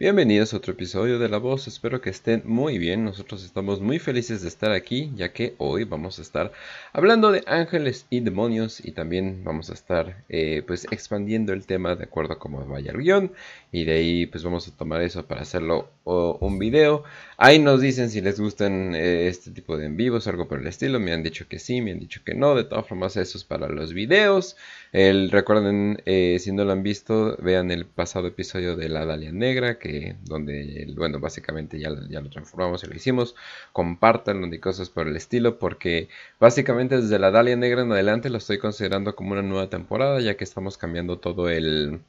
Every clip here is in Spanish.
Bienvenidos a otro episodio de La Voz, espero que estén muy bien, nosotros estamos muy felices de estar aquí ya que hoy vamos a estar hablando de ángeles y demonios y también vamos a estar eh, pues expandiendo el tema de acuerdo a cómo vaya el guion. Y de ahí pues vamos a tomar eso para hacerlo un video. Ahí nos dicen si les gustan eh, este tipo de en vivos algo por el estilo, me han dicho que sí, me han dicho que no, de todas formas eso es para los videos. El, recuerden, eh, si no lo han visto, vean el pasado episodio de La Dalia Negra que donde, bueno, básicamente ya, ya lo transformamos y lo hicimos. Compartanlo y cosas por el estilo, porque básicamente desde la Dalia Negra en adelante lo estoy considerando como una nueva temporada, ya que estamos cambiando todo el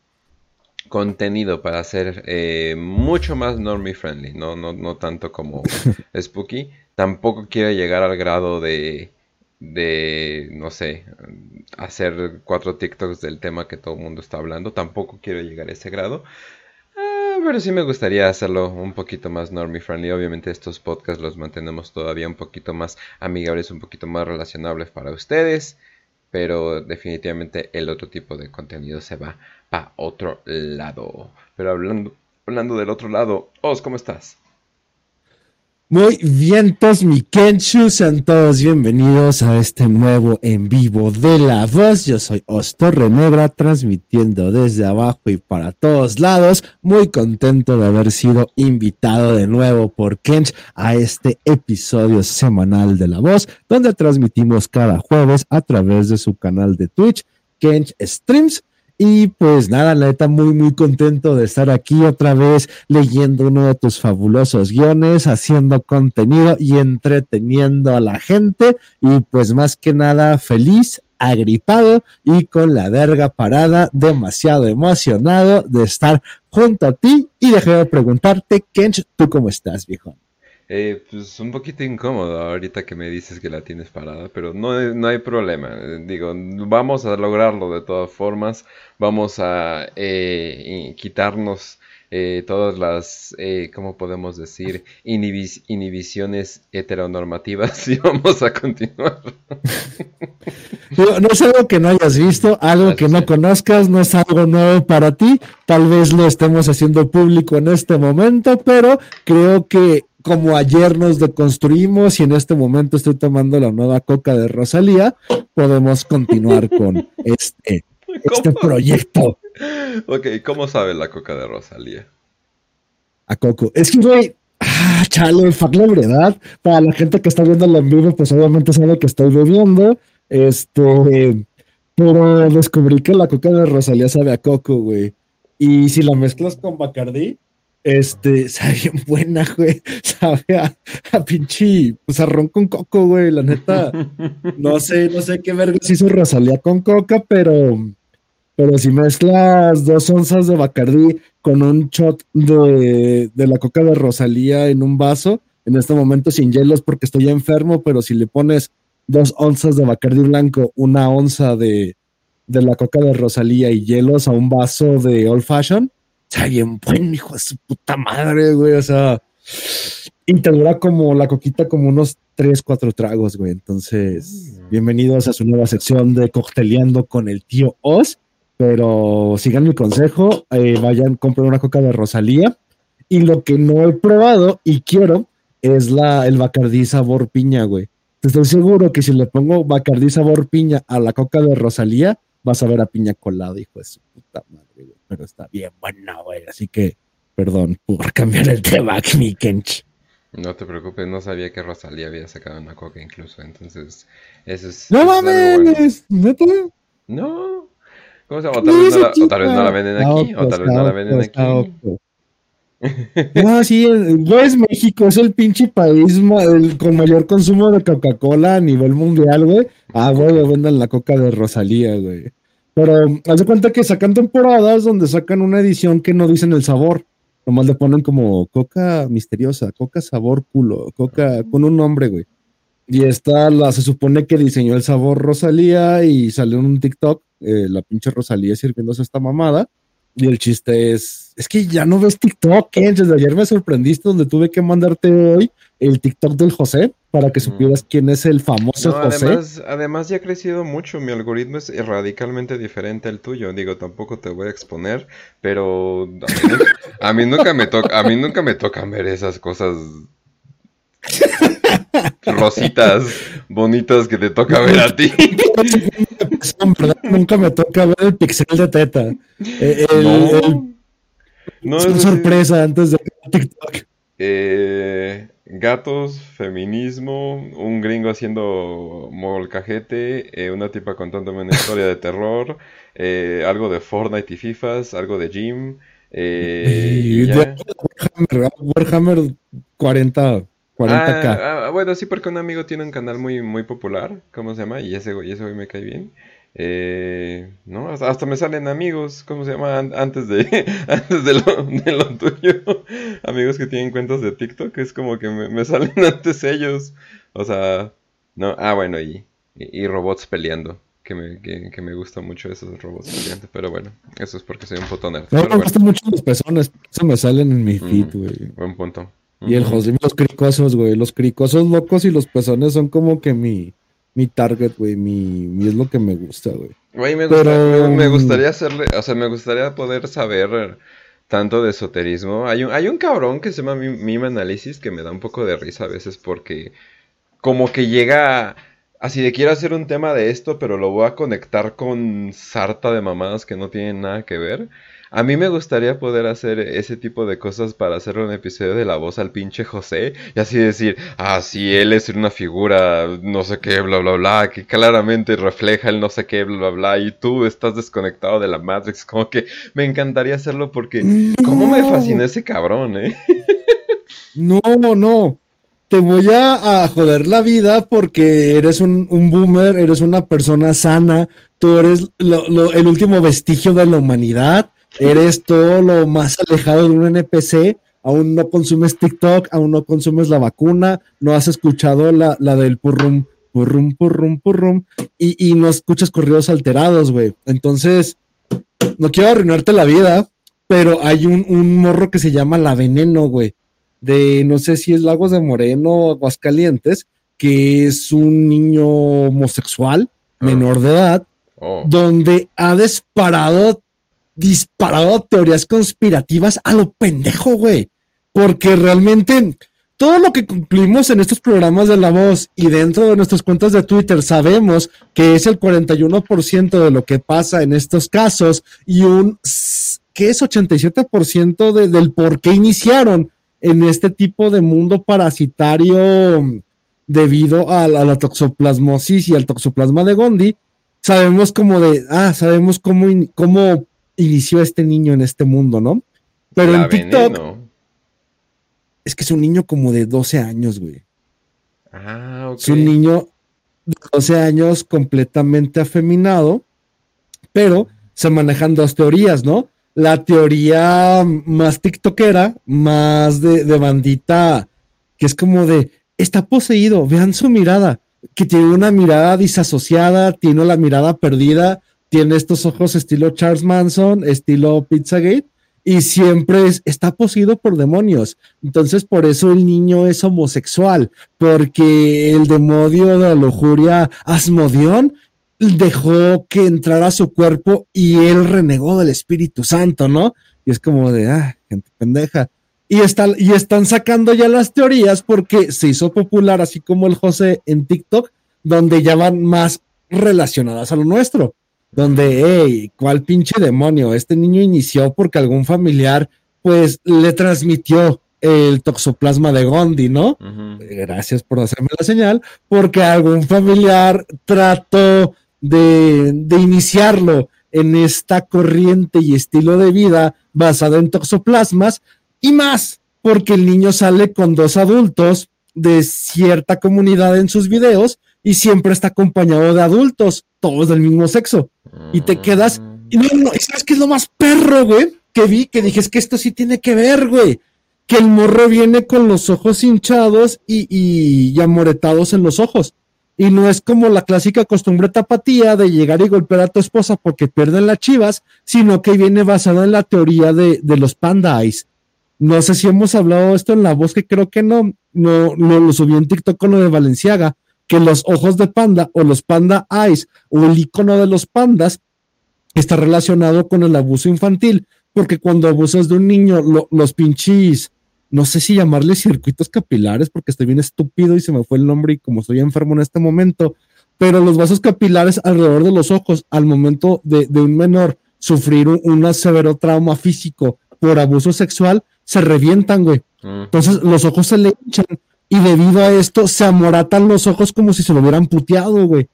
contenido para hacer eh, mucho más normie friendly, no, no, no tanto como Spooky. Tampoco quiero llegar al grado de, de, no sé, hacer cuatro TikToks del tema que todo el mundo está hablando. Tampoco quiero llegar a ese grado pero sí me gustaría hacerlo un poquito más normie friendly. Obviamente estos podcasts los mantenemos todavía un poquito más amigables, un poquito más relacionables para ustedes. Pero definitivamente el otro tipo de contenido se va para otro lado. Pero hablando, hablando del otro lado, Os, ¿cómo estás? Muy bien, todos mi Kenshu, sean todos bienvenidos a este nuevo en vivo de La Voz. Yo soy Ostorre Negra, transmitiendo desde abajo y para todos lados. Muy contento de haber sido invitado de nuevo por Kench a este episodio semanal de La Voz, donde transmitimos cada jueves a través de su canal de Twitch, Kench Streams y pues nada, la neta, muy, muy contento de estar aquí otra vez leyendo uno de tus fabulosos guiones, haciendo contenido y entreteniendo a la gente. Y pues más que nada, feliz, agripado y con la verga parada, demasiado emocionado de estar junto a ti. Y dejé de preguntarte, Kench, ¿tú cómo estás, viejo? Eh, pues un poquito incómodo ahorita que me dices que la tienes parada, pero no, no hay problema. Digo, vamos a lograrlo de todas formas. Vamos a eh, quitarnos eh, todas las, eh, ¿cómo podemos decir? inhibiciones heteronormativas y vamos a continuar. no es algo que no hayas visto, algo que no conozcas, no es algo nuevo para ti. Tal vez lo estemos haciendo público en este momento, pero creo que como ayer nos deconstruimos y en este momento estoy tomando la nueva coca de Rosalía, podemos continuar con este, este proyecto. Ok, ¿cómo sabe la coca de Rosalía? A Coco. Es que, güey, ah, chale, fuck la verdad. Para la gente que está viendo en vivo, pues obviamente sabe que estoy bebiendo. Este, pero descubrí que la coca de Rosalía sabe a Coco, güey. Y si la mezclas con Bacardí, este, sabe bien buena, güey. Sabe a, pinche, pues arrón con coco, güey. La neta, no sé, no sé qué vergas hizo Rosalía con coca, pero, pero si mezclas dos onzas de Bacardí con un shot de, de la coca de Rosalía en un vaso, en este momento sin hielos porque estoy enfermo, pero si le pones dos onzas de Bacardí blanco, una onza de, de la coca de Rosalía y hielos a un vaso de Old Fashion, sea, bien buen, hijo de su puta madre, güey. O sea, y te dura como la coquita como unos 3, 4 tragos, güey. Entonces, bienvenidos a su nueva sección de cocteleando con el tío Oz. Pero sigan mi consejo, eh, vayan, compren una coca de Rosalía. Y lo que no he probado y quiero es la, el Bacardí sabor piña, güey. Estoy seguro que si le pongo Bacardí sabor piña a la coca de Rosalía, vas a ver a piña colada, hijo de su puta madre, güey pero está bien bueno, güey. Así que, perdón por cambiar el tema, mi Kench. No te preocupes, no sabía que Rosalía había sacado una coca incluso, entonces eso es... ¡No mames! ¿No No. ¿Cómo se llama? O tal, vez no, la, o tal vez no la venden aquí, o tal vez no la venden aquí. No, sí, es México, es el pinche país con mayor consumo de Coca-Cola a nivel mundial, güey. Ah, güey, vendan la coca de Rosalía, güey. Pero haz de cuenta que sacan temporadas donde sacan una edición que no dicen el sabor. Nomás le ponen como coca misteriosa, coca sabor culo, coca con un nombre, güey. Y esta la se supone que diseñó el sabor Rosalía y salió en un TikTok, eh, la pinche Rosalía sirviéndose esta mamada. Y el chiste es, es que ya no ves TikTok, ¿eh? Desde ayer me sorprendiste donde tuve que mandarte hoy el TikTok del José para que supieras quién es el famoso José. Además, además ya ha crecido mucho, mi algoritmo es radicalmente diferente al tuyo. Digo, tampoco te voy a exponer, pero a mí, nunca me toca, a mí nunca me toca ver esas cosas rositas bonitas que te toca ver a ti. Nunca me toca ver el pixel de teta. Eh, no, es una sorpresa antes de TikTok. Eh, gatos, feminismo, un gringo haciendo molcajete, eh, una tipa contándome una historia de terror, eh, algo de Fortnite y FIFAs, algo de gym. Eh, Warhammer, Warhammer 40, 40k. Ah, ah, bueno, sí, porque un amigo tiene un canal muy, muy popular, ¿cómo se llama? Y ese, y ese hoy me cae bien. Eh, ¿no? Hasta, me salen amigos, ¿cómo se llama? Antes de, antes de lo, tuyo. Amigos que tienen cuentas de TikTok, es como que me, salen antes ellos. O sea, no, ah, bueno, y, y, robots peleando. Que me, que, me gusta mucho esos robots peleando. Pero bueno, eso es porque soy un puto nerd. No, me gustan mucho los pezones. Eso me salen en mi feed, güey. buen punto. Y el José, los cricosos, güey. Los cricosos locos y los pezones son como que mi mi target, güey, mi, es lo que me gusta, güey. Güey, me, me, mm, gustaría hacerle, o sea, me gustaría poder saber tanto de esoterismo. Hay un, hay un cabrón que se llama Mime Análisis que me da un poco de risa a veces porque como que llega así de quiero hacer un tema de esto, pero lo voy a conectar con sarta de mamadas que no tienen nada que ver. A mí me gustaría poder hacer ese tipo de cosas para hacer un episodio de la voz al pinche José y así decir, ah, sí, él es una figura, no sé qué, bla, bla, bla, que claramente refleja el no sé qué, bla, bla, bla, y tú estás desconectado de la Matrix, como que me encantaría hacerlo porque, ¿cómo me fascina ese cabrón, eh? No, no, te voy a, joder la vida porque eres un, boomer, eres una persona sana, tú eres el último vestigio de la humanidad eres todo lo más alejado de un NPC, aún no consumes TikTok, aún no consumes la vacuna, no has escuchado la, la del purrum, purrum, purrum, purrum, y, y no escuchas corridos alterados, güey. Entonces, no quiero arruinarte la vida, pero hay un, un morro que se llama La Veneno, güey, de no sé si es Lagos de Moreno o Aguascalientes, que es un niño homosexual, ah. menor de edad, oh. donde ha disparado disparado teorías conspirativas a lo pendejo, güey. Porque realmente todo lo que concluimos en estos programas de La Voz y dentro de nuestras cuentas de Twitter sabemos que es el 41% de lo que pasa en estos casos y un que es 87% de, del por qué iniciaron en este tipo de mundo parasitario debido a la, toxoplasmosis y al toxoplasma de Gondi. Sabemos como de, ah, sabemos cómo, cómo inició este niño en este mundo, ¿no? Pero en TikTok. Es que es un niño como de 12 años, güey. Ah, ok. Es un niño de 12 años completamente afeminado, pero se manejan dos teorías, ¿no? La teoría más tiktokera, más de, de bandita, que es como de, está poseído, vean su mirada, que tiene una mirada disasociada, tiene la mirada perdida, tiene estos ojos estilo Charles Manson, estilo Pizzagate, y siempre está poseído por demonios. Entonces, por eso el niño es homosexual, porque el demonio de la lujuria Asmodión dejó que entrara su cuerpo y él renegó del Espíritu Santo, ¿no? Y es como de, ah, gente pendeja. Y, y están sacando ya las teorías porque se hizo popular, así como el José en TikTok, donde ya van más relacionadas a lo nuestro donde, hey, ¿cuál pinche demonio? Este niño inició porque algún familiar, pues, le transmitió el toxoplasma de Gondi, ¿no? Gracias por hacerme la señal, porque algún familiar trató de, de iniciarlo en esta corriente y estilo de vida basado en toxoplasmas y más, porque el niño sale con dos adultos de cierta comunidad en sus videos y siempre está acompañado de adultos, todos del mismo sexo. Y te quedas, y no, no, ¿sabes qué es lo más perro, güey? Que vi, que dije, es que esto sí tiene que ver, güey. Que el morro viene con los ojos hinchados y, y, amoretados en los ojos. Y no es como la clásica costumbre tapatía de llegar y golpear a tu esposa porque pierden las chivas, sino que viene basado en la teoría de, de los panda eyes. No sé si hemos hablado esto en la voz, que creo que no. No, lo subí en TikTok con lo de Valenciaga, que los ojos de panda o los panda eyes o el icono de los pandas está relacionado con el abuso infantil, porque cuando abusas de un niño, los pinches, no sé si llamarles circuitos capilares, porque estoy bien estúpido y se me fue el nombre y como estoy enfermo en este momento, pero los vasos capilares alrededor de los ojos, al momento de, un menor sufrir un, severo trauma físico por abuso sexual, se revientan, güey. Mm. Entonces los ojos se le hinchan y debido a esto se amoratan los ojos como si se lo hubieran puteado, güey.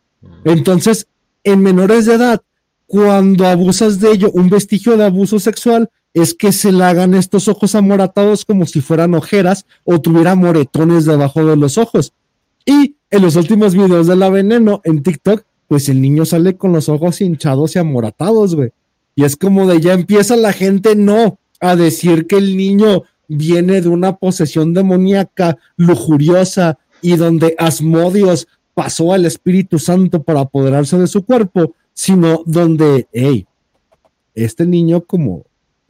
Entonces, en menores de edad, cuando abusas de ello, un vestigio de abuso sexual es que se le hagan estos ojos amoratados como si fueran ojeras o tuviera moretones debajo de los ojos. Y en los últimos videos de la veneno en TikTok, pues el niño sale con los ojos hinchados y amoratados, güey. Y es como de ya empieza la gente no a decir que el niño viene de una posesión demoníaca, lujuriosa, y donde Asmodios pasó al Espíritu Santo para apoderarse de su cuerpo, sino donde, hey, este niño como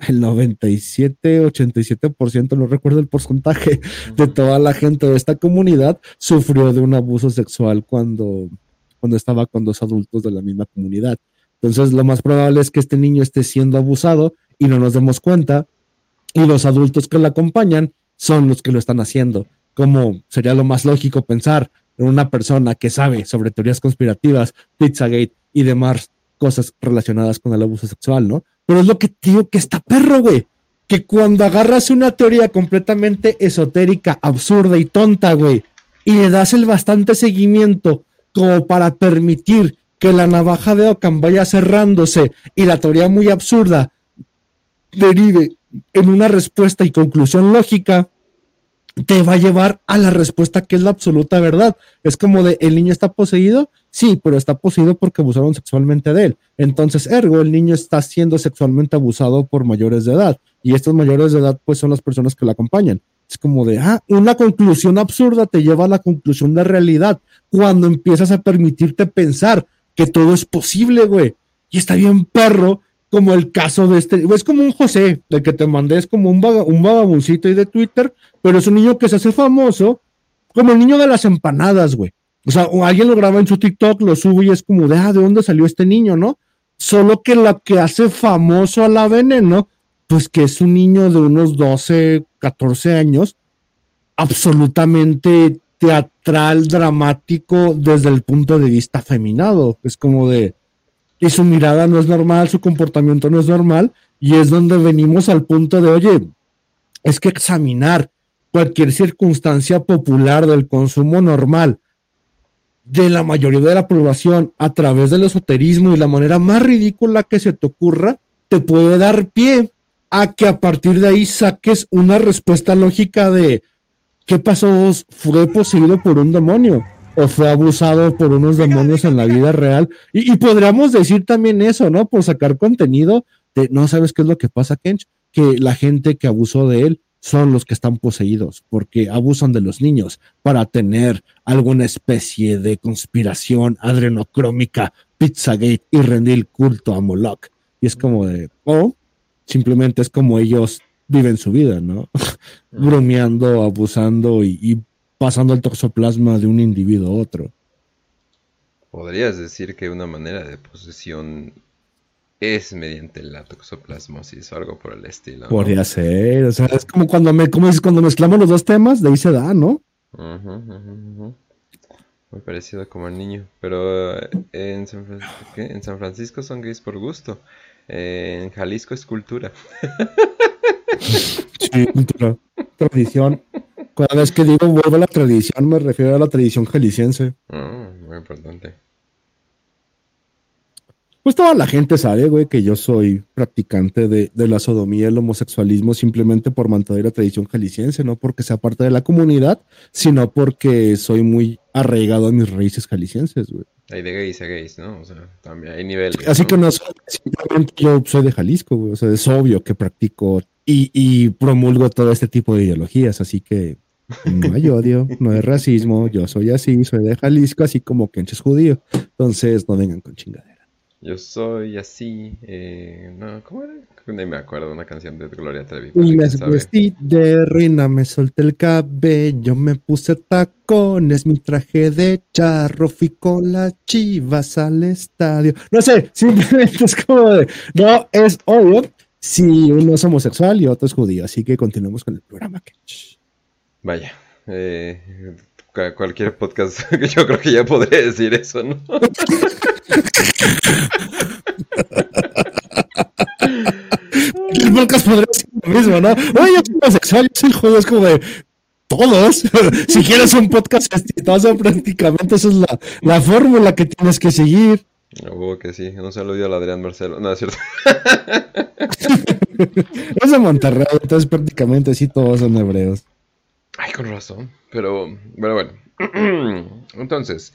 el 97, 87%, no recuerdo el porcentaje de toda la gente de esta comunidad, sufrió de un abuso sexual cuando, cuando estaba con dos adultos de la misma comunidad. Entonces, lo más probable es que este niño esté siendo abusado y no nos demos cuenta, y los adultos que lo acompañan son los que lo están haciendo. Como sería lo más lógico pensar en una persona que sabe sobre teorías conspirativas, Pizzagate y demás cosas relacionadas con el abuso sexual, ¿no? Pero es lo que digo que está perro, güey. Que cuando agarras una teoría completamente esotérica, absurda y tonta, güey, y le das el bastante seguimiento como para permitir que la navaja de Ockham vaya cerrándose y la teoría muy absurda derive en una respuesta y conclusión lógica, te va a llevar a la respuesta que es la absoluta verdad. Es como de, el niño está poseído, sí, pero está poseído porque abusaron sexualmente de él. Entonces, ergo, el niño está siendo sexualmente abusado por mayores de edad. Y estos mayores de edad, pues son las personas que lo acompañan. Es como de, ah, una conclusión absurda te lleva a la conclusión de realidad cuando empiezas a permitirte pensar que todo es posible, güey. Y está bien perro como el caso de este, es como un José, del que te mandé, es como un, un vagabuncito ahí de Twitter, pero es un niño que se hace famoso, como el niño de las empanadas, güey. O sea, alguien lo graba en su TikTok, lo sube y es como de, ah, ¿de dónde salió este niño, no? Solo que lo que hace famoso a la veneno, pues que es un niño de unos 12, 14 años, absolutamente teatral, dramático desde el punto de vista feminado. Es como de, y su mirada no es normal, su comportamiento no es normal, y es donde venimos al punto de, oye, es que examinar cualquier circunstancia popular del consumo normal de la mayoría de la población a través del esoterismo y la manera más ridícula que se te ocurra, te puede dar pie a que a partir de ahí saques una respuesta lógica de qué pasó, fue poseído por un demonio o fue abusado por unos demonios en la vida real. Y, podríamos decir también eso, ¿no? Por sacar contenido de, no sabes qué es lo que pasa, Kench, que la gente que abusó de él son los que están poseídos, porque abusan de los niños para tener alguna especie de conspiración adrenocrómica, Pizzagate y rendir culto a Moloch. Y es como de, o simplemente es como ellos viven su vida, ¿no? Bromeando, abusando y pasando el toxoplasma de un individuo a otro. Podrías decir que una manera de posesión es mediante la toxoplasmosis o algo por el estilo. Podría ser, o sea, es como cuando me, como dices, cuando mezclamos los dos temas, de ahí se da, ¿no? Muy parecido como el niño, pero eh, en San, en San Francisco son gays por gusto, eh, en Jalisco es cultura. sí, cultura, tradición. Cada vez que digo vuelvo a la tradición, me refiero a la tradición jalisciense. Ah, muy importante. Pues toda la gente sabe, güey, que yo soy practicante de, la sodomía y el homosexualismo simplemente por mantener la tradición jalisciense, no porque sea parte de la comunidad, sino porque soy muy arraigado a mis raíces jaliscienses, güey. Hay de gays a gays, ¿no? O sea, también hay niveles. Así que no, simplemente yo soy de Jalisco, güey. O sea, es obvio que practico y, y promulgo todo este tipo de ideologías, así que no hay odio, no hay racismo, yo soy así, soy de Jalisco, así como que es judío. Entonces, no vengan con chingadera. Yo soy así. Eh, no, ¿cómo era? Ni me acuerdo, una canción de Gloria Trevi. Me vestí de reina, me solté el cabello, me puse tacones, mi traje de charro, fui con las chivas al estadio. No sé, simplemente es como de, no, es obvio si uno es homosexual y otro es judío, así que continuemos con el programa. Vaya, eh, cualquier podcast, yo creo que ya podría decir eso, ¿no? el podcast podría ser lo mismo, ¿no? Oye, yo soy homosexual, yo soy judío, es como de todos. si quieres un podcast exitoso, prácticamente esa es la, la fórmula que tienes que seguir. Oh, que sí. Un saludo al Adrián Marcelo. No, es cierto. es de Monterrey, entonces prácticamente sí todos son hebreos. Ay, con razón. Pero, bueno, bueno. entonces,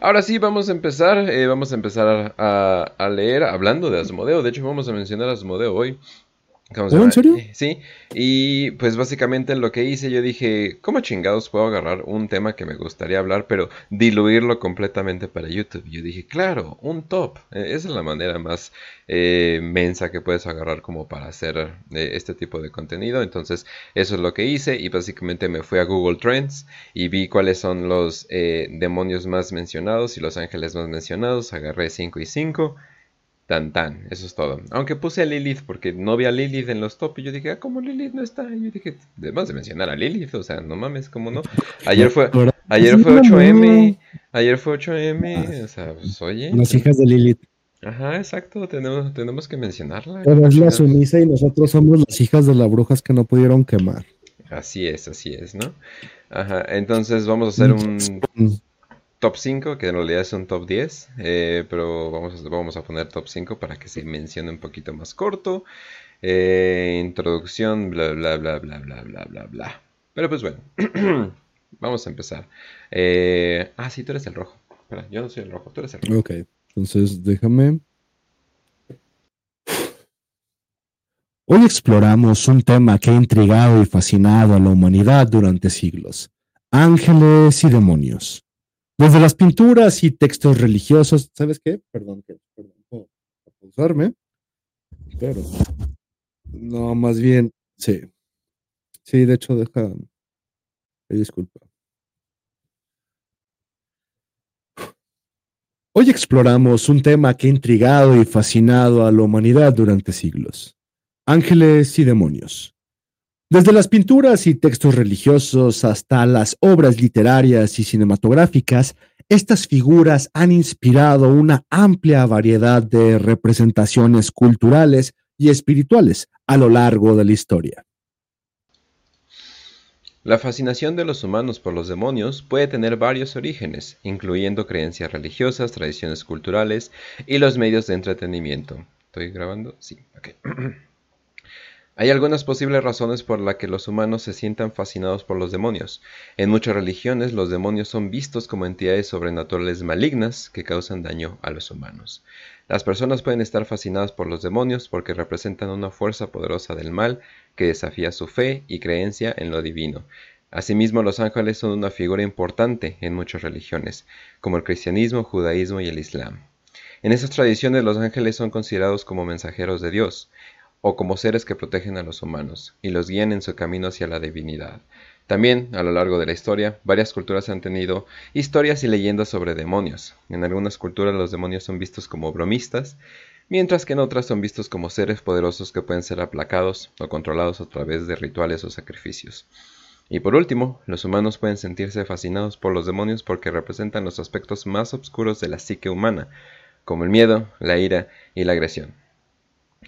ahora sí vamos a empezar. Eh, vamos a empezar a, leer hablando de Asmodeo. De hecho, vamos a mencionar Asmodeo hoy. ¿Oh, ¿En serio? Eh, sí, y pues básicamente lo que hice, yo dije, ¿cómo chingados puedo agarrar un tema que me gustaría hablar, pero diluirlo completamente para YouTube? Yo dije, claro, un top. Eh, esa es la manera más eh, mensa que puedes agarrar como para hacer este tipo de contenido. Entonces, eso es lo que hice y básicamente me fui a Google Trends y vi cuáles son los demonios más mencionados y los ángeles más mencionados. Agarré 5 y 5 Tan tan, eso es todo. Aunque puse a Lilith porque no vi a Lilith en los top y yo dije, ah, ¿cómo Lilith no está? Y yo dije, debemos de mencionar a Lilith, o sea, no mames, ¿cómo no? Ayer fue, ayer fue 8M, ayer fue 8M, o sea, pues oye. Las hijas de Lilith. Ajá, exacto, tenemos, tenemos que mencionarla. Pero es la sumisa y nosotros somos las hijas de las brujas que no pudieron quemar. Así es, así es, ¿no? Ajá, entonces vamos a hacer un top 5, que en realidad es un top 10, eh, pero vamos a, vamos a poner top 5 para que se mencione un poquito más corto. Eh, introducción, bla, bla, bla, bla, bla, bla, bla, bla. Pero pues bueno, vamos a empezar. Eh, ah, sí, tú eres el rojo. Yo no soy el rojo, tú eres el rojo. Ok, entonces déjame. Hoy exploramos un tema que ha intrigado y fascinado a la humanidad durante siglos. Ángeles y demonios. Desde las pinturas y textos religiosos, ¿sabes qué? Perdón, perdón por pausarme, pero no, más bien, sí. Sí, de hecho, deja. Disculpa. Hoy exploramos un tema que ha intrigado y fascinado a la humanidad durante siglos. Ángeles y demonios. Desde las pinturas y textos religiosos hasta las obras literarias y cinematográficas, estas figuras han inspirado una amplia variedad de representaciones culturales y espirituales a lo largo de la historia. La fascinación de los humanos por los demonios puede tener varios orígenes, incluyendo creencias religiosas, tradiciones culturales y los medios de entretenimiento. ¿Estoy grabando? Sí, ok. Hay algunas posibles razones por las que los humanos se sientan fascinados por los demonios. En muchas religiones los demonios son vistos como entidades sobrenaturales malignas que causan daño a los humanos. Las personas pueden estar fascinadas por los demonios porque representan una fuerza poderosa del mal que desafía su fe y creencia en lo divino. Asimismo, los ángeles son una figura importante en muchas religiones, como el cristianismo, judaísmo y el islam. En esas tradiciones los ángeles son considerados como mensajeros de Dios o como seres que protegen a los humanos y los guían en su camino hacia la divinidad. También, a lo largo de la historia, varias culturas han tenido historias y leyendas sobre demonios. En algunas culturas los demonios son vistos como bromistas, mientras que en otras son vistos como seres poderosos que pueden ser aplacados o controlados a través de rituales o sacrificios. Y por último, los humanos pueden sentirse fascinados por los demonios porque representan los aspectos más oscuros de la psique humana, como el miedo, la ira y la agresión.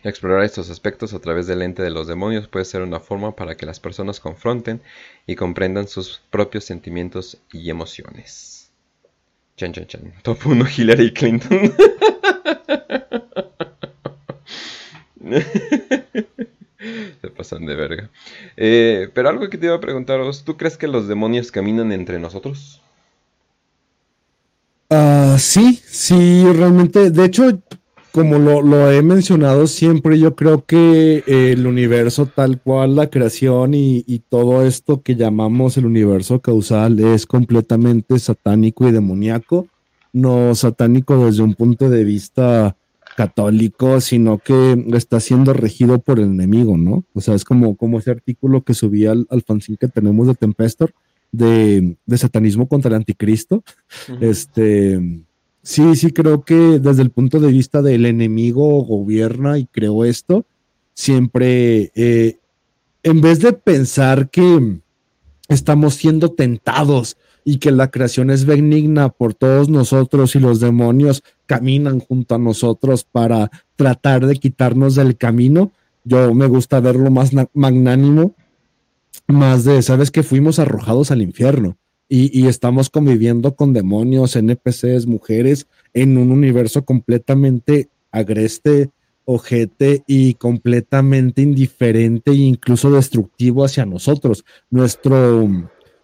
Explorar estos aspectos a través del lente de los demonios puede ser una forma para que las personas confronten y comprendan sus propios sentimientos y emociones. Chan, chan, chan. Top 1 Hillary Clinton. Se pasan de verga. Eh, pero algo que te iba a preguntaros, ¿tú crees que los demonios caminan entre nosotros? Ah, sí, sí, realmente. De hecho, como lo, he mencionado siempre, yo creo que el universo tal cual, la creación y, todo esto que llamamos el universo causal es completamente satánico y demoníaco. No satánico desde un punto de vista católico, sino que está siendo regido por el enemigo, ¿no? O sea, es como, como ese artículo que subí al, al fanzine que tenemos de Tempestor, de, satanismo contra el anticristo. Este, sí, sí creo que desde el punto de vista del enemigo gobierna y creó esto, siempre, eh, en vez de pensar que estamos siendo tentados y que la creación es benigna por todos nosotros y los demonios caminan junto a nosotros para tratar de quitarnos del camino, yo me gusta verlo más magnánimo más de, sabes que fuimos arrojados al infierno y, estamos conviviendo con demonios, NPCs, mujeres, en un universo completamente agreste, ojete y completamente indiferente e incluso destructivo hacia nosotros. Nuestro,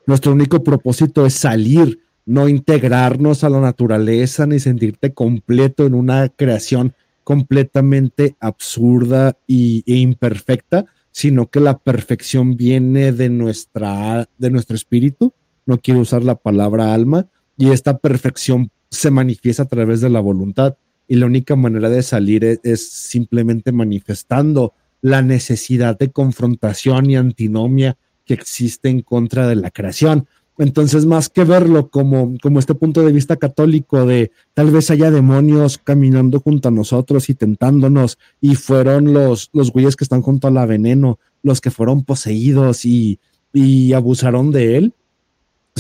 nuestro único propósito es salir, no integrarnos a la naturaleza ni sentirte completo en una creación completamente absurda y, e imperfecta, sino que la perfección viene de, nuestra, de nuestro espíritu, no quiero usar la palabra alma, y esta perfección se manifiesta a través de la voluntad. Y la única manera de salir es, es simplemente manifestando la necesidad de confrontación y antinomia que existe en contra de la creación. Entonces, más que verlo como, como este punto de vista católico de tal vez haya demonios caminando junto a nosotros y tentándonos, y fueron los, los güeyes que están junto a la veneno, los que fueron poseídos y, y abusaron de él.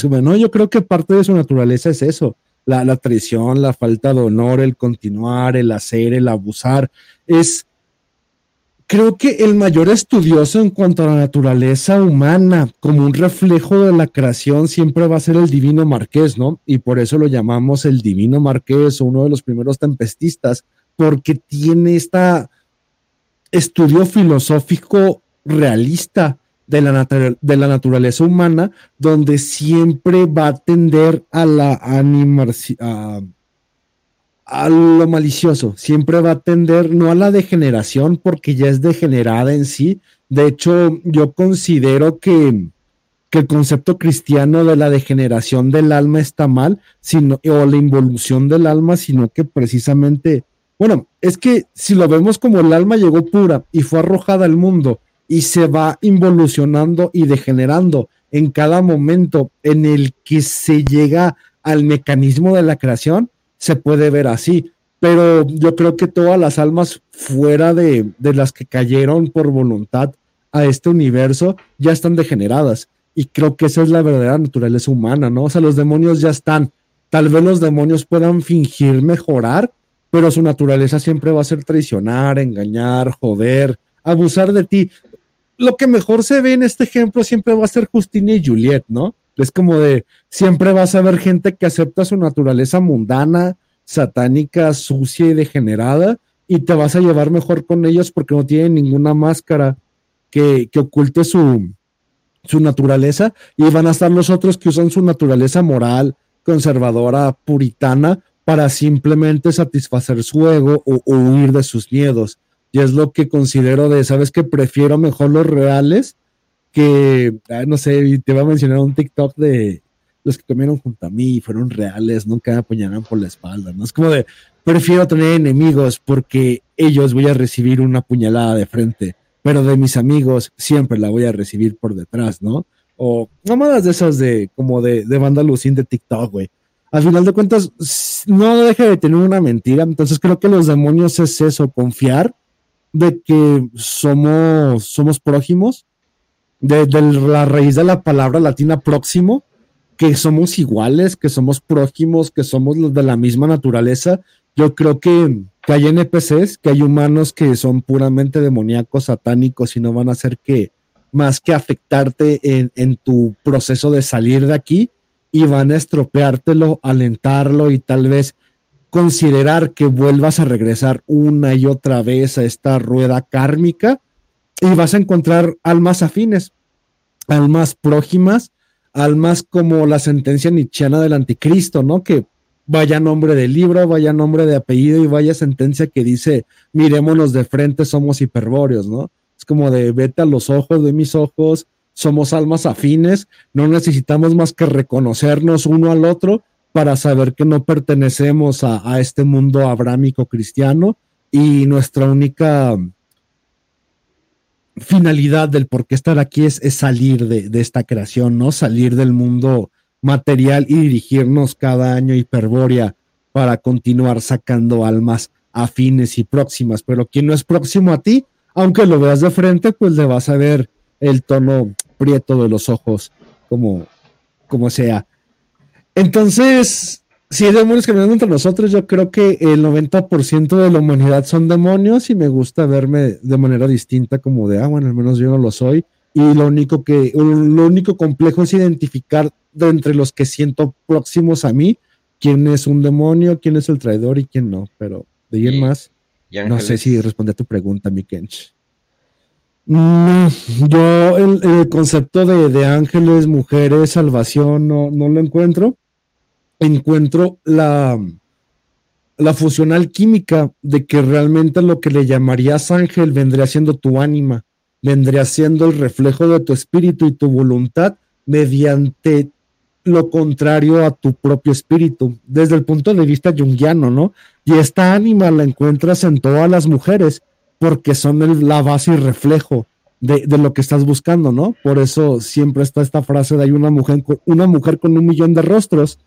Bueno, yo creo que parte de su naturaleza es eso, la, la traición, la falta de honor, el continuar, el hacer, el abusar, es creo que el mayor estudioso en cuanto a la naturaleza humana, como un reflejo de la creación, siempre va a ser el divino marqués, ¿no? Y por eso lo llamamos el divino marqués o uno de los primeros tempestistas, porque tiene este estudio filosófico realista de la, de la naturaleza humana, donde siempre va a tender a la animación a lo malicioso, siempre va a tender no a la degeneración porque ya es degenerada en sí. De hecho, yo considero que, que el concepto cristiano de la degeneración del alma está mal, sino, o la involución del alma, sino que precisamente, bueno, es que si lo vemos como el alma llegó pura y fue arrojada al mundo y se va involucionando y degenerando en cada momento en el que se llega al mecanismo de la creación, se puede ver así. Pero yo creo que todas las almas fuera de, las que cayeron por voluntad a este universo ya están degeneradas. Y creo que esa es la verdadera naturaleza humana, ¿no? O sea, los demonios ya están. Tal vez los demonios puedan fingir mejorar, pero su naturaleza siempre va a ser traicionar, engañar, joder, abusar de ti. Lo que mejor se ve en este ejemplo siempre va a ser Justina y Juliet, ¿no? Es como de, siempre vas a ver gente que acepta su naturaleza mundana, satánica, sucia y degenerada, y te vas a llevar mejor con ellos porque no tienen ninguna máscara que, que oculte su, su naturaleza, y van a estar los otros que usan su naturaleza moral, conservadora, puritana, para simplemente satisfacer su ego o, o huir de sus miedos. Y es lo que considero de, ¿sabes que Prefiero mejor los reales que, no sé, te voy a mencionar un TikTok de los que comieron junto a mí y fueron reales, nunca me apuñalan por la espalda, ¿no? Es como de, prefiero tener enemigos porque ellos voy a recibir una puñalada de frente, pero de mis amigos siempre la voy a recibir por detrás, ¿no? O mamadas de esas de, como de, de banda lucín de TikTok, güey. Al final de cuentas, no deja de tener una mentira, entonces creo que los demonios es eso, confiar de que somos, somos prójimos de, la raíz de la palabra latina próximo, que somos iguales, que somos prójimos, que somos los de la misma naturaleza. Yo creo que, que hay NPCs, que hay humanos que son puramente demoníacos, satánicos y no van a hacer que más que afectarte en, en tu proceso de salir de aquí y van a estropeártelo, alentarlo y tal vez considerar que vuelvas a regresar una y otra vez a esta rueda kármica y vas a encontrar almas afines, almas prójimas, almas como la sentencia nietzscheana del anticristo, ¿no? Que vaya nombre de libro, vaya nombre de apellido y vaya sentencia que dice, mirémonos de frente, somos hiperbóreos, ¿no? Es como de vete a los ojos de mis ojos, somos almas afines, no necesitamos más que reconocernos uno al otro para saber que no pertenecemos a, este mundo abrámico cristiano, y nuestra única finalidad del por qué estar aquí es, salir de, esta creación, ¿no? Salir del mundo material y dirigirnos cada año Hiperbórea para continuar sacando almas afines y próximas. Pero quien no es próximo a ti, aunque lo veas de frente, pues le vas a ver el tono prieto de los ojos, como, como sea. Entonces, si hay demonios caminando entre nosotros, yo creo que el 90% de la humanidad son demonios y me gusta verme de manera distinta como de, ah, bueno, al menos yo no lo soy. Y lo único que, lo único complejo es identificar de entre los que siento próximos a mí quién es un demonio, quién es el traidor y quién no. Pero de ahí en más, no sé si responde a tu pregunta, mi Kench. No, yo el, concepto de, de, ángeles, mujeres, salvación, no, no lo encuentro encuentro la, la fusión alquímica de que realmente lo que le llamarías ángel vendría siendo tu ánima, vendría siendo el reflejo de tu espíritu y tu voluntad mediante lo contrario a tu propio espíritu, desde el punto de vista junguiano, ¿no? Y esta ánima la encuentras en todas las mujeres porque son la base y reflejo de, de, lo que estás buscando, ¿no? Por eso siempre está esta frase de hay una mujer, una mujer con un millón de rostros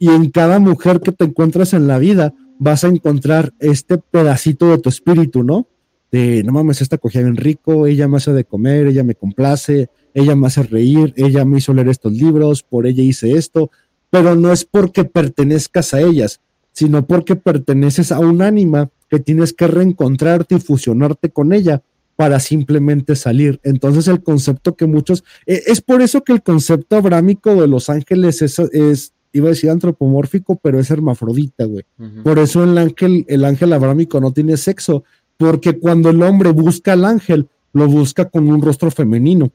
y en cada mujer que te encuentras en la vida vas a encontrar este pedacito de tu espíritu, ¿no? De, no mames, esta cogía bien rico, ella me hace de comer, ella me complace, ella me hace reír, ella me hizo leer estos libros, por ella hice esto, pero no es porque pertenezcas a ellas, sino porque perteneces a un ánima que tienes que reencontrarte y fusionarte con ella para simplemente salir. Entonces el concepto que muchos, e, es por eso que el concepto abrámico de los ángeles es, es iba a decir antropomórfico, pero es hermafrodita, güey. Por eso el ángel, el ángel abrámico no tiene sexo, porque cuando el hombre busca al ángel, lo busca con un rostro femenino.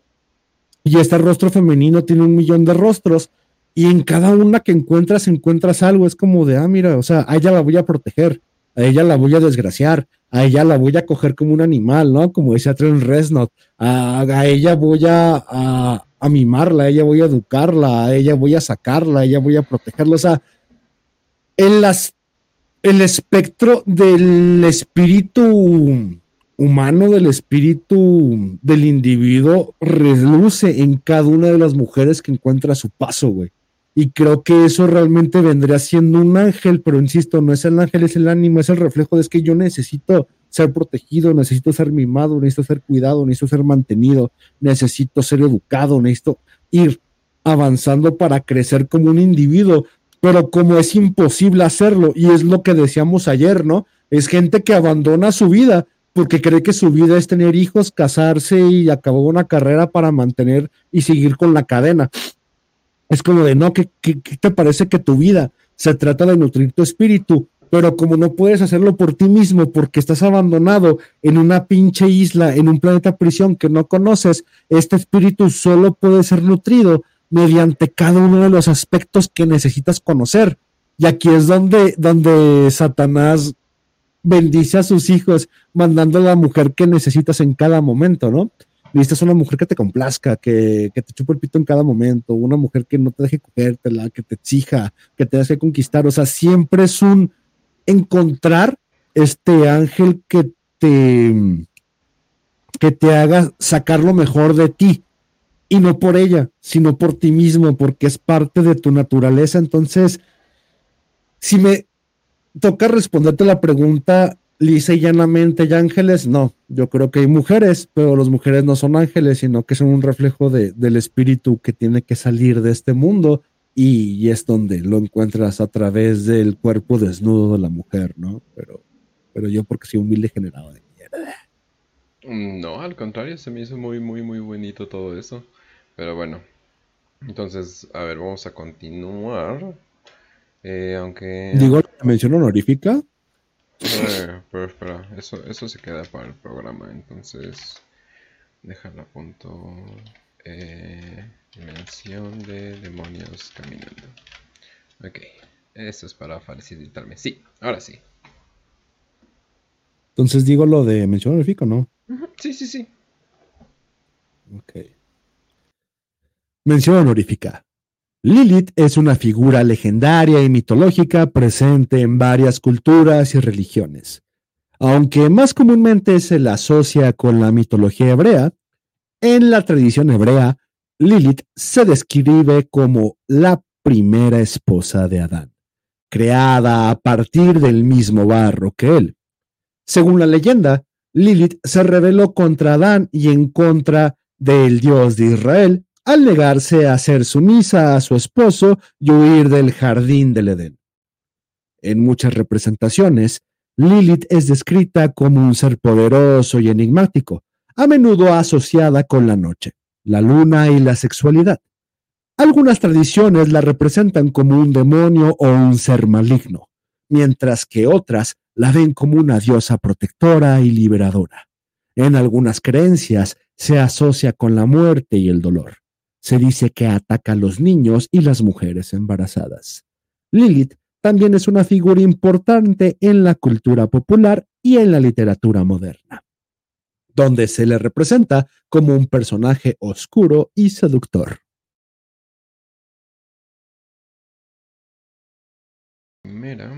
Y este rostro femenino tiene un millón de rostros, y en cada una que encuentras, encuentras algo. Es como de, ah, mira, o sea, a ella la voy a proteger, a ella la voy a desgraciar, a ella la voy a coger como un animal, ¿no? Como decía Trent Reznor, a, a ella voy a, a mimarla, a ella voy a educarla, a ella voy a sacarla, a ella voy a protegerla. O sea, el espectro del espíritu humano, del espíritu del individuo, reluce en cada una de las mujeres que encuentra a su paso, güey. Y creo que eso realmente vendría siendo un ángel, pero insisto, no es el ángel, es el ánimo, es el reflejo de es que yo necesito ser protegido, necesito ser mimado, necesito ser cuidado, necesito ser mantenido, necesito ser educado, necesito ir avanzando para crecer como un individuo, pero como es imposible hacerlo, y es lo que decíamos ayer, ¿no? Es gente que abandona su vida porque cree que su vida es tener hijos, casarse y acabar una carrera para mantener y seguir con la cadena. Es como de, no, ¿qué, qué te parece que tu vida se trata de nutrir tu espíritu? Pero como no puedes hacerlo por ti mismo porque estás abandonado en una pinche isla, en un planeta prisión que no conoces, este espíritu solo puede ser nutrido mediante cada uno de los aspectos que necesitas conocer. Y aquí es donde, donde Satanás bendice a sus hijos, mandando a la mujer que necesitas en cada momento, ¿no? Necesitas una mujer que te complazca, que, que te chupe el pito en cada momento, una mujer que no te deje cogértela, que te exija, que te deje conquistar. O sea, siempre es un, encontrar este ángel que te, que te haga sacar lo mejor de ti. Y no por ella, sino por ti mismo, porque es parte de tu naturaleza. Entonces, si me toca responderte la pregunta lisa y llanamente, ¿hay ángeles? No, yo creo que hay mujeres, pero las mujeres no son ángeles, sino que son un reflejo de, del espíritu que tiene que salir de este mundo y, es donde lo encuentras a través del cuerpo desnudo de la mujer, ¿no? Pero, pero yo porque soy un vil degenerado de mierda. No, al contrario, se me hizo muy, muy, muy bonito todo eso. Pero bueno, entonces, a ver, vamos a continuar. Eh, aunque... Digo, mención honorífica. Eh, pero espera, eso, eso se queda para el programa, entonces déjalo a punto. Eh, Dimensión de demonios caminando. Ok, eso es para facilitarme. Sí, ahora sí. Entonces digo lo de mención honorífica, ¿no? Sí, sí, sí. Ok. Mención honorífica. Lilith es una figura legendaria y mitológica presente en varias culturas y religiones. Aunque más comúnmente se la asocia con la mitología hebrea, en la tradición hebrea, Lilith se describe como la primera esposa de Adán, creada a partir del mismo barro que él. Según la leyenda, Lilith se rebeló contra Adán y en contra del Dios de Israel al negarse a ser sumisa a su esposo y huir del jardín del Edén. En muchas representaciones, Lilith es descrita como un ser poderoso y enigmático, a menudo asociada con la noche, la luna y la sexualidad. Algunas tradiciones la representan como un demonio o un ser maligno, mientras que otras la ven como una diosa protectora y liberadora. En algunas creencias se asocia con la muerte y el dolor. Se dice que ataca a los niños y las mujeres embarazadas. Lilith también es una figura importante en la cultura popular y en la literatura moderna, donde se le representa como un personaje oscuro y seductor. Mira.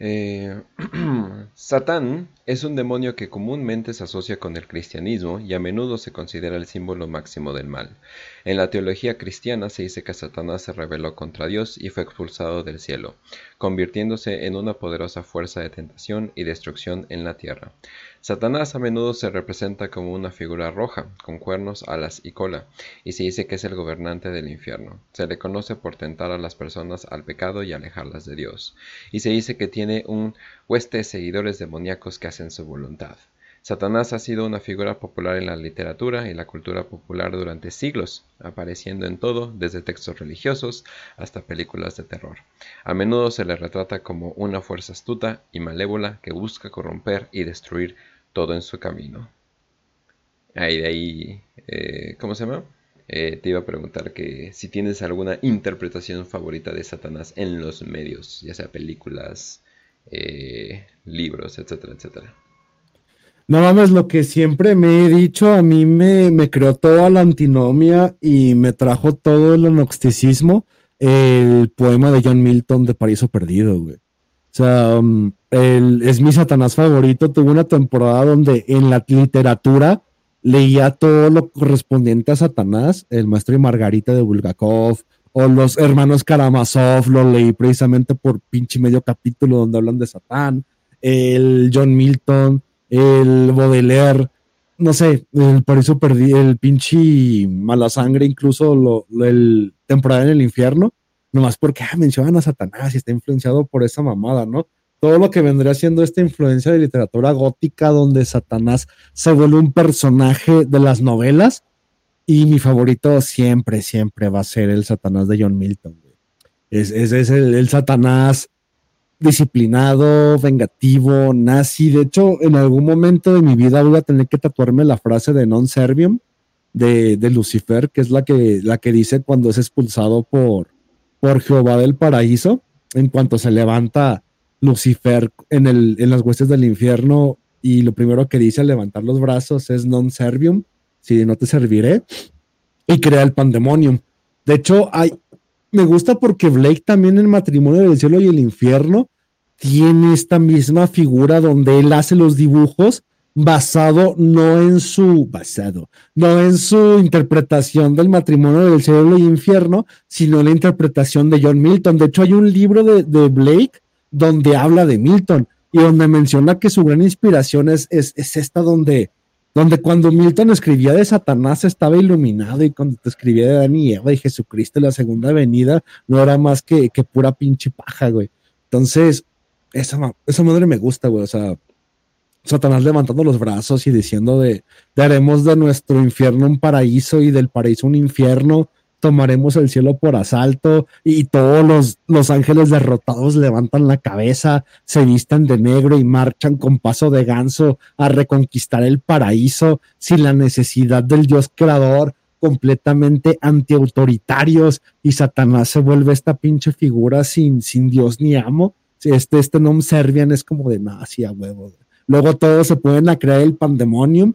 Eh, Satán es un demonio que comúnmente se asocia con el cristianismo y a menudo se considera el símbolo máximo del mal. En la teología cristiana se dice que Satanás se rebeló contra Dios y fue expulsado del cielo, convirtiéndose en una poderosa fuerza de tentación y destrucción en la tierra. Satanás a menudo se representa como una figura roja, con cuernos, alas y cola, y se dice que es el gobernante del infierno. Se le conoce por tentar a las personas al pecado y alejarlas de Dios, y se dice que tiene un hueste de seguidores demoníacos que hacen su voluntad. Satanás ha sido una figura popular en la literatura y la cultura popular durante siglos, apareciendo en todo, desde textos religiosos hasta películas de terror. A menudo se le retrata como una fuerza astuta y malévola que busca corromper y destruir todo en su camino. Ahí de ahí, eh, ¿cómo se llama? Eh, te iba a preguntar que si tienes alguna interpretación favorita de Satanás en los medios, ya sea películas, eh, libros, etcétera, etcétera. No mames, lo que siempre me he dicho, a mí me, me creó toda la antinomia y me trajo todo el gnosticismo, el poema de John Milton de Paraíso Perdido, güey. Sea, um, es mi Satanás favorito. Tuve una temporada donde en la literatura leía todo lo correspondiente a Satanás, el maestro y Margarita de Bulgakov, o los hermanos Karamazov, lo leí precisamente por pinche medio capítulo donde hablan de Satán, el John Milton el Baudelaire, no sé, por eso perdí el pinche mala sangre, incluso lo, el temporada en el infierno, nomás porque ah, mencionan a Satanás y está influenciado por esa mamada, ¿no? Todo lo que vendría siendo esta influencia de literatura gótica donde Satanás se vuelve un personaje de las novelas y mi favorito siempre, siempre va a ser el Satanás de John Milton. Es, es, el Satanás disciplinado, vengativo, nazi. De hecho, en algún momento de mi vida voy a tener que tatuarme la frase de non servium de, de Lucifer, que es la que, la que dice cuando es expulsado por, por Jehová del paraíso, en cuanto se levanta Lucifer en, el, en las huestes del infierno y lo primero que dice al levantar los brazos es non servium, si no te serviré, y crea el pandemonium. De hecho, hay, me gusta porque Blake también en Matrimonio del Cielo y el Infierno tiene esta misma figura donde él hace los dibujos basado no en su basado, no en su interpretación del matrimonio del cielo y infierno, sino en la interpretación de John Milton. De hecho, hay un libro de, Blake donde habla de Milton y donde menciona que su gran inspiración es, es, es esta donde donde cuando Milton escribía de Satanás estaba iluminado y cuando te escribía de Dani y Eva y Jesucristo la segunda venida no era más que, que pura pinche paja, güey. Entonces, esa, esa madre me gusta, güey. O sea, Satanás levantando los brazos y diciendo de, de haremos de nuestro infierno un paraíso y del paraíso un infierno tomaremos el cielo por asalto y todos los, los, ángeles derrotados levantan la cabeza, se vistan de negro y marchan con paso de ganso a reconquistar el paraíso sin la necesidad del Dios creador, completamente antiautoritarios y Satanás se vuelve esta pinche figura sin, sin Dios ni amo. Este, este nom servian es como de nazi a huevo. Luego todos se pueden crear el pandemonium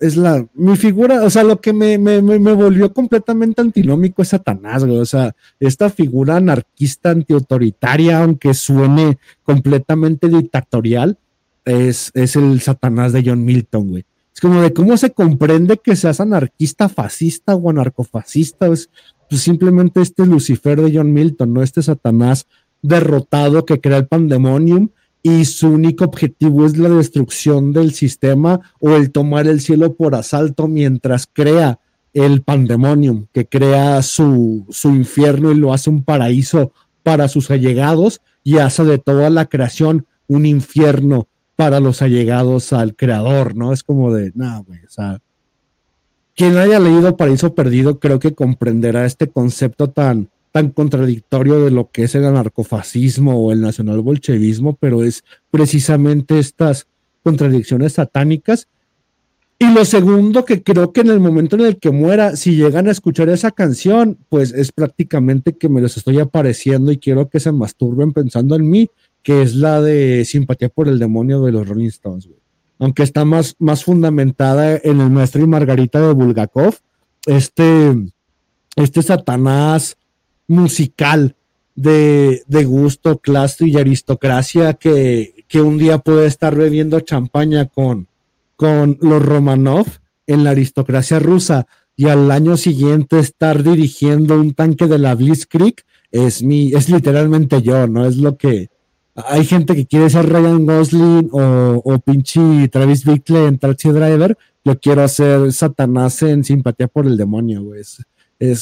es la, mi figura, o sea, lo que me, me, me, volvió completamente antinómico es Satanás, güey, o sea, esta figura anarquista antiautoritaria, aunque suene completamente dictatorial, es, es el Satanás de John Milton, güey. Es como de cómo se comprende que seas anarquista, fascista o anarcofascista. Es pues simplemente este Lucifer de John Milton, ¿no? Este Satanás derrotado que crea el pandemonium y su único objetivo es la destrucción del sistema o el tomar el cielo por asalto mientras crea el pandemonium, que crea su, su infierno y lo hace un paraíso para sus allegados y hace de toda la creación un infierno para los allegados al creador, ¿no? Es como de, no, güey, o sea, quien haya leído Paraíso Perdido creo que comprenderá este concepto tan, tan contradictorio de lo que es el anarcofascismo o el nacionalbolchevismo, pero es precisamente estas contradicciones satánicas. Y lo segundo, que creo que en el momento en el que muera, si llegan a escuchar esa canción, pues es prácticamente que me los estoy apareciendo y quiero que se masturben pensando en mí, que es la de Simpatía por el Demonio de los Rolling Stones, Aunque está más, más fundamentada en el Maestro y Margarita de Bulgakov, este, este Satanás musical de, gusto, clase y aristocracia que, que, un día puede estar bebiendo champaña con, con los Romanov en la aristocracia rusa y al año siguiente estar dirigiendo un tanque de la Blitzkrieg es mi, es literalmente yo, ¿no? Es lo que, hay gente que quiere ser Ryan Gosling o, o pinche Travis Bickle en Taxi Driver. Yo quiero hacer Satanás en Simpatía por el Demonio, güey.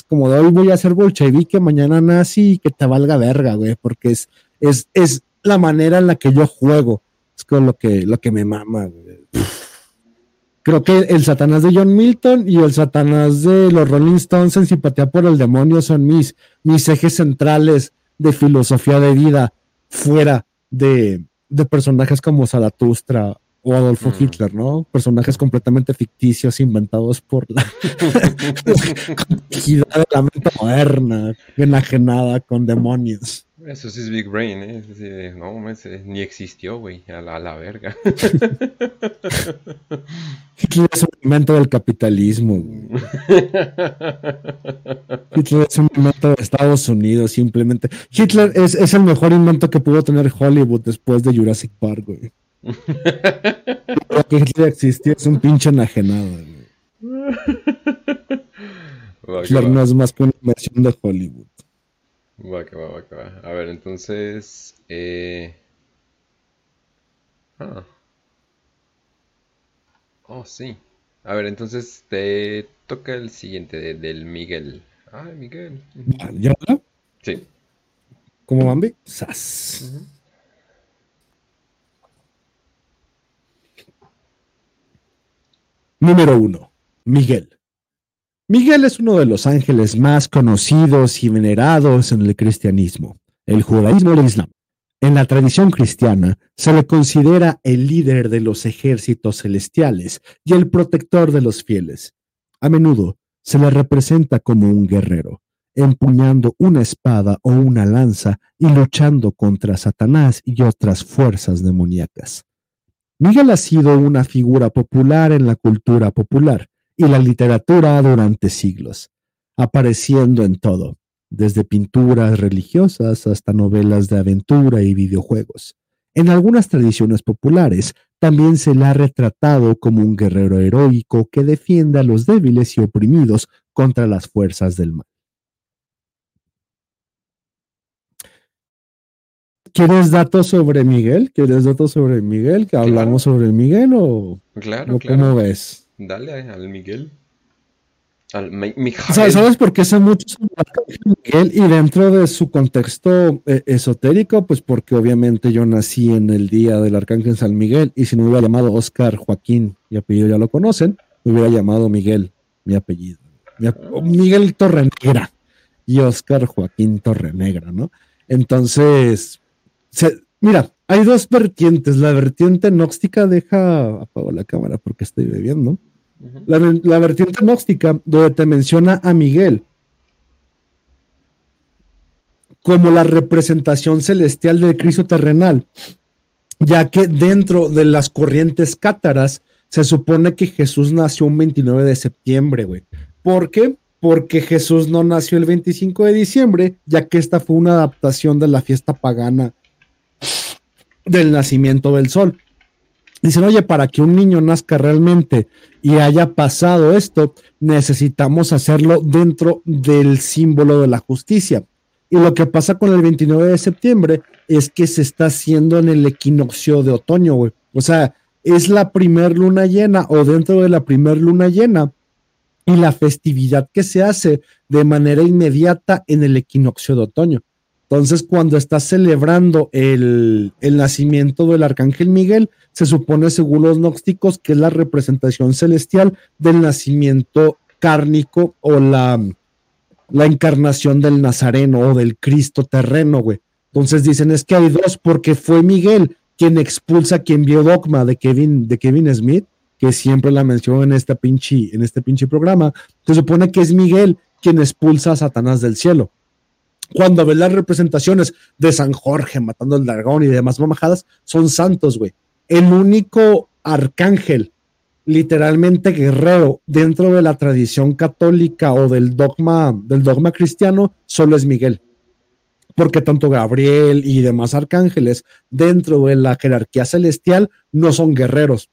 Como de hoy voy a ser bolchevique, mañana nazi y que te valga verga, güey, porque es, es, es la manera en la que yo juego. Es con lo que, lo que me mama, güey. Creo que el Satanás de John Milton y el Satanás de los Rolling Stones en Simpatía por el Demonio son mis, mis ejes centrales de filosofía de vida fuera de, personajes como Zaratustra o Adolfo mm. Hitler, ¿no? Personajes completamente ficticios inventados por la complejidad de la mente moderna, enajenada con demonios. Eso sí es Big Brain, ¿eh? no, ni existió, güey, a la, a la verga. Hitler es un invento del capitalismo. Hitler es un invento de Estados Unidos, simplemente. Hitler es, es, el mejor invento que pudo tener Hollywood después de Jurassic Park, güey. Lo que Hitler existió es un pinche enajenado, güey. Hitler no es más que una inversión de Hollywood. Va que va, va que va. A ver, entonces. Eh... Ah. Oh, sí. A ver, entonces te toca el siguiente del Miguel. Ay, Miguel. ¿Ya? Sí. ¿Cómo Bambi? ¡Sas! Número uno. Miguel. Miguel es uno de los ángeles más conocidos y venerados en el cristianismo, el judaísmo y el islam. En la tradición cristiana se le considera el líder de los ejércitos celestiales y el protector de los fieles. A menudo se le representa como un guerrero, empuñando una espada o una lanza y luchando contra Satanás y otras fuerzas demoníacas. Miguel ha sido una figura popular en la cultura popular y la literatura durante siglos, apareciendo en todo, desde pinturas religiosas hasta novelas de aventura y videojuegos. En algunas tradiciones populares también se le ha retratado como un guerrero heroico que defiende a los débiles y oprimidos contra las fuerzas del mal. ¿Quieres datos sobre Miguel? ¿Quieres datos sobre Miguel? ¿Que hablamos sobre Miguel o, claro, cómo ves? Dale al Miguel. Al ¿Sabes por qué sé mucho sobre Miguel? Y dentro de su contexto eh, esotérico, pues porque obviamente yo nací en el día del Arcángel San Miguel y si no me hubiera llamado Oscar Joaquín, mi apellido ya lo conocen, me hubiera llamado Miguel, mi apellido. Miguel Torrenegra y Oscar Joaquín Torrenegra, ¿no? Entonces, mira, hay dos vertientes. La vertiente gnóstica, deja, apago la cámara porque estoy bebiendo. la, vertiente gnóstica, donde te menciona a Miguel como la representación celestial del Cristo terrenal, ya que dentro de las corrientes cátaras se supone que Jesús nació un 29 de septiembre, güey. ¿Por qué? Porque Jesús no nació el 25 de diciembre, ya que esta fue una adaptación de la fiesta pagana del nacimiento del sol. Dicen, oye, para que un niño nazca realmente y haya pasado esto, necesitamos hacerlo dentro del símbolo de la justicia. Y lo que pasa con el 29 de septiembre es que se está haciendo en el equinoccio de otoño, güey. O sea, es la primer luna llena o dentro de la primer luna llena y la festividad que se hace de manera inmediata en el equinoccio de otoño. Entonces, cuando estás celebrando el, el, nacimiento del arcángel Miguel, se supone, según los gnósticos, que es la representación celestial del nacimiento cárnico o la, la encarnación del Nazareno o del Cristo terreno, güey. Entonces dicen, es que hay dos, porque fue Miguel quien expulsa, quien vio Dogma de Kevin, de Kevin Smith, que siempre la mencionó en, esta en este pinche programa. Se supone que es Miguel quien expulsa a Satanás del cielo. Cuando ves las representaciones de San Jorge matando al dragón y demás mamajadas, son santos, güey. El único arcángel, literalmente guerrero, dentro de la tradición católica o del dogma, del dogma cristiano, solo es Miguel porque tanto Gabriel y demás arcángeles dentro de la jerarquía celestial no son guerreros,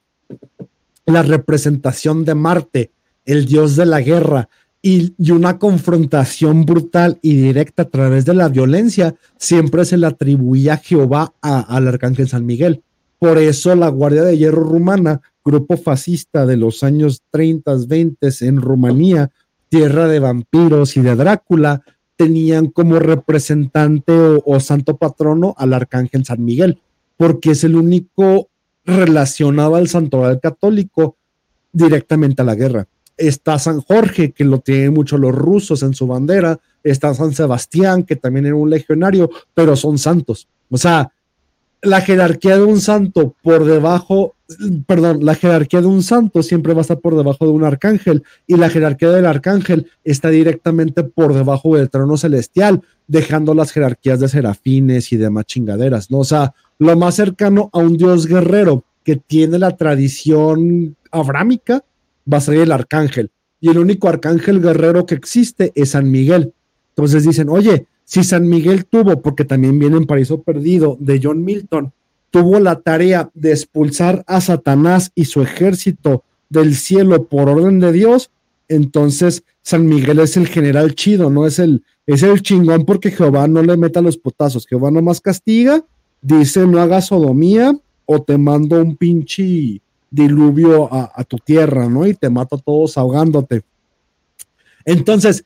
la representación de Marte, el dios de la guerra, y, una confrontación brutal y directa a través de la violencia, siempre se le atribuía a Jehová al arcángel San Miguel. Por eso la Guardia de Hierro rumana, grupo fascista de los años 30, 20 en Rumanía, tierra de vampiros y de Drácula, tenían como representante o santo patrono al arcángel San Miguel, porque es el único relacionaba al santoral católico directamente a la guerra. Está San Jorge, que lo tienen mucho los rusos en su bandera. Está San Sebastián, que también era un legionario, pero son santos. O sea, la jerarquía de un santo por debajo, perdón, la jerarquía de un santo siempre va a estar por debajo de un arcángel y la jerarquía del arcángel está directamente por debajo del trono celestial, dejando las jerarquías de serafines y demás chingaderas, ¿no? O sea, lo más cercano a un dios guerrero que tiene la tradición abrámica va a ser el arcángel. Y el único arcángel guerrero que existe es San Miguel. Entonces dicen, oye, si San Miguel tuvo, porque también viene en Paraíso Perdido de John Milton, tuvo la tarea de expulsar a Satanás y su ejército del cielo por orden de Dios, entonces San Miguel es el general chido, no es el, es el chingón porque Jehová no le meta los putazos, Jehová nomás castiga dice no hagas sodomía o te mando un pinche diluvio a, tu tierra, ¿no? Y te mato a todos ahogándote. Entonces,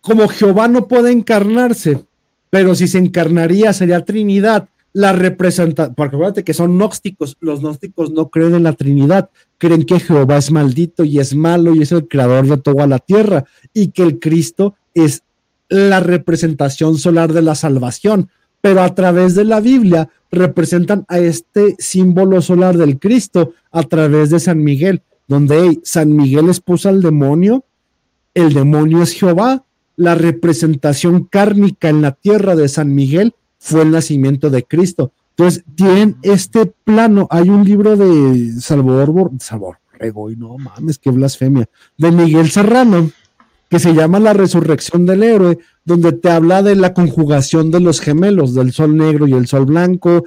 como Jehová no puede encarnarse, pero si se encarnaría sería Trinidad, la representa, porque acuérdate que son gnósticos, los gnósticos no creen en la Trinidad, creen que Jehová es maldito y es malo y es el creador de toda la tierra y que el Cristo es la representación solar de la salvación pero a través de la Biblia representan a este símbolo solar del Cristo a través de San Miguel, donde San Miguel expuso al demonio, el demonio es Jehová, la representación cárnica en la tierra de San Miguel fue el nacimiento de Cristo. Entonces, tienen este plano, hay un libro de Salvador, Salvador, y no mames, qué blasfemia, de Miguel Serrano, que se llama La Resurrección del Héroe, donde te habla de la conjugación de los gemelos, del sol negro y el sol blanco,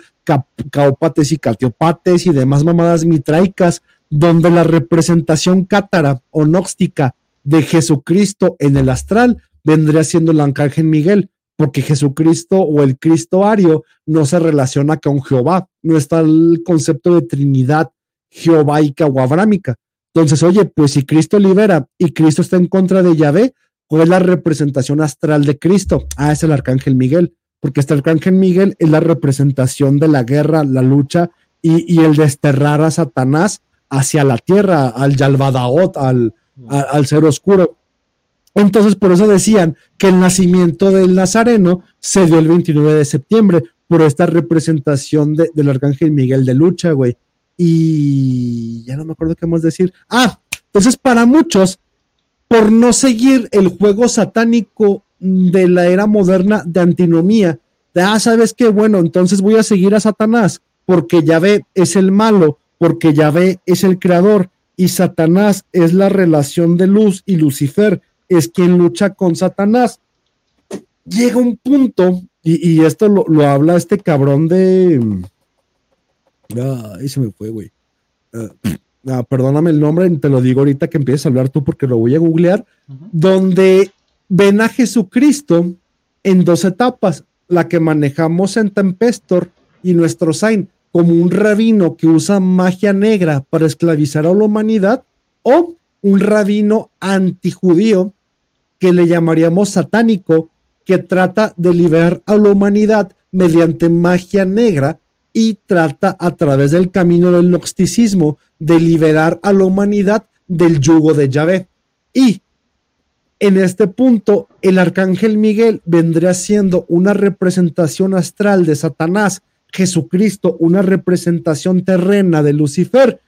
caopates y catiopates y demás mamadas mitraicas, donde la representación cátara o gnóstica de Jesucristo en el astral vendría siendo el arcángel Miguel, porque Jesucristo o el Cristo ario no se relaciona con Jehová, no está el concepto de Trinidad jehovaica o abrámica. Entonces, oye, pues si Cristo libera y Cristo está en contra de Yahvé, ¿Cuál es la representación astral de Cristo? Ah, es el arcángel Miguel, porque este arcángel Miguel es la representación de la guerra, la lucha y, el desterrar a Satanás hacia la tierra, al Yalvadaot, al, al, ser oscuro. Entonces, por eso decían que el nacimiento del Nazareno se dio el 29 de septiembre, por esta representación del arcángel Miguel de lucha, güey. Y ya no me acuerdo qué más decir. Ah, entonces para muchos por no seguir el juego satánico de la era moderna de antinomía. De, ah, ¿sabes qué? Bueno, entonces voy a seguir a Satanás porque Yahvé es el malo, porque Yahvé es el creador y Satanás es la relación de luz y Lucifer es quien lucha con Satanás. Llega un punto, y, esto lo, lo, habla este cabrón de... Ahí se me fue, güey. ah, perdóname el nombre, te lo digo ahorita que empieces a hablar tú porque lo voy a googlear, donde ven a Jesucristo en dos etapas, la que manejamos en Tempestor y nuestro Sign, como un rabino que usa magia negra para esclavizar a la humanidad, o un rabino antijudío que le llamaríamos satánico, que trata de liberar a la humanidad mediante magia negra y trata a través del camino del gnosticismo de liberar a la humanidad del yugo de Yahvé. Y en este punto, el arcángel Miguel vendría siendo una representación astral de Satanás, Jesucristo una representación terrena de Lucifer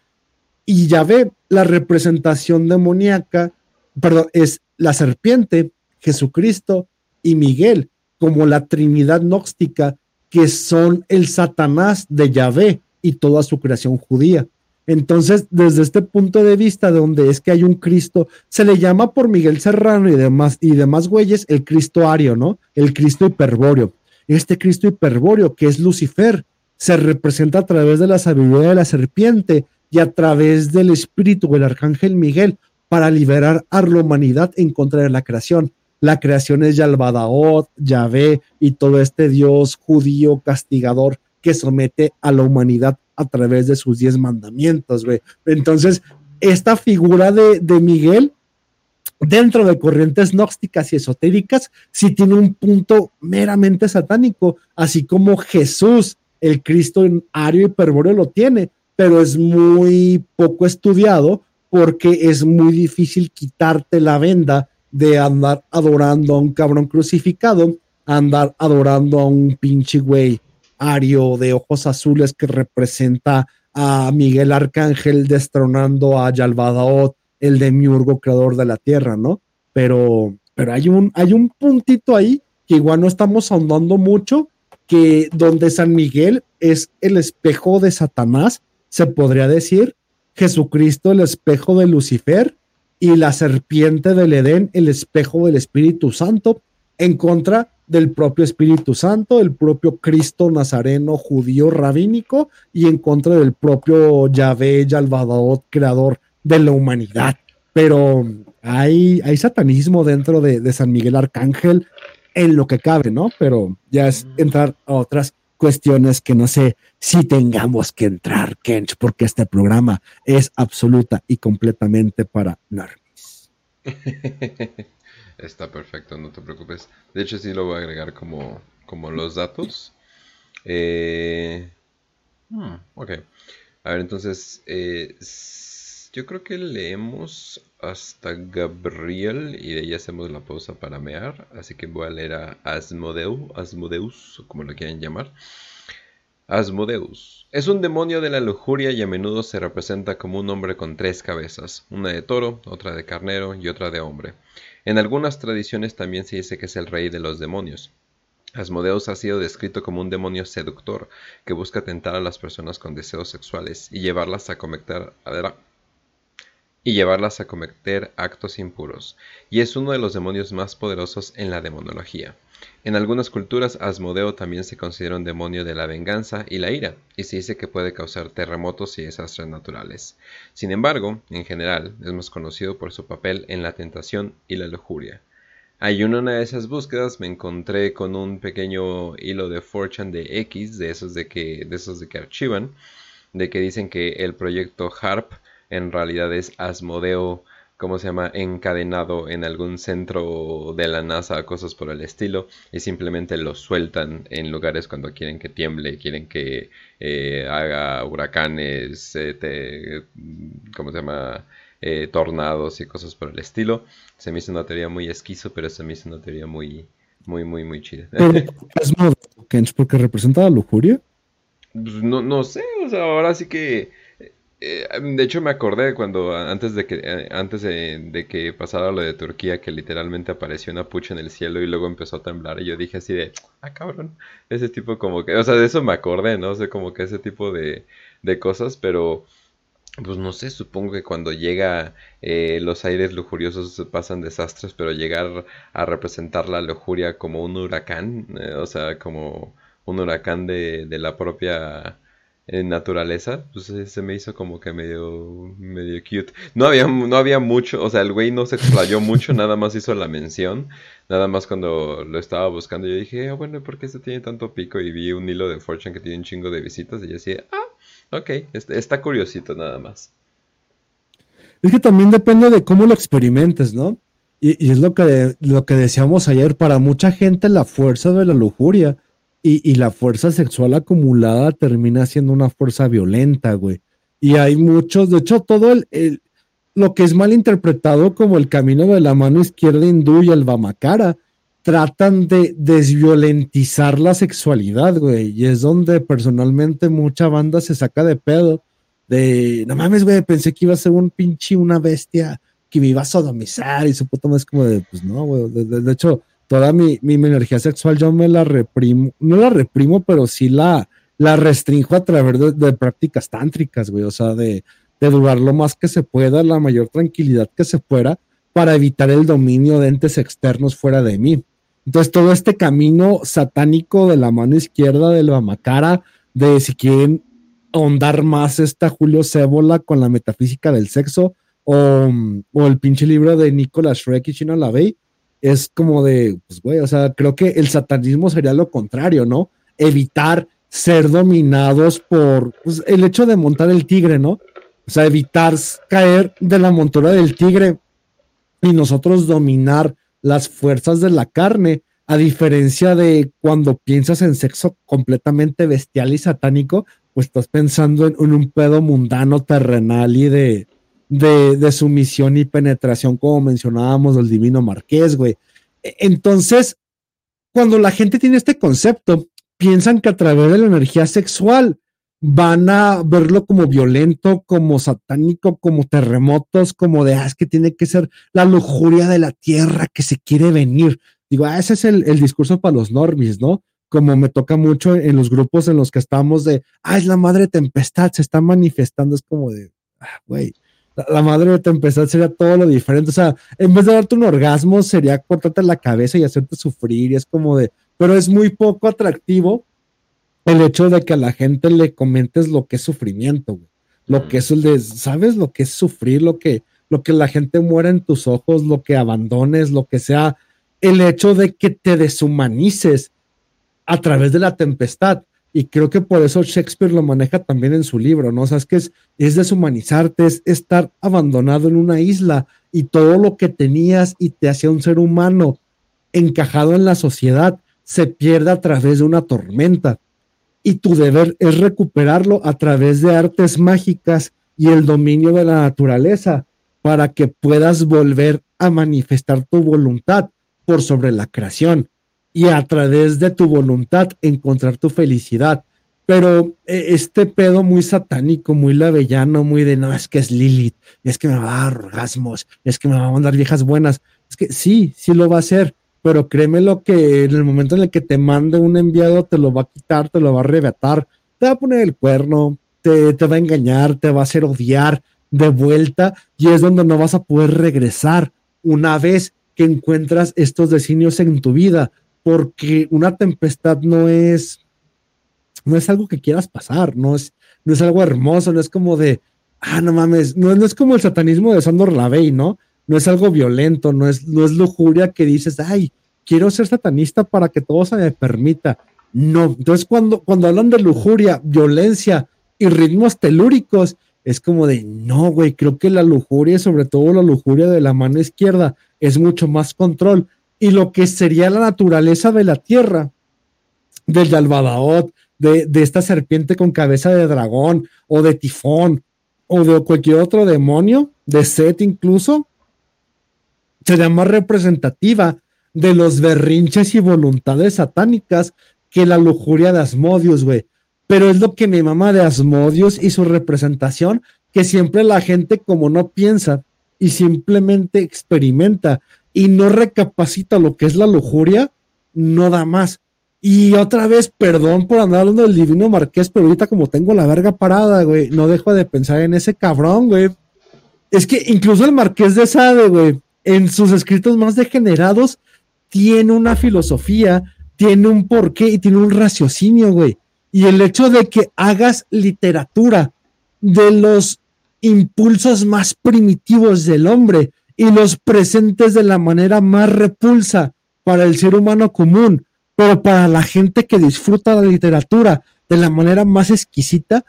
y Yahvé la representación demoníaca, perdón, es la serpiente, Jesucristo y Miguel como la Trinidad gnóstica que son el Satanás de Yahvé y toda su creación judía. Entonces, desde este punto de vista, de donde es que hay un Cristo, se le llama por Miguel Serrano y demás, y demás güeyes el Cristo ario, ¿no? El Cristo hiperbóreo. Este Cristo hiperbóreo, que es Lucifer, se representa a través de la sabiduría de la serpiente y a través del espíritu del arcángel Miguel para liberar a la humanidad en contra de la creación. La creación es Yalbadaot, Yahvé y todo este Dios judío castigador que somete a la humanidad a través de sus diez mandamientos. Entonces, esta figura de, de Miguel, dentro de corrientes gnósticas y esotéricas, sí tiene un punto meramente satánico, así como Jesús, el Cristo en ario hiperbóreo, lo tiene, pero es muy poco estudiado porque es muy difícil quitarte la venda de andar adorando a un cabrón crucificado, andar adorando a un pinche güey ario de ojos azules que representa a Miguel Arcángel destronando a Yalvadaot, el demiurgo creador de la tierra, ¿no? Pero, pero hay un, hay un puntito ahí que igual no estamos ahondando mucho, que donde San Miguel es el espejo de Satanás, se podría decir, Jesucristo el espejo de Lucifer y la serpiente del Edén el espejo del Espíritu Santo en contra del propio Espíritu Santo, el propio Cristo nazareno judío rabínico y en contra del propio Yahvé Yalvadot, creador de la humanidad. Pero hay, hay satanismo dentro de, de, San Miguel Arcángel en lo que cabe, ¿no? Pero ya es entrar a otras cuestiones que no sé si tengamos que entrar, Kench, porque este programa es absoluta y completamente para normies. Está perfecto, no te preocupes. De hecho, sí lo voy a agregar como, como los datos. Eh, hmm, ok. A ver, entonces, eh, yo creo que leemos hasta Gabriel y de ahí hacemos la pausa para mear. Así que voy a leer a Asmodeus, Asmodeus, como lo quieran llamar. Asmodeus. Es un demonio de la lujuria y a menudo se representa como un hombre con tres cabezas, una de toro, otra de carnero y otra de hombre. En algunas tradiciones también se dice que es el rey de los demonios. Asmodeus ha sido descrito como un demonio seductor que busca tentar a las personas con deseos sexuales y llevarlas a cometer, y llevarlas a cometer actos impuros, y es uno de los demonios más poderosos en la demonología. En algunas culturas, Asmodeo también se considera un demonio de la venganza y la ira, y se dice que puede causar terremotos y desastres naturales. Sin embargo, en general, es más conocido por su papel en la tentación y la lujuria. Ahí en una de esas búsquedas me encontré con un pequeño hilo de Fortune de X, de esos de que, de esos de que archivan, de que dicen que el proyecto HARP en realidad es Asmodeo ¿cómo se llama? encadenado en algún centro de la NASA, cosas por el estilo, y simplemente lo sueltan en lugares cuando quieren que tiemble, quieren que eh, haga huracanes, eh, ¿cómo se llama? Eh, tornados y cosas por el estilo. Se me hizo una teoría muy esquizo, pero se me hizo una teoría muy, muy, muy, muy chida. ¿Es porque representa la lujuria? Pues no, no sé, o sea, ahora sí que eh, de hecho me acordé cuando antes de que eh, antes de, que pasara lo de Turquía que literalmente apareció una pucha en el cielo y luego empezó a temblar y yo dije así de ah cabrón ese tipo como que o sea de eso me acordé no sé como que ese tipo de, de cosas pero pues no sé supongo que cuando llega eh, los aires lujuriosos pasan desastres pero llegar a representar la lujuria como un huracán o sea como un huracán de, de la propia en naturaleza, pues se me hizo como que medio, medio cute. No había, no había mucho, o sea, el güey no se explayó mucho, nada más hizo la mención. Nada más cuando lo estaba buscando yo dije, ah, bueno, ¿por qué este tiene tanto pico? Y vi un hilo de Fortune que tiene un chingo de visitas y yo decía, ah, ok, está, está curiosito nada más. Es que también depende de cómo lo experimentes, ¿no? Y, es lo que, lo que decíamos ayer, para mucha gente la fuerza de la lujuria y, la fuerza sexual acumulada termina siendo una fuerza violenta, güey. Y hay muchos, de hecho, todo el, lo que es mal interpretado como el camino de la mano izquierda hindú y el Vamakara, tratan de desviolentizar la sexualidad, güey. Y es donde personalmente mucha banda se saca de pedo. De, no mames, güey, pensé que iba a ser un pinche, una bestia que me iba a sodomizar y su puta más como de, pues no, güey. de hecho, toda mi, energía sexual yo me la reprimo, no la reprimo, pero sí la, la restringo a través de, prácticas tántricas, güey, o sea, de, de durar lo más que se pueda, la mayor tranquilidad que se pueda, para evitar el dominio de entes externos fuera de mí. Entonces, todo este camino satánico de la mano izquierda de la macara, de si quieren ahondar más esta Julio Cébola con la metafísica del sexo, o, o el pinche libro de Nicolas Shrek y Chino Lavey, es como de, pues, güey, o sea, creo que el satanismo sería lo contrario, ¿no? Evitar ser dominados por pues, el hecho de montar el tigre, ¿no? O sea, evitar caer de la montura del tigre y nosotros dominar las fuerzas de la carne, a diferencia de cuando piensas en sexo completamente bestial y satánico, pues estás pensando en un pedo mundano, terrenal y de, de, sumisión y penetración, como mencionábamos del divino marqués, güey. E, entonces, cuando la gente tiene este concepto, piensan que a través de la energía sexual van a verlo como violento, como satánico, como terremotos, como de, ah, es que tiene que ser la lujuria de la tierra que se quiere venir. Digo, ah, ese es el, el discurso para los normis, ¿no? Como me toca mucho en los grupos en los que estamos de, ah, es la madre tempestad, se está manifestando, es como de, ah, güey, la, madre de tempestad sería todo lo diferente. O sea, en vez de darte un orgasmo, sería cortarte la cabeza y hacerte sufrir. Y es como de, pero es muy poco atractivo el hecho de que a la gente le comentes lo que es sufrimiento, Lo que es el de, ¿sabes? Lo que es sufrir, lo que, lo que la gente muera en tus ojos, lo que abandones, lo que sea. El hecho de que te deshumanices a través de la tempestad. Y creo que por eso Shakespeare lo maneja también en su libro, ¿no? O sea, es que es, es deshumanizarte, es estar abandonado en una isla y todo lo que tenías y te hacía un ser humano encajado en la sociedad se pierde a través de una tormenta. Y tu deber es recuperarlo a través de artes mágicas y el dominio de la naturaleza para que puedas volver a manifestar tu voluntad por sobre la creación y a través de tu voluntad encontrar tu felicidad. Pero eh, este pedo muy satánico, muy lavellano, muy de no, es que es Lilith, es que me va a dar orgasmos, es que me va a mandar viejas buenas. Es que sí, sí lo va a hacer, pero créeme lo que en el momento en el que te mande un enviado te lo va a quitar, te lo va a arrebatar, te va a poner el cuerno, te, te va a engañar, te va a hacer odiar de vuelta y es donde no vas a poder regresar una vez que encuentras estos designios en tu vida porque una tempestad no es, no es algo que quieras pasar, no es, no es algo hermoso, no es como de, ah, no mames, no, no es como el satanismo de Sandor Lavey, ¿no? No es algo violento, no es, no es lujuria que dices, ay, quiero ser satanista para que todo se me permita. No, entonces cuando, cuando hablan de lujuria, violencia y ritmos telúricos, es como de, no, güey, creo que la lujuria, sobre todo la lujuria de la mano izquierda, es mucho más control y lo que sería la naturaleza de la tierra, del Yalbadaot, de, de esta serpiente con cabeza de dragón, o de tifón, o de cualquier otro demonio, de Set incluso, sería más representativa de los berrinches y voluntades satánicas que la lujuria de Asmodius, güey. Pero es lo que mi mamá de Asmodius y su representación, que siempre la gente como no piensa y simplemente experimenta y no recapacita lo que es la lujuria, no da más. Y otra vez, perdón por andar hablando del divino marqués, pero ahorita como tengo la verga parada, güey, no dejo de pensar en ese cabrón, güey. Es que incluso el marqués de Sade, güey, en sus escritos más degenerados, tiene una filosofía, tiene un porqué y tiene un raciocinio, güey. y el hecho de que hagas literatura de los impulsos más primitivos del hombre y los presentes de la manera más repulsa para el ser humano común, pero para la gente que disfruta la literatura de la manera más exquisita,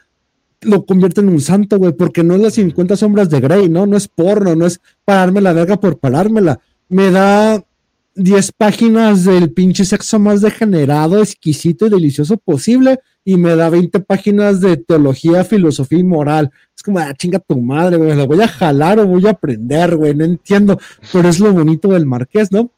lo convierte en un santo, güey, porque no es las 50 sombras de Grey, ¿no? No es porno, no es pararme la verga por parármela. Me da 10 páginas del pinche sexo más degenerado, exquisito y delicioso posible y me da 20 páginas de teología, filosofía y moral. Es como, ah, chinga tu madre, güey, lo voy a jalar o voy a aprender, güey, no entiendo, pero es lo bonito del marqués, ¿no?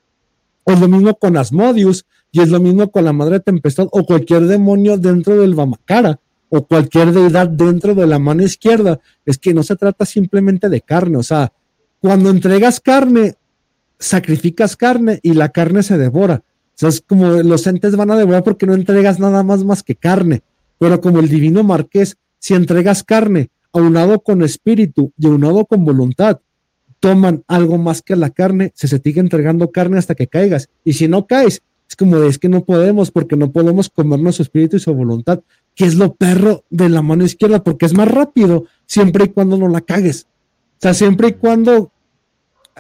O es lo mismo con Asmodius, y es lo mismo con la madre tempestad, o cualquier demonio dentro del Bamacara, o cualquier deidad dentro de la mano izquierda. Es que no se trata simplemente de carne, o sea, cuando entregas carne, sacrificas carne y la carne se devora es como los entes van a devorar porque no entregas nada más más que carne. Pero como el divino marqués, si entregas carne aunado con espíritu y aunado con voluntad, toman algo más que la carne, se, se sigue entregando carne hasta que caigas. Y si no caes, es como de, es que no podemos porque no podemos comernos su espíritu y su voluntad, que es lo perro de la mano izquierda, porque es más rápido siempre y cuando no la cagues. O sea, siempre y cuando...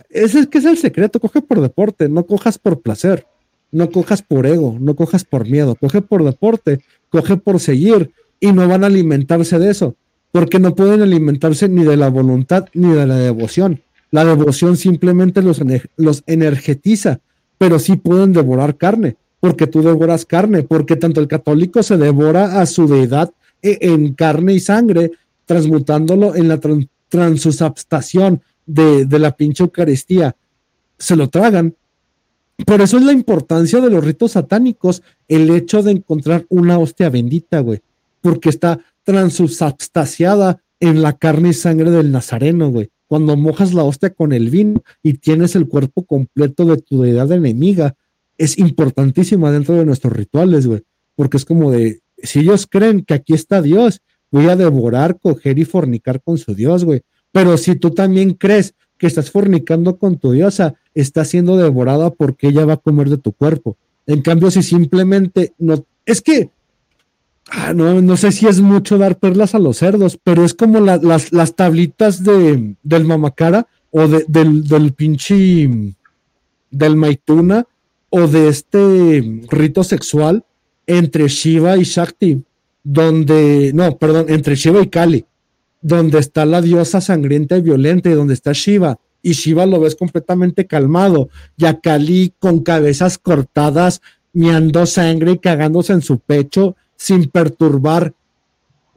Ese es que es el secreto, coge por deporte, no cojas por placer. No cojas por ego, no cojas por miedo, coge por deporte, coge por seguir y no van a alimentarse de eso, porque no pueden alimentarse ni de la voluntad ni de la devoción. La devoción simplemente los, los energetiza, pero sí pueden devorar carne, porque tú devoras carne, porque tanto el católico se devora a su deidad e, en carne y sangre, transmutándolo en la transusabstación de, de la pinche Eucaristía. Se lo tragan, por eso es la importancia de los ritos satánicos, el hecho de encontrar una hostia bendita, güey, porque está transubstanciada en la carne y sangre del nazareno, güey. Cuando mojas la hostia con el vino y tienes el cuerpo completo de tu deidad enemiga, es importantísima dentro de nuestros rituales, güey, porque es como de, si ellos creen que aquí está Dios, voy a devorar, coger y fornicar con su Dios, güey. Pero si tú también crees que estás fornicando con tu diosa está siendo devorada porque ella va a comer de tu cuerpo. En cambio, si simplemente no, es que, ah, no, no sé si es mucho dar perlas a los cerdos, pero es como las, las tablitas de, del mamacara o del, del pinche, del maituna o de este rito sexual entre Shiva y Shakti, donde, no, perdón, entre Shiva y Kali, donde está la diosa sangrienta y violenta y donde está Shiva. Y Shiva lo ves completamente calmado. Y a Kali con cabezas cortadas, miando sangre y cagándose en su pecho sin perturbar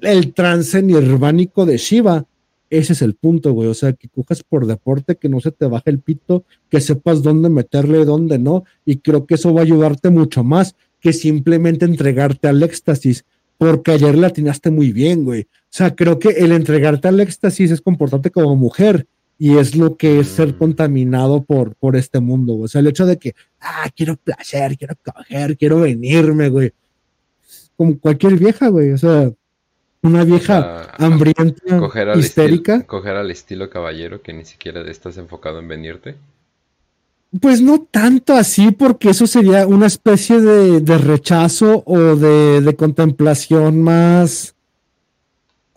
el trance nirvánico de Shiva. Ese es el punto, güey. O sea, que cojas por deporte, que no se te baje el pito, que sepas dónde meterle y dónde no. Y creo que eso va a ayudarte mucho más que simplemente entregarte al éxtasis porque ayer la atinaste muy bien, güey. O sea, creo que el entregarte al éxtasis es comportarte como mujer y es lo que es ser mm. contaminado por, por este mundo, güey. O sea, el hecho de que, ah, quiero placer, quiero coger, quiero venirme, güey. Como cualquier vieja, güey. O sea, una vieja hambrienta, histérica. coger al estilo caballero que ni siquiera estás enfocado en venirte. Pues no tanto así, porque eso sería una especie de, rechazo o de, contemplación más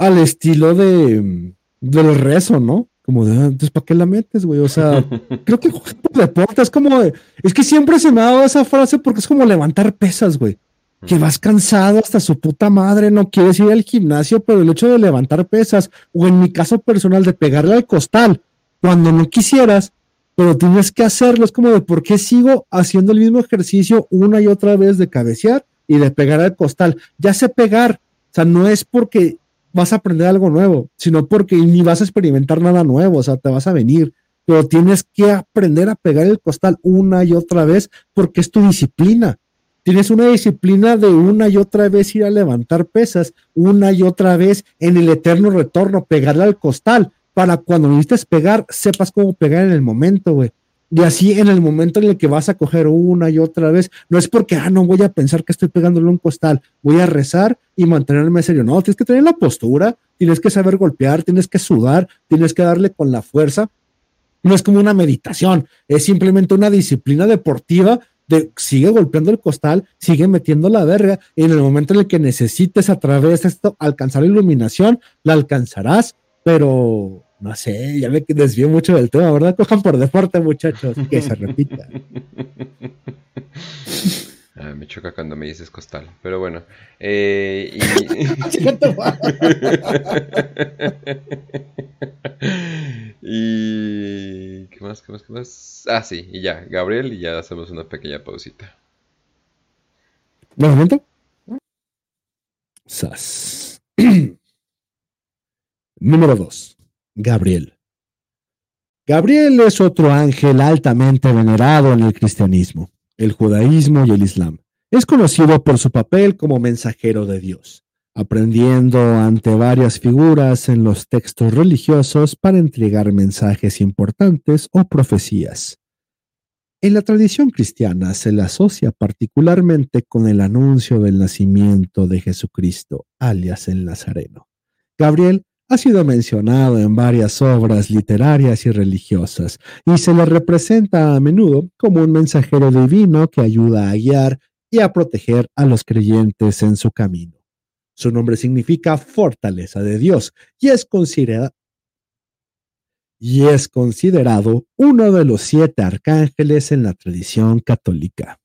al estilo de del rezo, ¿no? Como de, ah, entonces, ¿para qué la metes, güey? O sea, creo que deporte es como es que siempre se me ha dado esa frase porque es como levantar pesas, güey. Que vas cansado hasta su puta madre, no quieres ir al gimnasio, pero el hecho de levantar pesas, o en mi caso personal, de pegarle al costal, cuando no quisieras, pero tienes que hacerlo. Es como de por qué sigo haciendo el mismo ejercicio una y otra vez de cabecear y de pegar al costal. Ya sé pegar. O sea, no es porque vas a aprender algo nuevo, sino porque ni vas a experimentar nada nuevo. O sea, te vas a venir. Pero tienes que aprender a pegar el costal una y otra vez porque es tu disciplina. Tienes una disciplina de una y otra vez ir a levantar pesas, una y otra vez en el eterno retorno, pegarle al costal para cuando necesites pegar, sepas cómo pegar en el momento, güey. Y así en el momento en el que vas a coger una y otra vez, no es porque, ah, no voy a pensar que estoy pegándole un costal, voy a rezar y mantenerme serio. No, tienes que tener la postura, tienes que saber golpear, tienes que sudar, tienes que darle con la fuerza. No es como una meditación, es simplemente una disciplina deportiva de sigue golpeando el costal, sigue metiendo la verga, y en el momento en el que necesites a través de esto alcanzar la iluminación, la alcanzarás, pero no sé, ya me desvío mucho del tema, ¿verdad? Cojan por deporte, muchachos, que se repita. Ah, me choca cuando me dices costal, pero bueno. Eh, y... ¿Qué más? ¿Qué más? ¿Qué más? Ah, sí, y ya, Gabriel, y ya hacemos una pequeña pausita. ¿Un momento? Sas. Número 2. Gabriel. Gabriel es otro ángel altamente venerado en el cristianismo el judaísmo y el islam. Es conocido por su papel como mensajero de Dios, aprendiendo ante varias figuras en los textos religiosos para entregar mensajes importantes o profecías. En la tradición cristiana se le asocia particularmente con el anuncio del nacimiento de Jesucristo, alias el Nazareno. Gabriel ha sido mencionado en varias obras literarias y religiosas y se le representa a menudo como un mensajero divino que ayuda a guiar y a proteger a los creyentes en su camino. Su nombre significa fortaleza de Dios y es, y es considerado uno de los siete arcángeles en la tradición católica.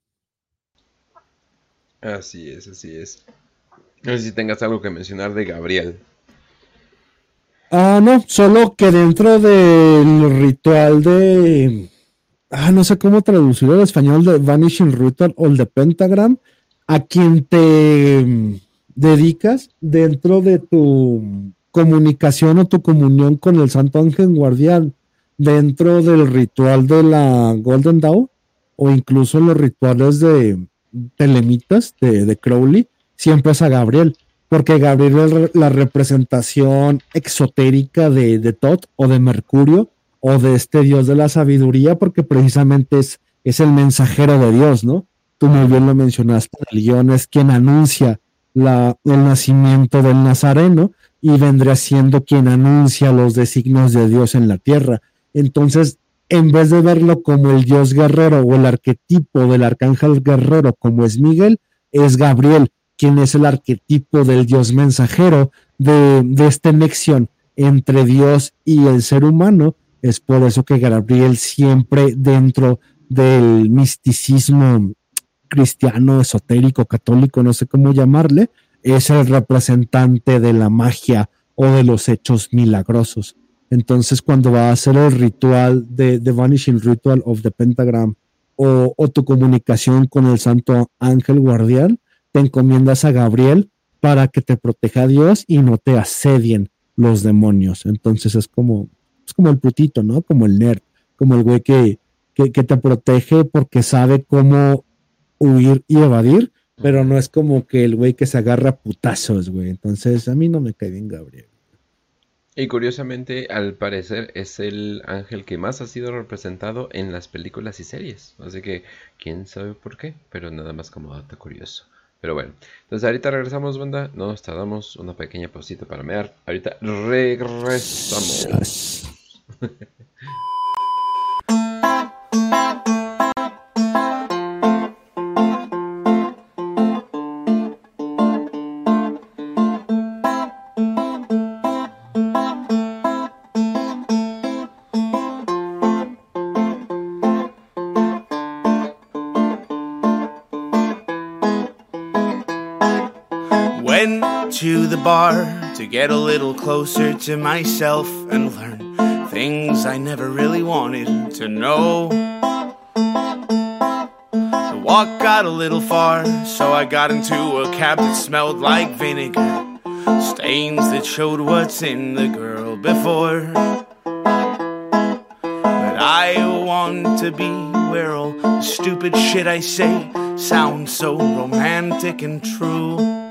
Así es, así es. No sé si tengas algo que mencionar de Gabriel. Ah, no, solo que dentro del ritual de. Ah, no sé cómo traducirlo al español de Vanishing Ritual o el de Pentagram, a quien te mm, dedicas dentro de tu comunicación o tu comunión con el Santo Ángel Guardián, dentro del ritual de la Golden Dawn, o incluso los rituales de telemitas de, de Crowley, siempre es a Gabriel porque Gabriel la representación exotérica de, de Tot o de Mercurio o de este dios de la sabiduría, porque precisamente es, es el mensajero de Dios, ¿no? Tú muy bien lo mencionaste, el guion es quien anuncia la, el nacimiento del Nazareno y vendrá siendo quien anuncia los designios de Dios en la tierra. Entonces, en vez de verlo como el dios guerrero o el arquetipo del arcángel guerrero como es Miguel, es Gabriel, quien es el arquetipo del Dios mensajero de, esta conexión entre Dios y el ser humano. Es por eso que Gabriel siempre dentro del misticismo cristiano, esotérico, católico, no sé cómo llamarle, es el representante de la magia o de los hechos milagrosos. Entonces, cuando va a hacer el ritual de The Vanishing Ritual of the Pentagram o, o tu comunicación con el Santo Ángel Guardián, te encomiendas a Gabriel para que te proteja Dios y no te asedien los demonios. Entonces es como, es como el putito, ¿no? Como el nerd, como el güey que, que, te protege porque sabe cómo huir y evadir, pero no es como que el güey que se agarra putazos, güey. Entonces a mí no me cae bien Gabriel. Y curiosamente, al parecer, es el ángel que más ha sido representado en las películas y series. Así que, quién sabe por qué, pero nada más como dato curioso. Pero bueno, entonces ahorita regresamos, banda. Nos tardamos una pequeña pausita para mear. Ahorita regresamos. To get a little closer to myself and learn things I never really wanted to know. The walk got a little far, so I got into a cab that smelled like vinegar, stains that showed what's in the girl before. But I want to be where all the stupid shit I say sounds so romantic and true.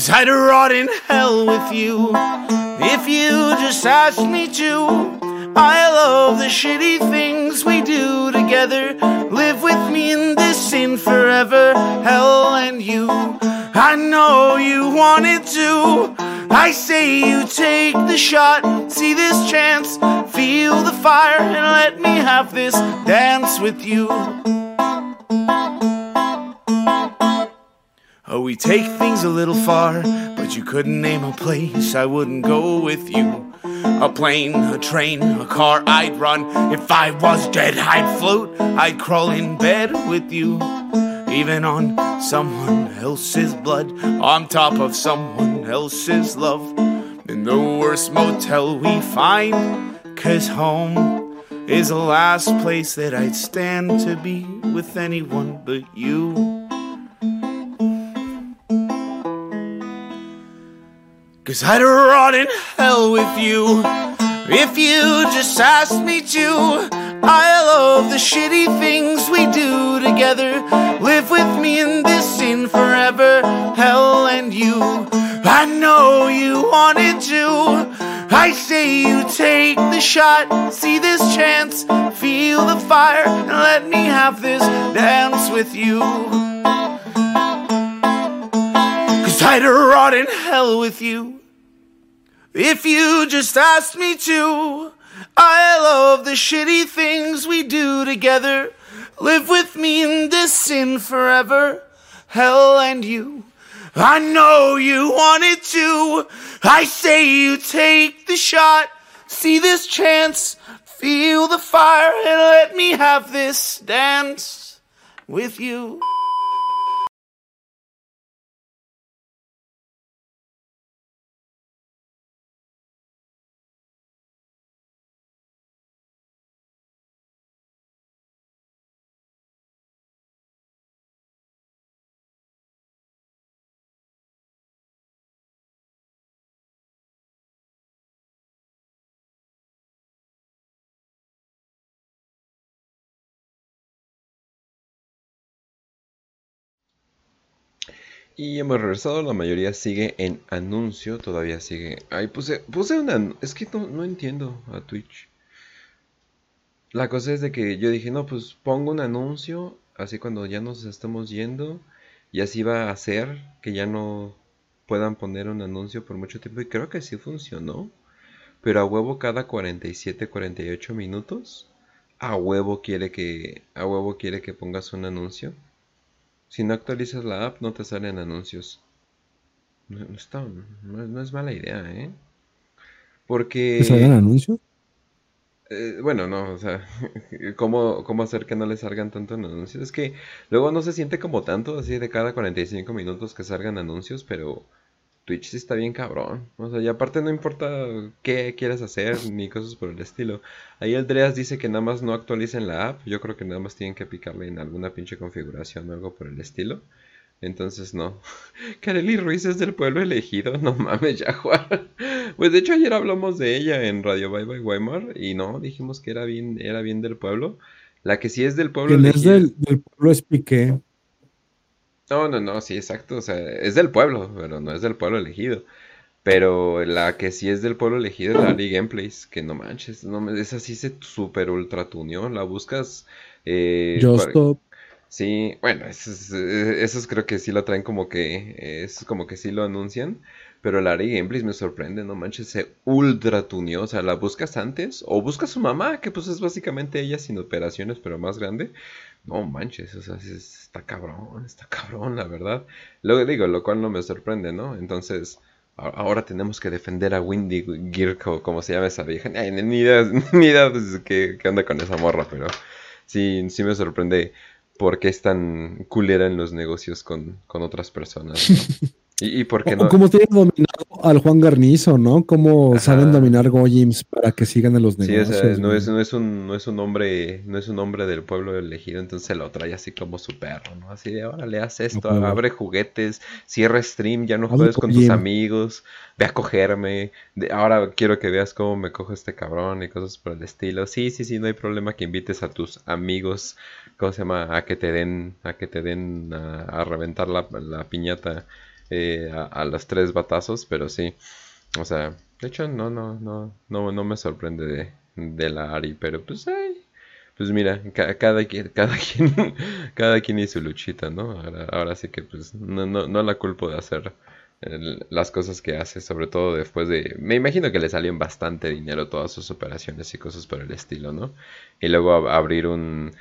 Cause I'd rot in hell with you if you just asked me to. I love the shitty things we do together. Live with me in this sin forever, hell and you. I know you wanted to. I say you take the shot, see this chance, feel the fire, and let me have this dance with you. Oh, we take things a little far, but you couldn't name a place I wouldn't go with you. A plane, a train, a car I'd run. If I was dead, I'd float, I'd crawl in bed with you. Even on someone else's blood, on top of someone else's love. In the worst motel we find, cause home is the last place that I'd stand to be with anyone but you. Cause I'd rot in hell with you if you just asked me to. I love the shitty things we do together. Live with me in this sin forever, hell and you. I know you wanted to. I say you take the shot, see this chance, feel the fire, and let me have this dance with you. I'd rot in hell with you if you just asked me to. I love the shitty things we do together. Live with me in this sin forever, hell and you. I know you wanted to. I say you take the shot, see this chance, feel the fire, and let me have this dance with you. Y hemos regresado, la mayoría sigue en anuncio, todavía sigue. Ay, puse, puse una... Es que no, no entiendo a Twitch. La cosa es de que yo dije, no, pues pongo un anuncio, así cuando ya nos estamos yendo, y así va a hacer que ya no puedan poner un anuncio por mucho tiempo. Y creo que sí funcionó. Pero a huevo cada 47, 48 minutos. A huevo quiere que. A huevo quiere que pongas un anuncio. Si no actualizas la app, no te salen anuncios. No, no está, no, no es mala idea, ¿eh? Porque... ¿Te salgan anuncios? Eh, bueno, no, o sea, ¿cómo, ¿cómo hacer que no le salgan tanto anuncios? Es que luego no se siente como tanto, así de cada 45 minutos que salgan anuncios, pero Twitch sí está bien cabrón. O sea, y aparte no importa qué quieras hacer ni cosas por el estilo. Ahí Andreas dice que nada más no actualicen la app. Yo creo que nada más tienen que picarle en alguna pinche configuración o algo por el estilo. Entonces no. Kareli Ruiz es del pueblo elegido. No mames, ya Juan. Pues de hecho ayer hablamos de ella en Radio Bye Bye Weimar. Y no, dijimos que era bien, era bien del pueblo. La que sí es del pueblo ¿Quién es elegido. del, del pueblo es Piqué? No, no, no, sí, exacto. O sea, es del pueblo, pero no es del pueblo elegido. Pero la que sí es del pueblo elegido es la Ari Gameplays, que no manches, no, me- esa sí se super ultra tuneó. La buscas. Eh, para- Stop. Sí, bueno, esos, esos creo que sí lo traen como que. Es como que sí lo anuncian. Pero la Ari Gameplays me sorprende, no manches, se ultra tuneó. O sea, la buscas antes, o buscas su mamá, que pues es básicamente ella sin operaciones, pero más grande. No manches, o sea, está cabrón, está cabrón, la verdad. Luego digo, lo cual no me sorprende, ¿no? Entonces, ahora tenemos que defender a Windy Girko, como se llama esa vieja. Ay, ni idea, ni idea pues, qué, qué onda con esa morra, pero sí, sí me sorprende por qué es tan culera en los negocios con, con otras personas. Y, y por qué no. como tienen dominado al Juan Garnizo, ¿no? Cómo Ajá. saben dominar Goyims para que sigan en los Sí, o negocios. sea, no es, no es un, no es un hombre, no es un hombre del pueblo elegido, entonces se lo trae así como su perro, ¿no? Así de, ahora le haz esto, abre juguetes, cierra stream, ya no juegues con tus amigos, ve a cogerme, de- ahora quiero que veas cómo me cojo este cabrón y cosas por el estilo. Sí, sí, sí, no hay problema que invites a tus amigos, ¿cómo se llama? A que te den, a que te den a, a reventar la, la piñata eh, a, a los tres batazos, pero sí. O sea, de hecho no, no, no, no, no me sorprende de, la Ari, pero pues ay, pues mira, ca- cada quien, cada quien, cada quien y su luchita, ¿no? Ahora, ahora sí que pues no, no, no la culpo de hacer, el- las cosas que hace, sobre todo después de... Me imagino que le salió bastante dinero todas sus operaciones y cosas por el estilo, ¿no? Y luego ab- abrir un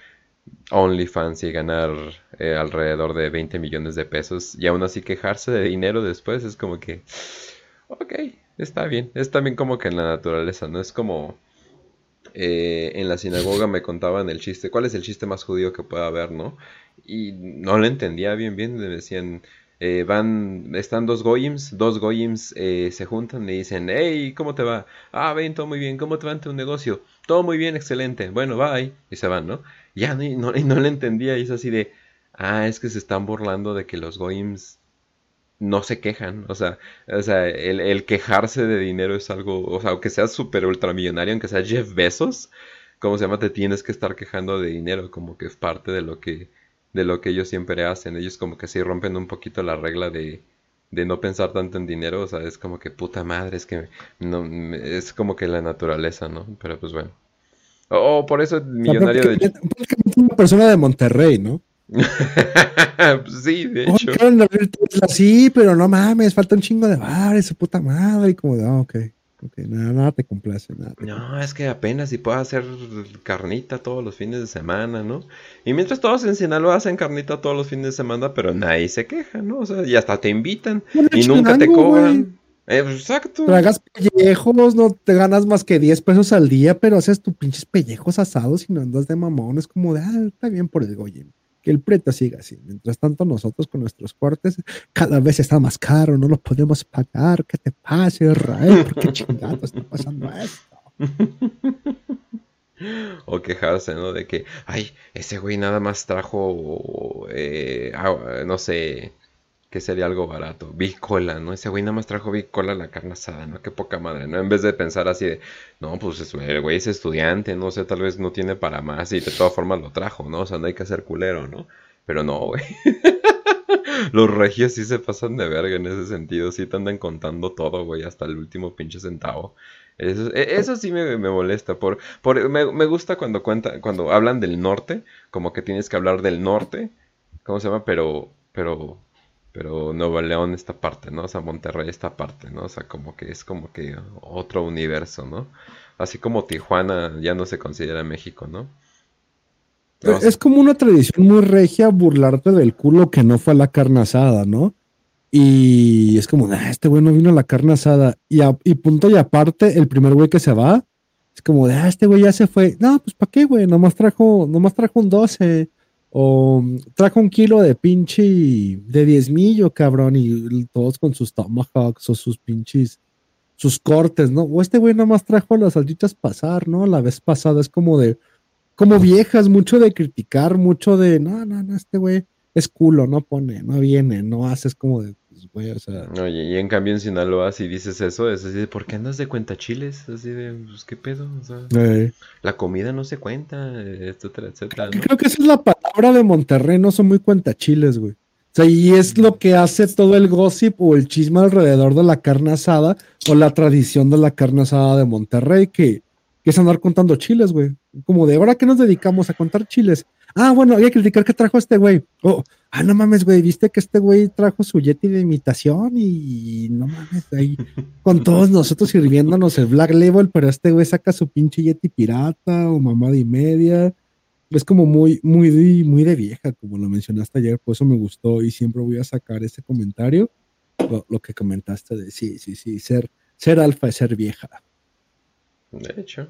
OnlyFans y ganar eh, alrededor de 20 millones de pesos y aún así quejarse de dinero después es como que... Ok, está bien. Es también como que en la naturaleza, ¿no? Es como... eh, en la sinagoga me contaban el chiste. ¿Cuál es el chiste más judío que pueda haber, no? Y no lo entendía bien, bien. Me decían, eh, van, están dos goyims, dos goyims se juntan y dicen, hey, ¿cómo te va? Ah, ven, todo muy bien, ¿cómo te va en tu negocio? Todo muy bien, excelente, bueno, bye. Y se van, ¿no? Ya no, y no, le entendía y es así de, ah, es que se están burlando de que los goyims no se quejan, o sea, o sea, el, el quejarse de dinero es algo, o sea, aunque seas súper ultramillonario, aunque sea Jeff Bezos, ¿cómo se llama? Te tienes que estar quejando de dinero, como que es parte de lo que, de lo que ellos siempre hacen. Ellos como que sí rompen un poquito la regla de, de no pensar tanto en dinero, o sea, es como que puta madre, es que no, es como que la naturaleza, ¿no? Pero pues bueno. O por eso el O sea, millonario de... una persona de Monterrey, ¿no? Pues sí, de Oh, hecho. sí, pero no mames, falta un chingo de bares, su puta madre. Y como de, ah, ok, ok, nada, nada te complace, nada. te No, es que apenas si puedo hacer carnita todos los fines de semana, ¿no? Y mientras todos en Sinaloa hacen carnita todos los fines de semana, pero nadie se queja, ¿no? O sea, y hasta te invitan y nunca te cobran. Exacto. Tragas pellejos, no te ganas más que 10 pesos al día, pero haces tus pinches pellejos asados y no andas de mamón. Es como de, ah, está bien por el Goyen. Que el preto siga así. Mientras tanto, nosotros con nuestros cortes, cada vez está más caro, no lo podemos pagar. ¿Qué te pasa, Israel? ¿Por qué chingados está pasando esto? O quejarse, ¿no? De que, ay, ese güey nada más trajo, eh, ah, no sé, ¿qué sería algo barato? Bicola, ¿no? Ese güey nada más trajo bicola la carne asada, ¿no? Qué poca madre, ¿no? En vez de pensar así de, no, pues es- el güey es estudiante, no sé, tal vez no tiene para más y de todas formas lo trajo, ¿no? O sea, no hay que ser culero, ¿no? Pero no, güey. Los regios sí se pasan de verga en ese sentido, sí te andan contando todo, güey, hasta el último pinche centavo. Eso, e- eso sí me, me molesta. Por, por, me, me gusta cuando cuenta, cuando hablan del norte, como que tienes que hablar del norte, ¿cómo se llama? Pero, pero, pero Nuevo León esta parte, ¿no? O sea, Monterrey esta parte, ¿no? O sea, como que es como que otro universo, ¿no? Así como Tijuana ya no se considera México, ¿no? No, Es como una tradición muy regia burlarte del culo que no fue a la carne asada, ¿no? Y es como, ah, este güey no vino a la carne asada. Y, a- y punto y aparte, el primer güey que se va, es como ah, este güey ya se fue. No, pues ¿para qué, güey? Nomás trajo, nomás trajo un 12. O trajo un kilo de pinche de diezmillo, cabrón. Y todos con sus tomahawks o sus pinches, sus cortes, ¿no? O este güey nomás trajo las salchichas pasar, ¿no? La vez pasada es como de, como viejas, mucho de criticar, mucho de, no, no, no, este güey es culo, no pone, no viene, no haces como de, pues, güey, o sea, Oye, y en cambio en Sinaloa si dices eso, es así de, ¿por qué andas de cuenta chiles? Así de, pues, ¿qué pedo? O sea, eh, la comida no se cuenta, etcétera, etcétera, que ¿no? creo que esa es la palabra de Monterrey, no son muy cuentachiles, güey. O sea, y es lo que hace todo el gossip o el chisme alrededor de la carne asada o la tradición de la carne asada de Monterrey, que, que es andar contando chiles, güey. Como de, ¿ahora qué nos dedicamos a contar chiles? Ah, bueno, hay que criticar que trajo este güey. Oh, ah, no mames, güey, viste que este güey trajo su Yeti de imitación y no mames, ahí con todos nosotros sirviéndonos el Black Label, pero este güey saca su pinche Yeti pirata o mamada y media. Es como muy, muy, muy de vieja, como lo mencionaste ayer, por eso me gustó y siempre voy a sacar ese comentario, lo, lo que comentaste de sí, sí, sí, ser, ser alfa es ser vieja. De hecho,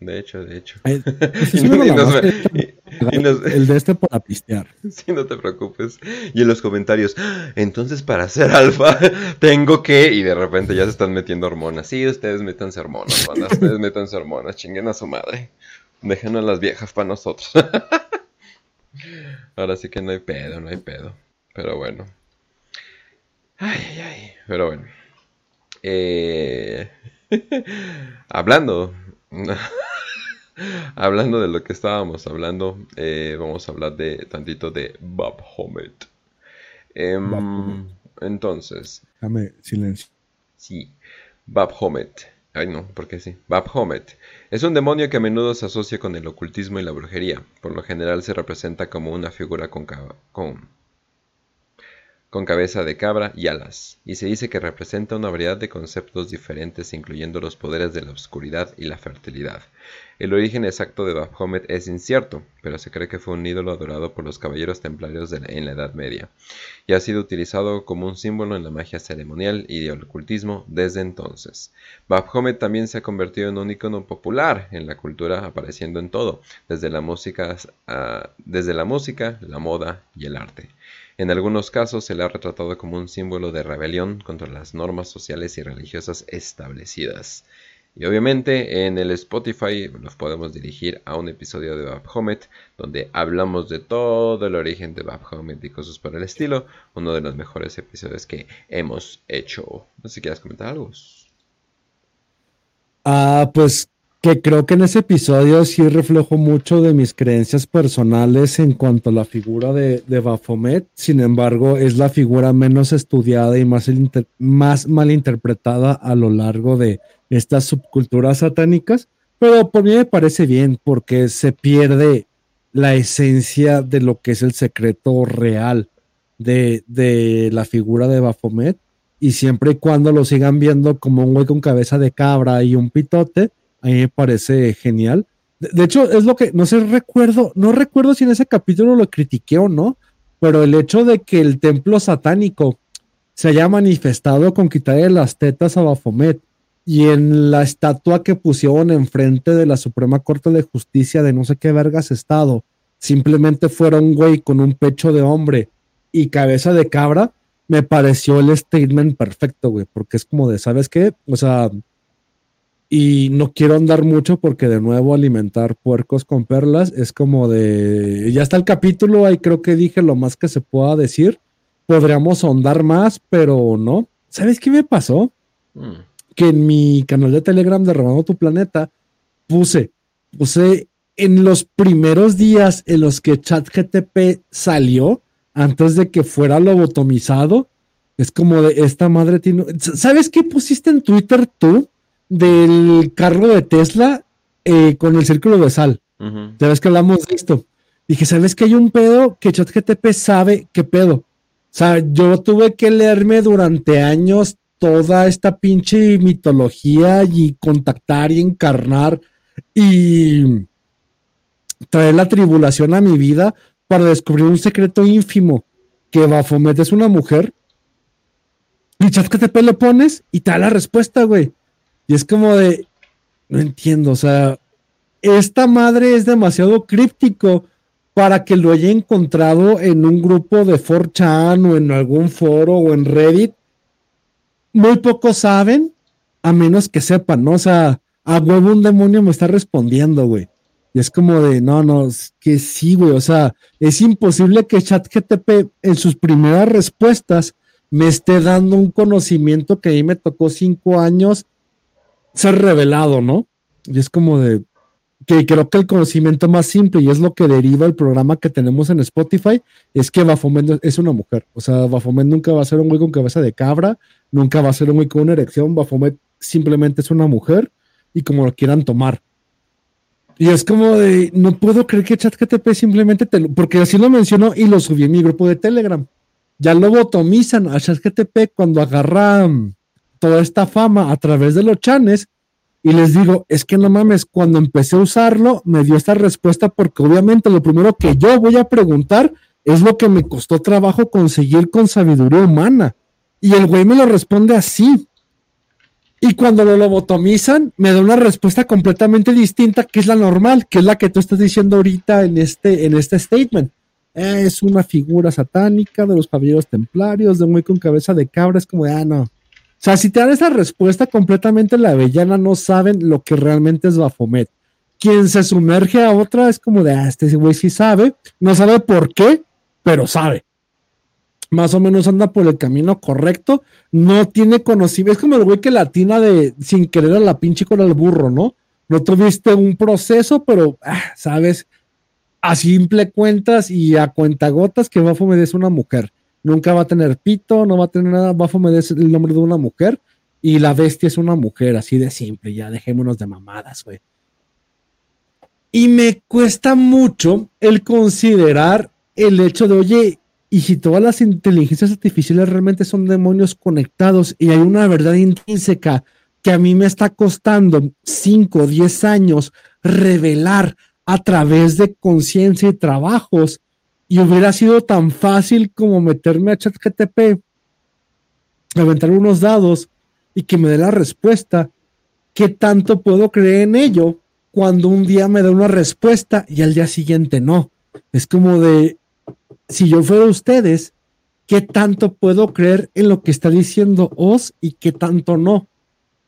de hecho, de hecho. Ay, ese Y sí no- me y lo nos- lavaste, y- y nos- el de este para pistear. Sí, no te preocupes. Y en los comentarios, "Ah, entonces para ser alfa tengo que... Y de repente ya se están metiendo hormonas. Sí, ustedes métanse hormonas, banda, Ustedes métanse hormonas, chinguen a su madre. Dejen a las viejas para nosotros. Ahora sí que no hay pedo, no hay pedo. Pero bueno. Ay, ay, ay. Pero bueno. Eh... Hablando... Hablando de lo que estábamos hablando, eh, vamos a hablar de tantito de Bob Homet. Em, entonces, Dame silencio. sí, Bob Homet. Ay no, ¿por qué sí? Bob Homet es un demonio que a menudo se asocia con el ocultismo y la brujería. Por lo general se representa como una figura con con cabeza de cabra y alas, y se dice que representa una variedad de conceptos diferentes incluyendo los poderes de la oscuridad y la fertilidad. El origen exacto de Baphomet es incierto, pero se cree que fue un ídolo adorado por los caballeros templarios en la Edad Media, y ha sido utilizado como un símbolo en la magia ceremonial y del ocultismo desde entonces. Baphomet también se ha convertido en un icono popular en la cultura, apareciendo en todo, desde la música, desde la, música la moda y el arte. En algunos casos se le ha retratado como un símbolo de rebelión contra las normas sociales y religiosas establecidas. Y obviamente en el Spotify nos podemos dirigir a un episodio de Baphomet donde hablamos de todo el origen de Baphomet y cosas por el estilo. Uno de los mejores episodios que hemos hecho. No sé si quieres comentar algo. Ah, pues que creo que en ese episodio sí reflejo mucho de mis creencias personales en cuanto a la figura de, de Baphomet. Sin embargo, es la figura menos estudiada y más, más mal interpretada a lo largo de estas subculturas satánicas. Pero por mí me parece bien porque se pierde la esencia de lo que es el secreto real de, de la figura de Baphomet. Y siempre y cuando lo sigan viendo como un güey con cabeza de cabra y un pitote, a mí me parece genial. De, hecho, es lo que, no sé, recuerdo, no recuerdo si en ese capítulo lo critiqué o no, pero el hecho de que el templo satánico se haya manifestado con quitarle las tetas a Bafomet y en la estatua que pusieron enfrente de la Suprema Corte de Justicia de no sé qué vergas estado, simplemente fuera un güey con un pecho de hombre y cabeza de cabra, me pareció el statement perfecto, güey, porque es como de, ¿sabes qué? O sea, y no quiero andar mucho porque de nuevo alimentar puercos con perlas es como de, ya está el capítulo, ahí creo que dije lo más que se pueda decir. Podríamos ahondar más, pero no. ¿Sabes qué me pasó? Mm. Que en mi canal de Telegram de Robando tu Planeta puse, puse en los primeros días en los que ChatGTP salió, antes de que fuera lobotomizado, es como de esta madre tiene... ¿Sabes qué pusiste en Twitter tú? Del carro de Tesla eh, con el círculo de sal. Sabes que hablamos de esto. Dije, ¿sabes que hay un pedo que ChatGTP sabe qué pedo? O sea, yo tuve que leerme durante años toda esta pinche mitología y contactar y encarnar y traer la tribulación a mi vida para descubrir un secreto ínfimo que Bafomet es una mujer. Y ChatGTP le pones y te da la respuesta, güey. Y es como de, no entiendo, o sea, esta madre es demasiado críptico para que lo haya encontrado en un grupo de 4chan o en algún foro o en Reddit. Muy pocos saben, a menos que sepan, ¿no? O sea, a huevo un demonio me está respondiendo, güey. Y es como de, no, no, que sí, güey. O sea, es imposible que ChatGTP en sus primeras respuestas me esté dando un conocimiento que a mí me tocó cinco años ser revelado, ¿no? Y es como de que creo que el conocimiento más simple y es lo que deriva el programa que tenemos en Spotify es que Bafomet es una mujer. O sea, Bafomet nunca va a ser un güey con cabeza de cabra, nunca va a ser un güey con una erección. Bafomet simplemente es una mujer y como lo quieran tomar. Y es como de, no puedo creer que ChatGTP simplemente te lo, porque así lo mencionó y lo subí en mi grupo de Telegram. Ya lo botomizan a ChatGTP cuando agarra toda esta fama a través de los chanes y les digo, es que no mames, cuando empecé a usarlo me dio esta respuesta porque obviamente lo primero que yo voy a preguntar es lo que me costó trabajo conseguir con sabiduría humana. Y el güey me lo responde así. Y cuando lo lobotomizan, me da una respuesta completamente distinta, que es la normal, que es la que tú estás diciendo ahorita en este, en este statement. Es una figura satánica de los caballeros templarios, de un güey con cabeza de cabra. Es como, ah, no, o sea, si te dan esa respuesta completamente la avellana, no saben lo que realmente es Bafomet. Quien se sumerge a otra es como de, ah, este güey sí sabe, no sabe por qué, pero sabe. Más o menos anda por el camino correcto, no tiene conocimiento. Es como el güey que latina de sin querer a la pinche con el burro, ¿no? No tuviste un proceso, pero ah, sabes a simple cuentas y a cuentagotas que Bafomet es una mujer nunca va a tener pito, no va a tener nada, Baphomet es el nombre de una mujer y la bestia es una mujer, así de simple, ya dejémonos de mamadas, güey. Y me cuesta mucho el considerar el hecho de, oye, y si todas las inteligencias artificiales realmente son demonios conectados y hay una verdad intrínseca que a mí me está costando 5 o 10 años revelar a través de conciencia y trabajos, y hubiera sido tan fácil como meterme a ChatGTP, aventar unos dados y que me dé la respuesta, ¿qué tanto puedo creer en ello cuando un día me da una respuesta y al día siguiente no? Es como de, si yo fuera ustedes, ¿qué tanto puedo creer en lo que está diciendo Oz y qué tanto no?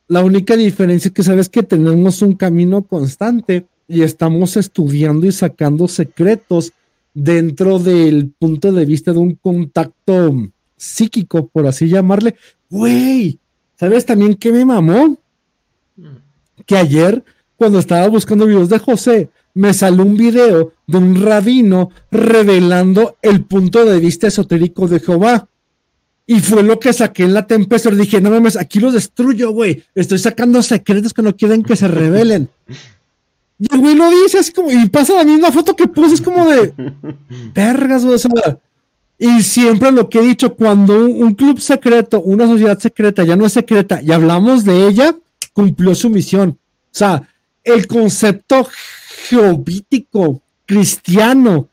La única diferencia es que sabes que tenemos un camino constante y estamos estudiando y sacando secretos dentro del punto de vista de un contacto psíquico, por así llamarle. Güey, ¿sabes también qué me mamó? Mm. Que ayer, cuando estaba buscando videos de José, me salió un video de un rabino revelando el punto de vista esotérico de Jehová. Y fue lo que saqué en la tempestad. Dije, no mames, aquí lo destruyo, güey. Estoy sacando secretos que no quieren que se revelen. Y el güey lo dice así como, y pasa la misma foto que puse, es como de vergas, güey. y siempre lo que he dicho, cuando un, club secreto, una sociedad secreta ya no es secreta y hablamos de ella, cumplió su misión. O sea, el concepto geobítico cristiano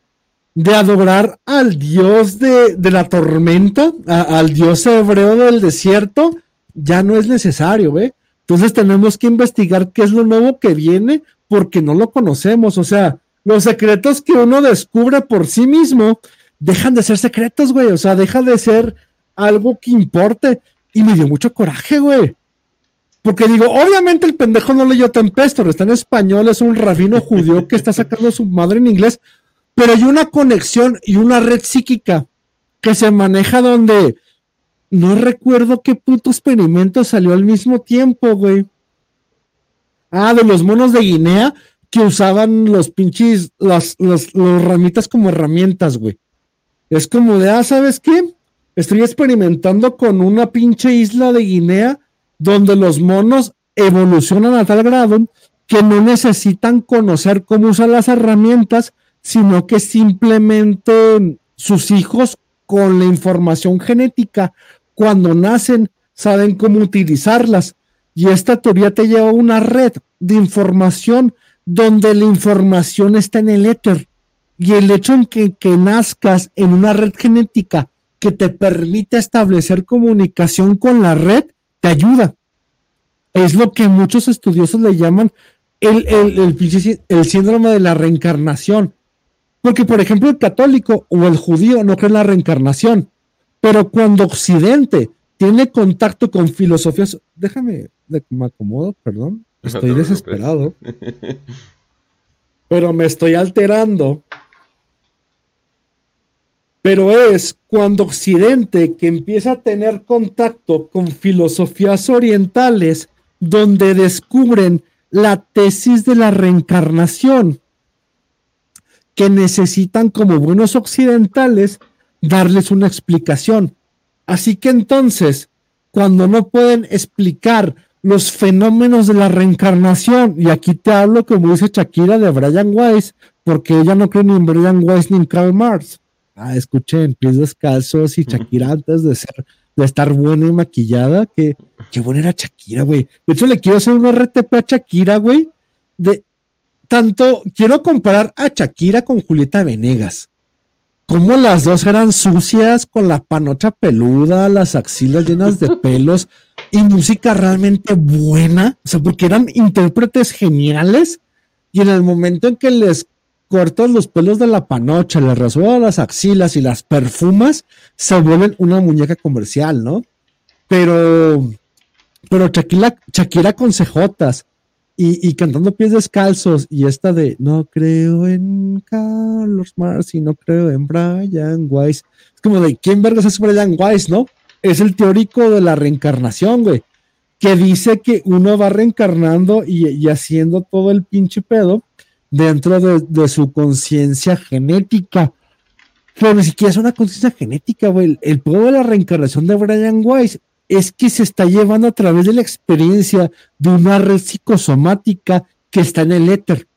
de adorar al dios de, la tormenta, al dios hebreo del desierto, ya no es necesario, ¿ve? Entonces tenemos que investigar qué es lo nuevo que viene porque no lo conocemos. O sea, los secretos que uno descubre por sí mismo dejan de ser secretos, güey. O sea, deja de ser algo que importe. Y me dio mucho coraje, güey. Porque digo, obviamente el pendejo no leyó Tempestor, está en español, es un rabino judío que está sacando a su madre en inglés, pero hay una conexión y una red psíquica que se maneja donde no recuerdo qué puto experimento salió al mismo tiempo, güey. Ah, de los monos de Guinea que usaban los pinches, las, ramitas como herramientas, güey. Es como de, ah, ¿sabes qué? Estoy experimentando con una pinche isla de Guinea donde los monos evolucionan a tal grado que no necesitan conocer cómo usar las herramientas, sino que simplemente sus hijos con la información genética, cuando nacen, saben cómo utilizarlas. Y esta teoría te lleva a una red de información donde la información está en el éter. Y el hecho en que, nazcas en una red genética que te permite establecer comunicación con la red, te ayuda. Es lo que muchos estudiosos le llaman el, el, síndrome de la reencarnación. Porque, por ejemplo, el católico o el judío no cree en la reencarnación. Pero cuando Occidente tiene contacto con filosofías, déjame, me acomodo, perdón, estoy desesperado. pero me estoy alterando pero es cuando Occidente que empieza a tener contacto con filosofías orientales donde descubren la tesis de la reencarnación que necesitan como buenos occidentales darles una explicación. Así que entonces, cuando no pueden explicar los fenómenos de la reencarnación, y aquí te hablo como dice Shakira de Brian Weiss, porque ella no cree ni en Brian Weiss ni en Karl Marx ah, escuchen pies descalzos y Shakira antes de ser, de estar buena y maquillada, que qué buena era Shakira, güey. De hecho, le quiero hacer un RTP a Shakira, güey, de tanto, quiero comparar a Shakira con Julieta Venegas. Como las dos eran sucias, con la panocha peluda, las axilas llenas de pelos y música realmente buena, o sea, porque eran intérpretes geniales y en el momento en que les cortas los pelos de la panocha, le rasuras las axilas y las perfumas, se vuelven una muñeca comercial, ¿no? Pero, pero Shakira, Shakira con cejotas y, cantando pies descalzos y esta de no creo en Carlos Mars y no creo en Brian Weiss. Es como de quién vergas es Brian Weiss, ¿no? Es el teórico de la reencarnación, güey, que dice que uno va reencarnando y, y haciendo todo el pinche pedo dentro de, su conciencia genética. Pero ni siquiera es una conciencia genética, güey. El, poder de la reencarnación de Brian Weiss es que se está llevando a través de la experiencia de una red psicosomática que está en el éter.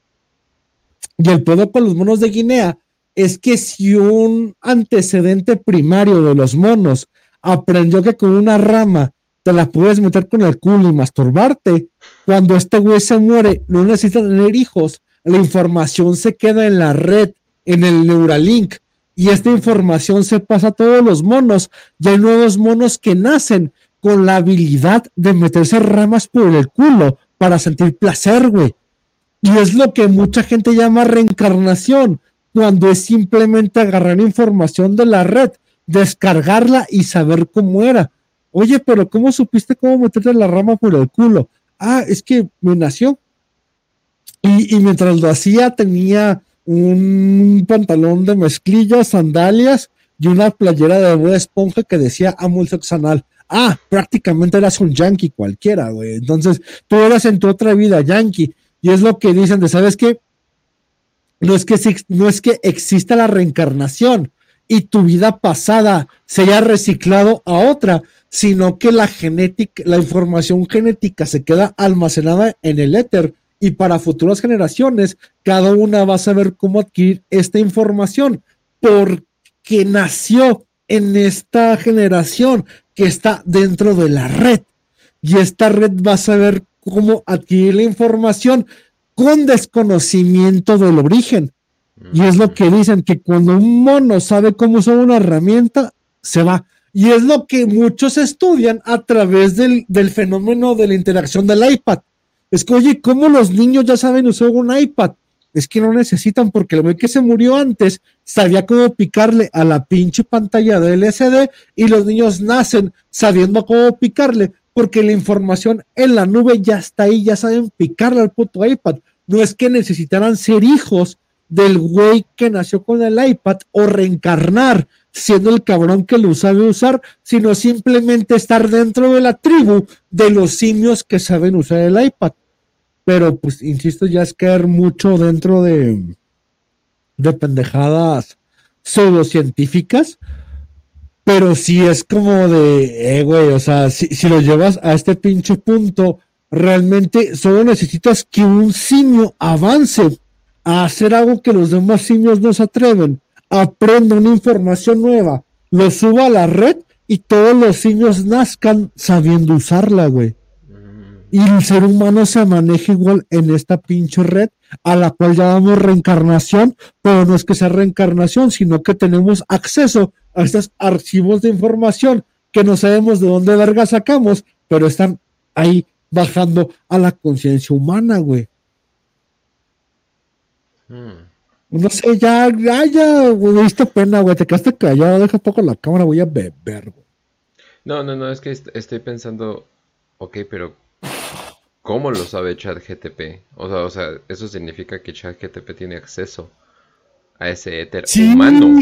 Y el poder con los monos de Guinea es que si un antecedente primario de los monos aprendió que con una rama te la puedes meter con el culo y masturbarte, cuando este güey se muere, no necesita tener hijos, la información se queda en la red, en el Neuralink, y esta información se pasa a todos los monos, y hay nuevos monos que nacen con la habilidad de meterse ramas por el culo para sentir placer, güey. Y es lo que mucha gente llama reencarnación, cuando es simplemente agarrar información de la red, descargarla y saber cómo era. Oye, pero ¿cómo supiste cómo meterte la rama por el culo? Ah, es que me nació. Y, mientras lo hacía tenía un pantalón de mezclillas, sandalias y una playera de Esponja que decía amo el. Ah, prácticamente eras un yankee cualquiera, güey. Entonces, tú eras en tu otra vida yankee. Y es lo que dicen de, ¿sabes qué? No es que, no es que exista la reencarnación y tu vida pasada se haya reciclado a otra, sino que la genética, la información genética se queda almacenada en el éter. Y para futuras generaciones cada una va a saber cómo adquirir esta información. Porque nació en esta generación que está dentro de la red y esta red va a saber cómo adquirir la información con desconocimiento del origen. Y es lo que dicen, que cuando un mono sabe cómo usar una herramienta, se va. Y es lo que muchos estudian a través del, fenómeno de la interacción del iPad. Es que, oye, ¿cómo los niños ya saben usar un iPad? Es que no necesitan porque el güey que se murió antes sabía cómo picarle a la pinche pantalla de LCD y los niños nacen sabiendo cómo picarle porque la información en la nube ya está ahí, ya saben picarle al puto iPad. No es que necesitaran ser hijos del güey que nació con el iPad o reencarnar siendo el cabrón que lo sabe usar, sino simplemente estar dentro de la tribu de los simios que saben usar el iPad. Pero pues, insisto, ya es caer mucho dentro de, de pendejadas pseudocientíficas, pero si es como de, eh, güey, o sea, si, si lo llevas a este pinche punto, realmente solo necesitas que un simio avance a hacer algo que los demás simios no se atreven aprenda una información nueva, lo suba a la red y todos los simios nazcan sabiendo usarla, güey. Y el ser humano se maneja igual en esta pinche red a la cual llamamos reencarnación, pero no es que sea reencarnación, sino que tenemos acceso a estos archivos de información que no sabemos de dónde verga sacamos, pero están ahí bajando a la conciencia humana, güey. No sé, ya, ya, ya, güey, diste pena, güey, te quedaste callado, deja poco la cámara, voy a beber, güey. No, no, no, es que estoy pensando, ok, pero ¿cómo lo sabe ChatGTP? O sea, o sea, eso significa que ChatGTP tiene acceso a ese éter sí. humano.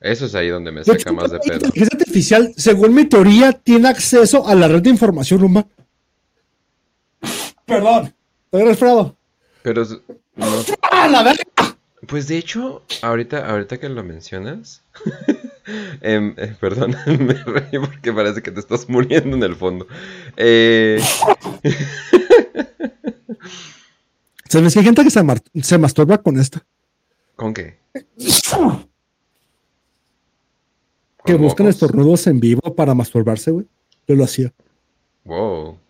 Eso es ahí donde me saca más de pedo. La inteligencia artificial, según mi teoría, tiene acceso a la red de información humana. Perdón, estoy resfriado. Pero ¡Ah, Pues de hecho, ahorita, ahorita que lo mencionas, em, eh, perdón, me reí porque parece que te estás muriendo en el fondo. Eh... ¿Sabes que hay gente que se, se masturba con esto? ¿Con qué? Que buscan estornudos en vivo para masturbarse, güey. Yo lo hacía. Wow.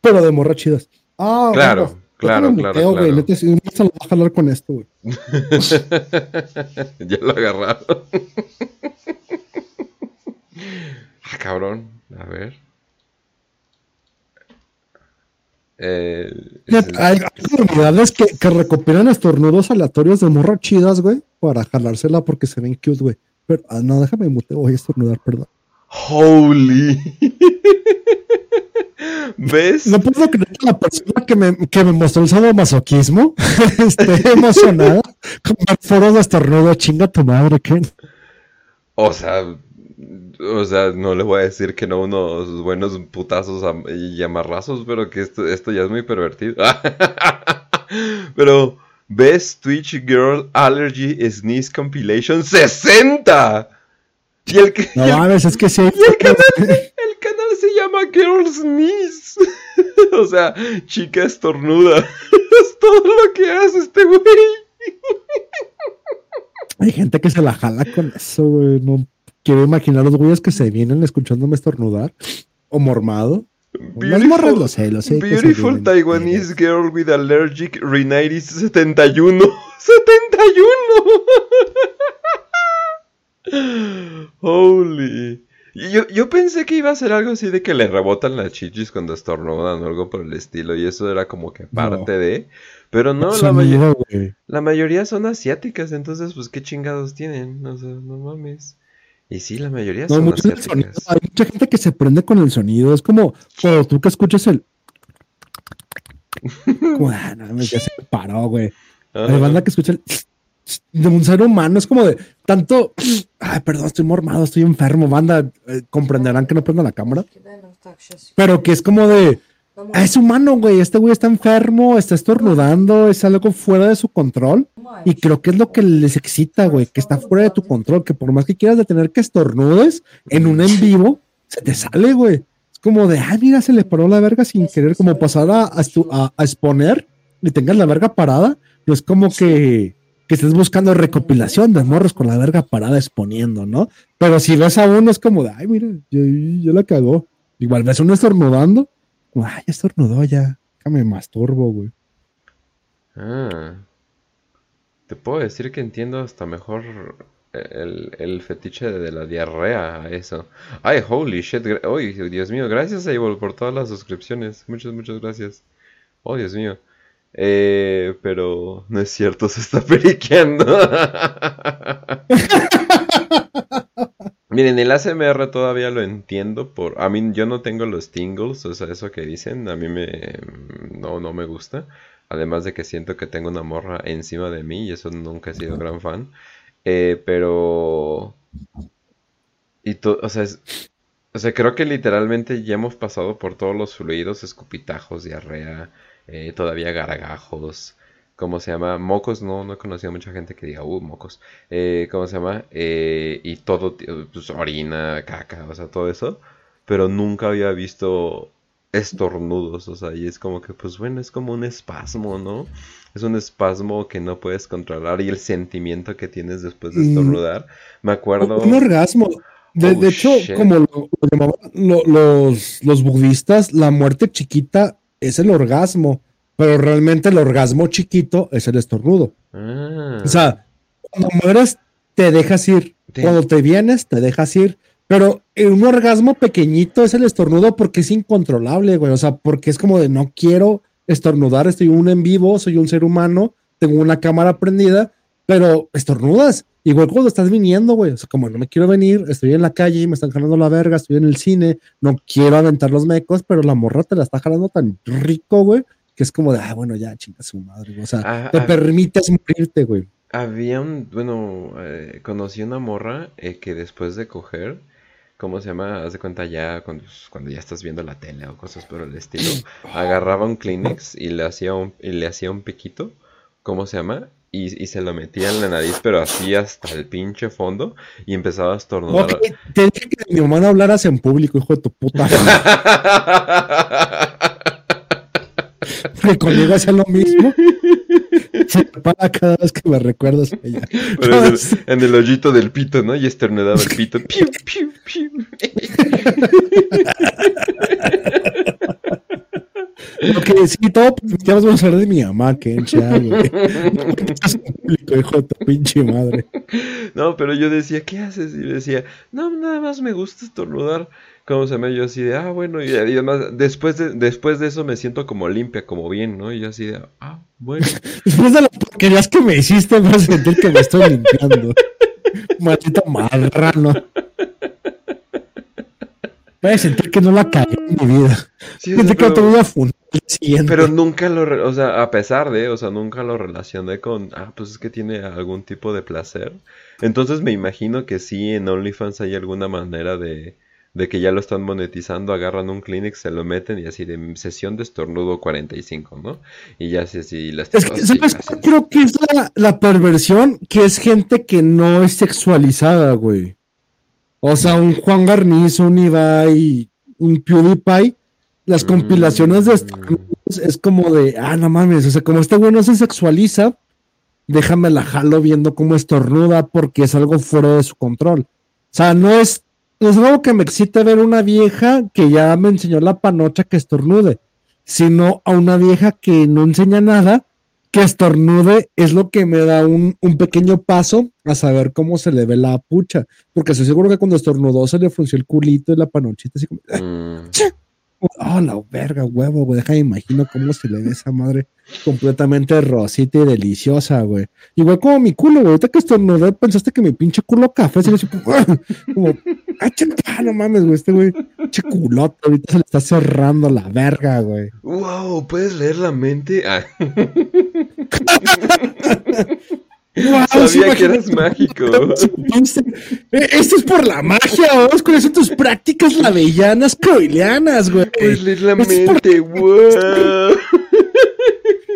Pero de morra chidas. Ah, claro, claro, claro, claro. Güey, no se lo va a jalar con esto, güey. ya lo agarraron. ah, cabrón. A ver. Eh, hay, comunidades que, que, recopilan estornudos aleatorios de morra chidas, güey, para jalársela porque se ven cute, güey. Pero, ah, no, déjame mute, voy a estornudar, perdón. Holy. ¿Ves? No puedo creer que la persona que me, que me mostró el masoquismo esté emocionada con el foro de estornudo. Chinga tu madre, Ken. O sea, o sea, no le voy a decir que no unos buenos putazos y amarrazos, pero que esto, esto ya es muy pervertido. pero, ¿ves Twitch Girl Allergy Sneeze Compilation 60? Y el que. No mames, es que sí. Y el se llama Sneeze. o sea, chica estornuda. es todo lo que hace este güey. Hay gente que se la jala con eso, güey. No quiero imaginar los güeyes que se vienen escuchándome estornudar o mormado. Las morras lo sé, lo sé. que se Beautiful. Taiwanese girl with allergic rhinitis 71. ¡71! Holy. Yo, yo pensé que iba a ser algo así de que le rebotan las chichis cuando estornudan o algo por el estilo. Y eso era como que parte No. de. Pero no, la, güey. la mayoría son asiáticas. Entonces, pues, ¿qué chingados tienen? O sea, no mames. Y sí, la mayoría No, son sonido. asiáticas. Hay mucha gente que se prende con el sonido. Es como cuando tú que escuchas el. Como, ah, ya se paró, güey. Hay banda que escucha el. De un ser humano. Es como de tanto. Ay, perdón, estoy mormado, estoy enfermo. Banda, eh, comprenderán que no prendo la cámara. Pero que es como de. "Ah, es humano, güey. Este güey está enfermo, está estornudando, es algo fuera de su control. Y creo que es lo que les excita, güey, que está fuera de tu control, que por más que quieras detener que estornudes en un en vivo, se te sale, güey. Es como de, ah, mira, se le paró la verga sin querer, como pasar a, a, exponer y tengas la verga parada. No es como que, que estés buscando recopilación de morros con la verga parada exponiendo, ¿no? Pero si ves a uno, es como de, ay, mira, ya, ya la cagó. Igual ves a uno estornudando, ay, ya estornudó ya. Déjame masturbo, güey. Ah. Te puedo decir que entiendo hasta mejor el, el fetiche de la diarrea eso. Ay, holy shit. Ay, Dios mío, gracias Abel por todas las suscripciones. Muchas, muchas gracias. Oh, Dios mío. Eh, pero no es cierto, se está periqueando. Miren, el ASMR todavía lo entiendo por... A mí yo no tengo los tingles, o sea, eso que dicen, a mí me... No, no me gusta. Además de que siento que tengo una morra encima de mí y eso nunca he sido gran fan. Eh, pero... Y to- o sea, es- o sea, creo que literalmente ya hemos pasado por todos los fluidos, escupitajos, diarrea, eh, todavía gargajos, ¿cómo se llama? Mocos, no, no he conocido a mucha gente que diga, uh, mocos. Eh, ¿cómo se llama? Eh, y todo, pues, orina, caca, o sea, todo eso. Pero nunca había visto estornudos, o sea, y es como que, pues bueno, es como un espasmo, ¿no? Es un espasmo que no puedes controlar y el sentimiento que tienes después de estornudar. Me acuerdo... Un orgasmo. De, Oh, de hecho, shit. como lo, lo llamaban lo- los, los budistas, la muerte chiquita es el orgasmo, pero realmente el orgasmo chiquito es el estornudo. Ah. O sea, cuando mueres te dejas ir, cuando te vienes te dejas ir, pero un orgasmo pequeñito es el estornudo porque es incontrolable, güey. O sea, porque es como de no quiero estornudar, estoy un en vivo, soy un ser humano, tengo una cámara prendida, pero estornudas. Igual cuando estás viniendo, güey. O sea, como no me quiero venir, estoy en la calle, me están jalando la verga, estoy en el cine, no quiero aventar los mecos, pero la morra te la está jalando tan rico, güey, que es como de, ah, bueno, ya, chinga su madre, güey. O sea, Ah, te ah. permites morirte, güey. Había un, bueno, eh, conocí una morra eh, que después de coger, ¿cómo se llama? Haz de cuenta ya cuando, cuando ya estás viendo la tele o cosas por el estilo, agarraba un Kleenex y le hacía un, y le hacía un piquito, ¿cómo se llama? Y, y se lo metía en la nariz, pero así hasta el pinche fondo y empezaba a estornudar. Te dije que mi mamá no hablaras en público, hijo de tu puta. que conmigo hacía lo mismo. Se para cada vez que me recuerdas a ella. Pero en, el, en el hoyito del pito, ¿no? Y estornudaba el pito. Piu, piu, piu. Ok, sí, todo ya vamos a hablar de mi mamá, que público, hijo de pinche madre. No, pero yo decía, ¿qué haces? Y le decía, no, nada más me gusta estornudar. ¿Cómo se llama? Yo así de, ah, bueno, y además, después de, después de eso me siento como limpia, como bien, ¿no? Y yo así de, ah, bueno. Después de las porquerías que me hiciste, vas a sentir que me estoy limpiando. Maldito marrano. Voy a sentir que no la cagué en mi vida. Sí, que no te voy a fundar siguiente. pero nunca lo, o sea, a pesar de, o sea, nunca lo relacioné con, ah, pues es que tiene algún tipo de placer. Entonces me imagino que sí, en OnlyFans hay alguna manera de, de que ya lo están monetizando, agarran un Kleenex, se lo meten y así de sesión de estornudo 45, ¿no? Y ya así, así, las Es que, así, ¿sabes así. cuál Creo que es la, la perversión que es gente que no es sexualizada, güey. O sea, un Juan Garnizo, un Ibai, un PewDiePie, las compilaciones de estornudos es como de, ah, no mames, o sea, como este güey no se sexualiza, déjame la jalo viendo cómo estornuda porque es algo fuera de su control. O sea, no es, no es algo que me excite ver una vieja que ya me enseñó la panocha que estornude, sino a una vieja que no enseña nada, que estornude es lo que me da un, un pequeño paso a saber cómo se le ve la pucha. Porque estoy seguro que cuando estornudó se le frunció el culito y la panochita así como... Mm. Oh, la verga, huevo, güey. Deja, imagino cómo se le ve esa madre completamente rosita y deliciosa, güey. Igual como mi culo, güey. Ahorita que estornudé, pensaste que mi pinche culo café se le como, como ah, ah, no mames, güey. Este güey, pinche culote, ahorita se le está cerrando la verga, güey. Wow, ¿puedes leer la mente? Ah. Wow, Sabía que eres mágico. Eh, Esto es por la magia, vamos con eso tus prácticas lavellanas coilianas, güey. Leer la por- mente, wow.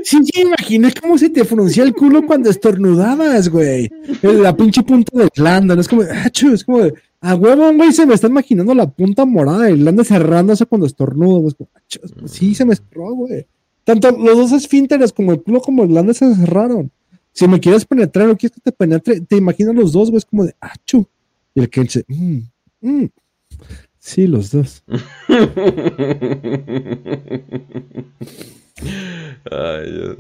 Sí, sí, imaginé cómo se te fruncía el culo cuando estornudabas, güey. La pinche punta del glanda, ¿no? Es como, ah, chu, es como de, a huevo, güey, se me está imaginando la punta morada del glanda cerrándose cuando estornudo, güey. Es como, ah, chu, sí, se me cerró, güey. Tanto los dos esfínteres como el culo como el glanda se cerraron. Si me quieres penetrar o quieres que te penetre, te imaginas los dos, güey, es como de, ah, chu. Y el que dice, mm, mm. Sí, los dos. Ay, Dios.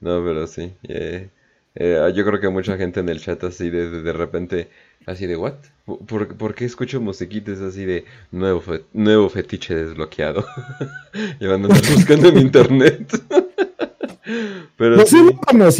No, pero sí. eh, eh, yo creo que mucha gente en el chat así de, de, de repente, así de, ¿what? ¿Por, por qué escucho musiquitas así de nuevo, fe- nuevo fetiche desbloqueado? Llevándome buscando en internet. pero No sé, sí. conocí, por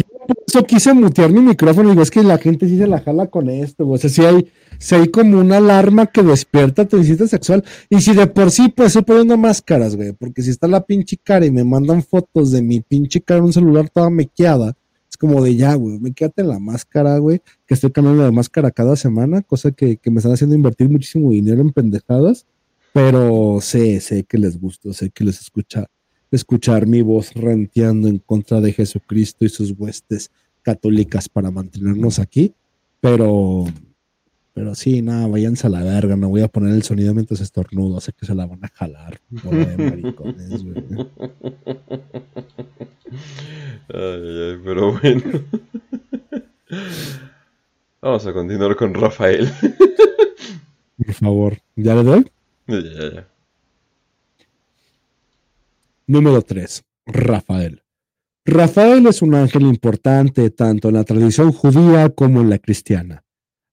eso quise mutear mi micrófono y es que la gente sí se la jala con esto, o sea, si hay, si hay como una alarma que despierta tu instinto sexual, y si de por sí, pues estoy poniendo máscaras, güey, porque si está la pinche cara y me mandan fotos de mi pinche cara en un celular toda mequeada, es como de ya, güey, me quédate en la máscara, güey, que estoy cambiando de máscara cada semana, cosa que, que me están haciendo invertir muchísimo dinero en pendejadas, pero sé, sé que les gusta, sé que les escucha escuchar mi voz renteando en contra de Jesucristo y sus huestes católicas para mantenernos aquí, pero, pero sí, nada, váyanse a la verga, no voy a poner el sonido mientras estornudo, sé que se la van a jalar, maricones, güey. Ay, pero bueno. Vamos a continuar con Rafael. Por favor, ¿ya le doy? Ya, ya, ya. Número 3. Rafael. Rafael es un ángel importante tanto en la tradición judía como en la cristiana.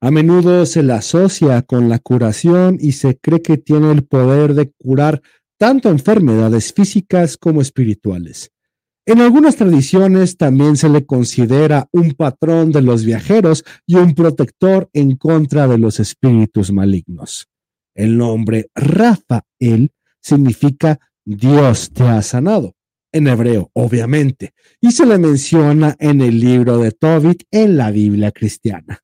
A menudo se le asocia con la curación y se cree que tiene el poder de curar tanto enfermedades físicas como espirituales. En algunas tradiciones también se le considera un patrón de los viajeros y un protector en contra de los espíritus malignos. El nombre Rafael significa Dios te ha sanado, en hebreo, obviamente, y se le menciona en el libro de Tobit en la Biblia cristiana.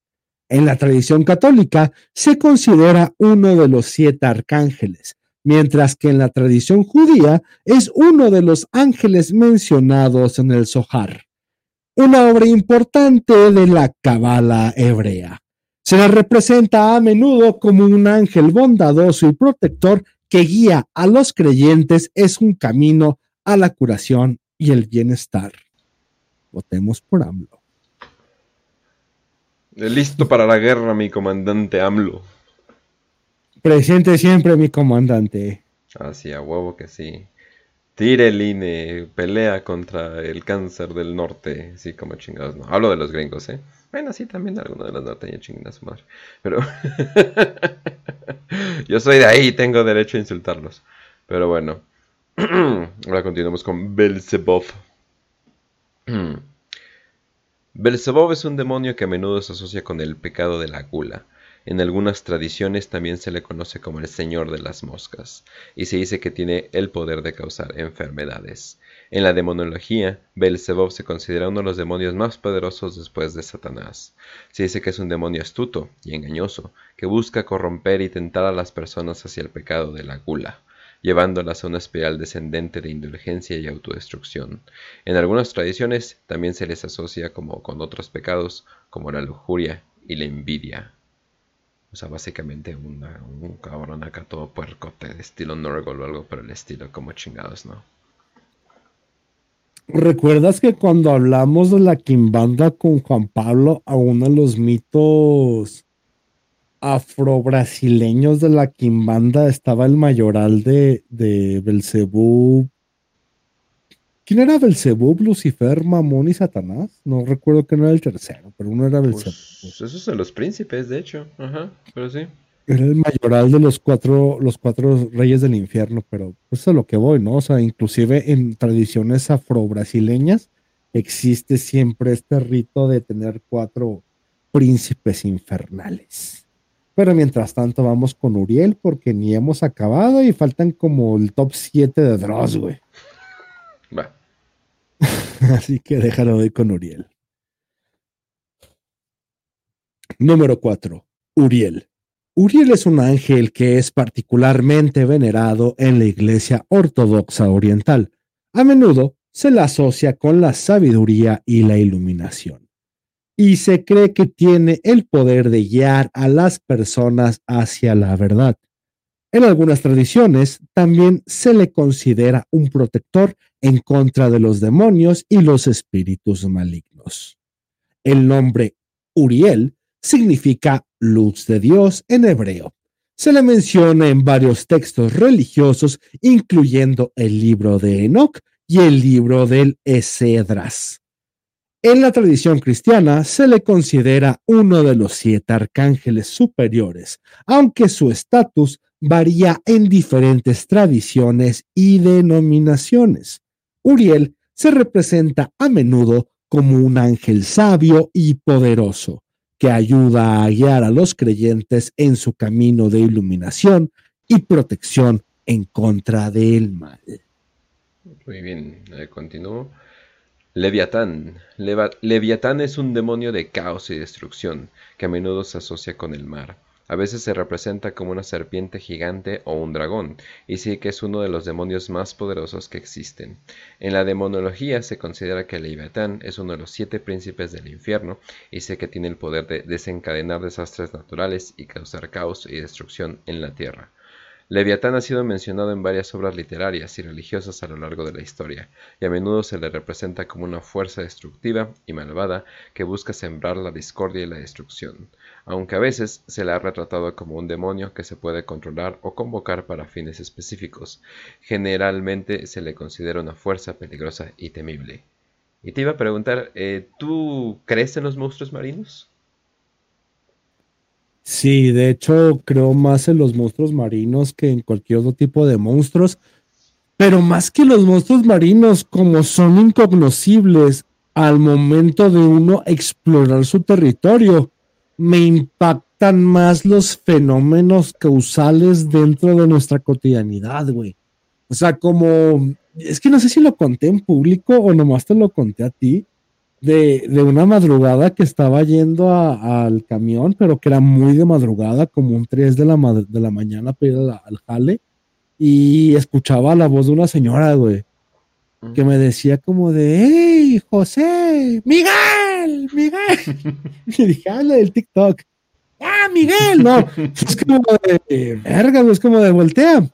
En la tradición católica se considera uno de los siete arcángeles, mientras que en la tradición judía es uno de los ángeles mencionados en el Zohar, una obra importante de la Kabbalah hebrea. Se le representa a menudo como un ángel bondadoso y protector que guía a los creyentes es un camino a la curación y el bienestar. Votemos por AMLO. Listo para la guerra, mi comandante AMLO. Presente siempre mi comandante. Así, a huevo que sí. Tire el INE, pelea contra el cáncer del norte, sí, como chingados, no. Hablo de los gringos, ¿eh? Bueno, sí, también algunos de los norteños chingan a su madre. Pero yo soy de ahí y tengo derecho a insultarlos. Pero bueno, ahora continuamos con Belzebub. Belzebub es un demonio que a menudo se asocia con el pecado de la gula. En algunas tradiciones también se le conoce como el Señor de las Moscas, y se dice que tiene el poder de causar enfermedades. En la demonología, Belzebub se considera uno de los demonios más poderosos después de Satanás. Se dice que es un demonio astuto y engañoso, que busca corromper y tentar a las personas hacia el pecado de la gula, llevándolas a una espiral descendente de indulgencia y autodestrucción. En algunas tradiciones también se les asocia como con otros pecados, como la lujuria y la envidia. O sea, básicamente un cabrón acá todo puercote de estilo Norgol o algo por el estilo, como chingados, ¿no? ¿Recuerdas que cuando hablamos de la Kimbanda con Juan Pablo, a uno de los mitos afro-brasileños de la Kimbanda estaba el mayoral de, de Belcebú? ¿Quién era Belcebú, Lucifer, Mamón y Satanás? No recuerdo que no era el tercero, pero uno era Belcebú. Pues esos son los príncipes, de hecho. Ajá, pero sí. Era el mayoral de los cuatro, los cuatro reyes del infierno, pero pues eso es lo que voy, ¿no? O sea, inclusive en tradiciones afro-brasileñas existe siempre este rito de tener cuatro príncipes infernales. Pero mientras tanto vamos con Uriel porque ni hemos acabado y faltan como el top 7 de Dross, güey. Va. Así que déjalo hoy con Uriel. Número 4. Uriel. Uriel es un ángel que es particularmente venerado en la Iglesia Ortodoxa Oriental. A menudo se la asocia con la sabiduría y la iluminación. Y se cree que tiene el poder de guiar a las personas hacia la verdad. En algunas tradiciones también se le considera un protector en contra de los demonios y los espíritus malignos. El nombre Uriel significa luz de Dios en hebreo. Se le menciona en varios textos religiosos, incluyendo el libro de Enoch y el libro del Esdras. En la tradición cristiana se le considera uno de los siete arcángeles superiores, aunque su estatus varía en diferentes tradiciones y denominaciones. Uriel se representa a menudo como un ángel sabio y poderoso que ayuda a guiar a los creyentes en su camino de iluminación y protección en contra del mal. Muy bien, continúo. Leviatán. Leviatán es un demonio de caos y destrucción que a menudo se asocia con el mar. A veces se representa como una serpiente gigante o un dragón, y sí que es uno de los demonios más poderosos que existen. En la demonología se considera que Leviatán es uno de los siete príncipes del infierno, y sé que tiene el poder de desencadenar desastres naturales y causar caos y destrucción en la tierra. Leviatán ha sido mencionado en varias obras literarias y religiosas a lo largo de la historia, y a menudo se le representa como una fuerza destructiva y malvada que busca sembrar la discordia y la destrucción aunque a veces se le ha retratado como un demonio que se puede controlar o convocar para fines específicos. Generalmente se le considera una fuerza peligrosa y temible. Y te iba a preguntar, eh, ¿tú crees en los monstruos marinos? Sí, de hecho creo más en los monstruos marinos que en cualquier otro tipo de monstruos. Pero más que los monstruos marinos, como son incognoscibles al momento de uno explorar su territorio, me impactan más los fenómenos causales dentro de nuestra cotidianidad, güey. O sea, como, es que no sé si lo conté en público o nomás te lo conté a ti, de, una madrugada que estaba yendo al camión, pero que era muy de madrugada, como un 3 de la, de la mañana para ir al jale, y escuchaba la voz de una señora, güey, que me decía como de, hey, José, Miguel Miguel. y dije, habla del TikTok. ¡Ah, Miguel! No, es como de, verga, es como de voltea.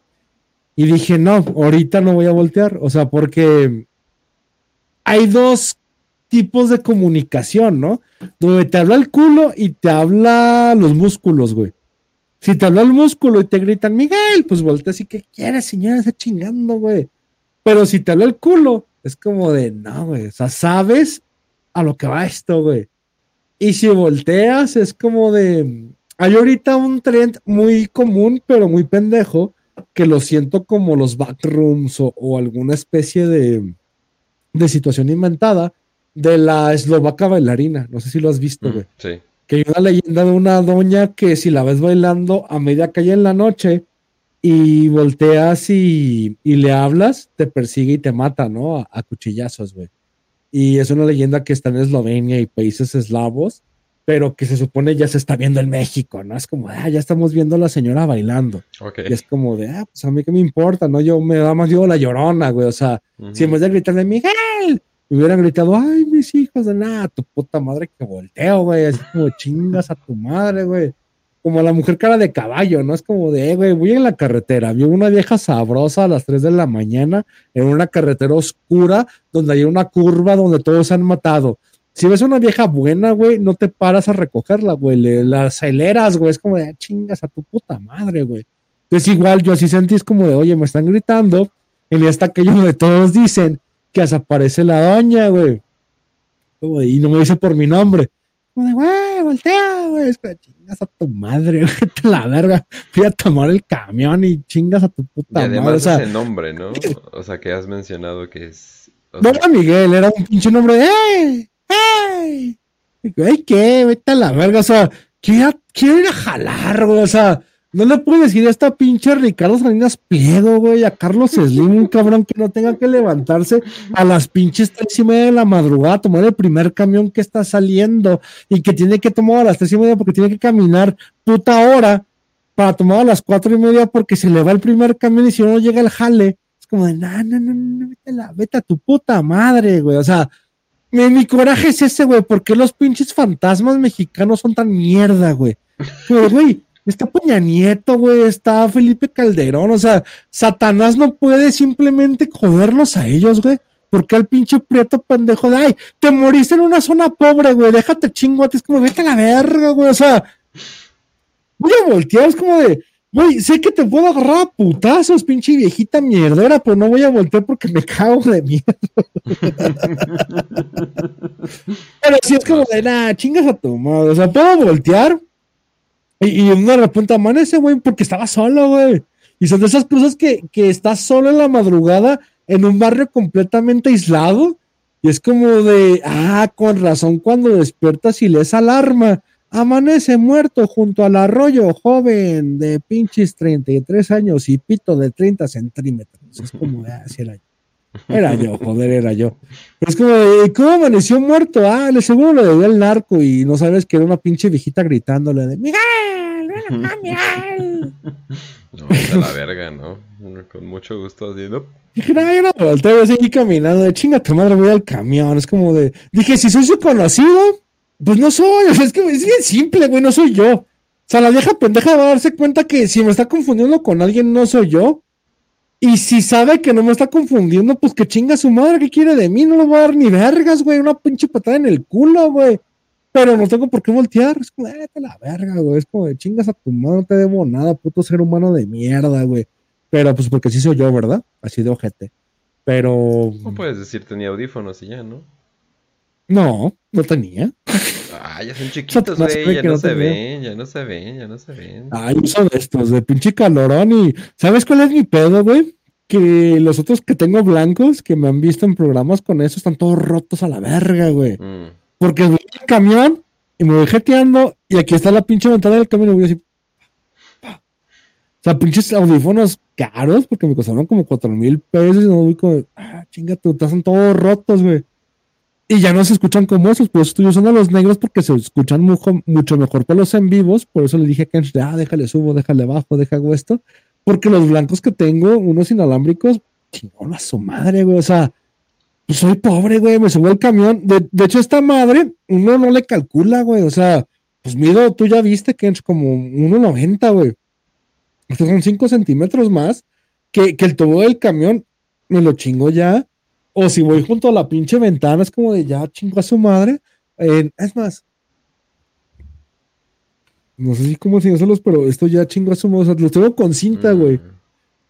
Y dije, no, ahorita no voy a voltear. O sea, porque hay dos tipos de comunicación, ¿no? Donde te habla el culo y te habla los músculos, güey. Si te habla el músculo y te gritan, Miguel, pues volteas y ¿qué quieres, señora? Está chingando, güey. Pero si te habla el culo, es como de, no, güey. O sea, sabes a lo que va esto, güey. Y si volteas, es como de. Hay ahorita un trend muy común, pero muy pendejo, que lo siento como los backrooms o, o alguna especie de, de situación inventada de la eslovaca bailarina. No sé si lo has visto, mm, güey. sí. Que hay una leyenda de una doña que si la ves bailando a media calle en la noche y volteas y, y le hablas, te persigue y te mata, ¿no? A, a cuchillazos, güey y es una leyenda que está en Eslovenia y países eslavos, pero que se supone ya se está viendo en México, ¿no? Es como, ah, ya estamos viendo a la señora bailando. Y es como de, ah, pues a mí qué me importa, ¿no? Yo me da más yo la llorona, güey. O sea, si en vez de gritarle Miguel, me hubieran gritado, ay, mis hijos de nada, tu puta madre que volteo, güey. Así como chingas a tu madre, güey. como la mujer cara de caballo, ¿no? Es como de, eh, güey, voy en la carretera, vi una vieja sabrosa a las 3 de la mañana en una carretera oscura donde hay una curva donde todos se han matado. Si ves una vieja buena, güey, no te paras a recogerla, güey, la aceleras, güey, es como de, ah, chingas a tu puta madre, güey. Entonces igual yo así sentí, es como de, oye, me están gritando, y está aquello donde todos dicen que desaparece la doña, güey. Y no me dice por mi nombre. Como de, güey, voltea, güey. Es que chingas a tu madre, güey. la verga. Fui a tomar el camión y chingas a tu puta y además madre. Sea, ese nombre, ¿no? O sea, que has mencionado que es. o no era Miguel, era un pinche nombre de ¡Ey! ¡Ey! Güey, ¿qué? Vete a la verga. O sea, quiero, quiero ir a jalar, güey. O sea, no le puedes decir a esta pinche Ricardo Salinas Pliego, güey, a Carlos Slim, un cabrón que no tenga que levantarse a las pinches tres y media de la madrugada a tomar el primer camión que está saliendo y que tiene que tomar a las tres y media porque tiene que caminar puta hora para tomar a las cuatro y media porque se le va el primer camión y si no llega el jale. Es como de, no, no, no, no, vete a, la- vete a tu puta madre, güey. O sea, mi, mi coraje es ese, güey. ¿Por qué los pinches fantasmas mexicanos son tan mierda, güey? Pero, güey, está Peña Nieto, güey, está Felipe Calderón, o sea, Satanás no puede simplemente joderlos a ellos, güey. Porque al pinche prieto pendejo de, ay, te moriste en una zona pobre, güey, déjate chingo, es como, vete a la verga, güey, o sea, voy a voltear, es como de, güey, sé que te puedo agarrar a putazos, pinche viejita mierdera, pero no voy a voltear porque me cago de mierda. pero sí es como de, nah, chingas a tu madre, o sea, puedo voltear y, y de repente amanece, güey, porque estaba solo, güey. Y son de esas cosas que, que estás solo en la madrugada en un barrio completamente aislado. Y es como de, ah, con razón, cuando despiertas y lees alarma, amanece muerto junto al arroyo, joven de pinches 33 años y pito de 30 centímetros. Es como, de, sí era yo. Era yo, joder, era yo. Pero es como, ¿cómo amaneció muerto? Ah, le seguro lo debió el narco y no sabes que era una pinche viejita gritándole de, Miguel, ven acá, Miguel. No, a la verga, ¿no? Con mucho gusto haciendo. Dije, no, yo no volteo, yo seguí caminando, de chinga tu madre, voy al camión. Es como de, dije, si soy su conocido, pues no soy, o sea, es que es bien simple, güey, no soy yo. O sea, la vieja pendeja va a darse cuenta que si me está confundiendo con alguien, no soy yo. Y si sabe que no me está confundiendo, pues que chinga su madre, ¿qué quiere de mí? No le voy a dar ni vergas, güey, una pinche patada en el culo, güey. Pero no tengo por qué voltear, es como, a la verga, güey, es como de chingas a tu madre, no te debo nada, puto ser humano de mierda, güey. Pero pues porque sí soy yo, ¿verdad? Así de ojete. Pero No puedes decir tenía audífonos y ya, ¿no? No, no tenía. Ah, ya son chiquitos, güey. Ya no no se ven, ya no se ven, ya no se ven. Ay, de estos, de pinche calorón y ¿sabes cuál es mi pedo, güey? Que los otros que tengo blancos, que me han visto en programas con eso, están todos rotos a la verga, güey. Mm. Porque voy en camión y me voy jeteando y aquí está la pinche ventana del camión y voy así. O sea, pinches audífonos caros porque me costaron como cuatro mil pesos y no voy como, ah, chinga, tú, están todos rotos, güey. Y ya no se escuchan como esos, por eso estoy usando los negros porque se escuchan mucho, mucho mejor que los en vivos. Por eso le dije a Kench, ah, déjale subo, déjale bajo, deja hago esto. Porque los blancos que tengo, unos inalámbricos, chingón a su madre, güey. O sea, pues soy pobre, güey, me subo al camión. De, de hecho, esta madre, uno no le calcula, güey. O sea, pues mido, tú ya viste es como 1.90, güey. Estos son 5 centímetros más que, que el tubo del camión me lo chingo ya. O si voy junto a la pinche ventana, es como de ya chingo a su madre. Eh, es más, no sé si cómo enseñárselos, pero esto ya chingo a su madre. O sea, los tengo con cinta, güey. Mm.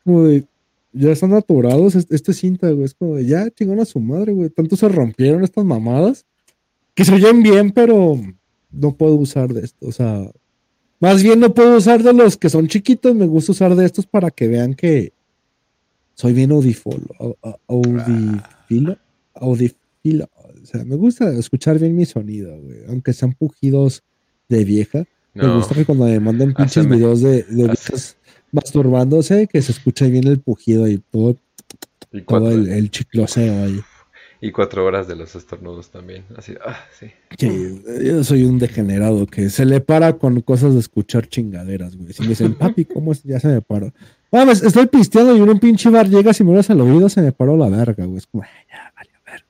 Como de, ya están atorados este, este cinta, güey. Es como de, ya chingón a su madre, güey. Tanto se rompieron estas mamadas que se oyen bien, pero no puedo usar de esto. O sea, más bien no puedo usar de los que son chiquitos. Me gusta usar de estos para que vean que soy bien audifolo. au- au- Audifilo. Audifilo. O sea, me gusta escuchar bien mi sonido, güey. Aunque sean pujidos de vieja. Me gusta que cuando me manden pinches videos de, de viejas masturbándose, que se escuche bien el pujido y todo, Y todo el, el chicloseo ahí. y cuatro horas de los estornudos también. Así, ah, sí. Sí, yo soy un degenerado que se le para con cosas de escuchar chingaderas, güey. Si me dicen, papi, ¿cómo es? Ya se me paró. Vamos, estoy pisteando y en un pinche bar llegas y me das al oído, se me paró la verga, güey. Es como, "Ay, ya, vale, a ver.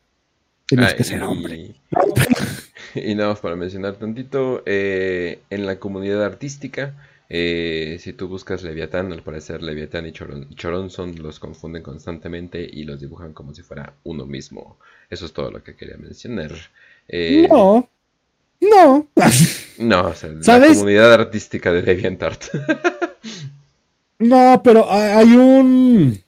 Tienes Ay, que ser hombre. y nada más para mencionar tantito, eh, en la comunidad artística, eh, si tú buscas Leviatán, al parecer Leviatán y Chorón, son, los confunden constantemente y los dibujan como si fuera uno mismo. Eso es todo lo que quería mencionar. Eh, no, no. no, o sea, la comunidad artística de DeviantArt. no, pero hay un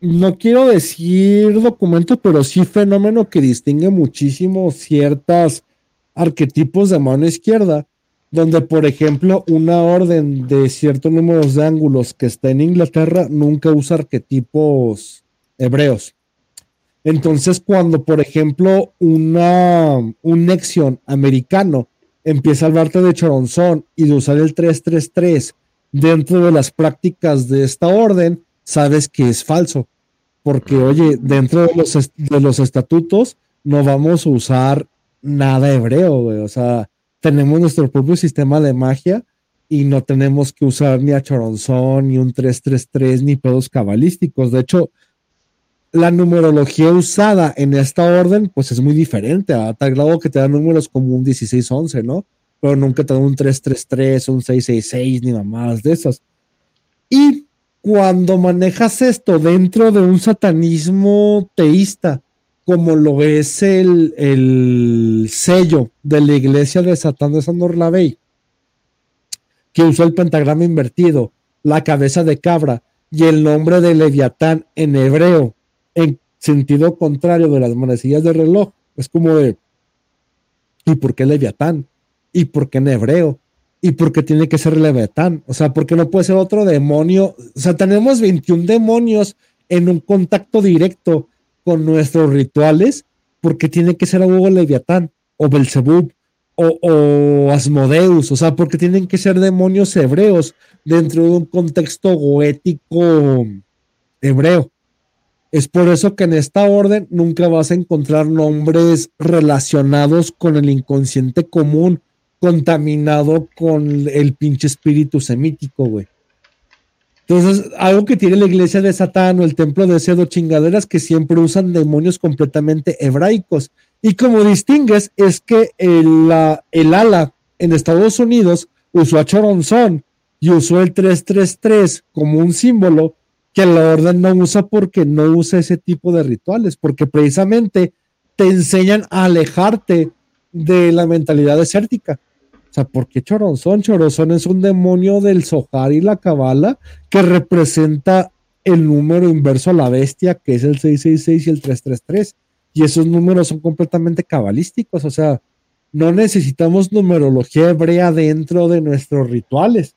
no quiero decir documento, pero sí fenómeno que distingue muchísimo ciertos arquetipos de mano izquierda, donde por ejemplo una orden de ciertos números de ángulos que está en Inglaterra nunca usa arquetipos hebreos. Entonces cuando por ejemplo una, un Nexion americano empieza a hablarte de Choronzón y de usar el 333 dentro de las prácticas de esta orden, sabes que es falso. Porque, oye, dentro de los, de los estatutos no vamos a usar nada hebreo, güey. O sea, tenemos nuestro propio sistema de magia y no tenemos que usar ni a Choronzón, ni un 333, ni pedos cabalísticos. De hecho, la numerología usada en esta orden, pues es muy diferente, a tal grado que te dan números como un 1611, ¿no? Pero nunca te dan un 333, un 666, ni más de esas. Y cuando manejas esto dentro de un satanismo teísta, como lo es el, el sello de la iglesia de Satán de San Orlavey, que usó el pentagrama invertido, la cabeza de cabra y el nombre de Leviatán en hebreo, en sentido contrario de las manecillas de reloj, es como de, ¿y por qué Leviatán? ¿Y por qué en hebreo? y porque tiene que ser Leviatán. O sea, porque no puede ser otro demonio. O sea, tenemos 21 demonios en un contacto directo con nuestros rituales, porque tiene que ser algo Leviatán o Belzebub o, o, Asmodeus. O sea, porque tienen que ser demonios hebreos dentro de un contexto goético hebreo. Es por eso que en esta orden nunca vas a encontrar nombres relacionados con el inconsciente común contaminado con el pinche espíritu semítico, güey. Entonces, algo que tiene la iglesia de Satán o el templo de Cedo chingaderas que siempre usan demonios completamente hebraicos. Y como distingues, es que el, el ala en Estados Unidos usó a Choronzón y usó el 333 como un símbolo que la orden no usa porque no usa ese tipo de rituales, porque precisamente te enseñan a alejarte de la mentalidad desértica. O sea, ¿por qué Choronzón? Choronzón es un demonio del Zohar y la Cabala que representa el número inverso a la bestia, que es el 666 y el 333. Y esos números son completamente cabalísticos. O sea, no necesitamos numerología hebrea dentro de nuestros rituales.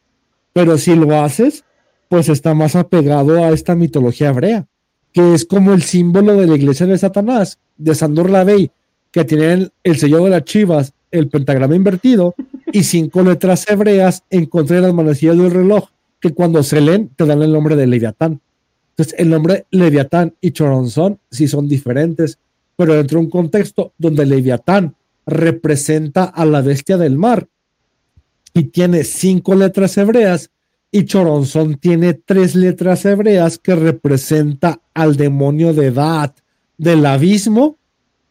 Pero si lo haces, pues está más apegado a esta mitología hebrea, que es como el símbolo de la iglesia de Satanás, de Sandor Lavey, que tienen el sello de las chivas, el pentagrama invertido y cinco letras hebreas encontré en las manecillas del reloj que cuando se leen te dan el nombre de Leviatán. Entonces, el nombre Leviatán y Choronzón sí son diferentes, pero dentro de un contexto donde Leviatán representa a la bestia del mar y tiene cinco letras hebreas y Choronzón tiene tres letras hebreas que representa al demonio de edad del abismo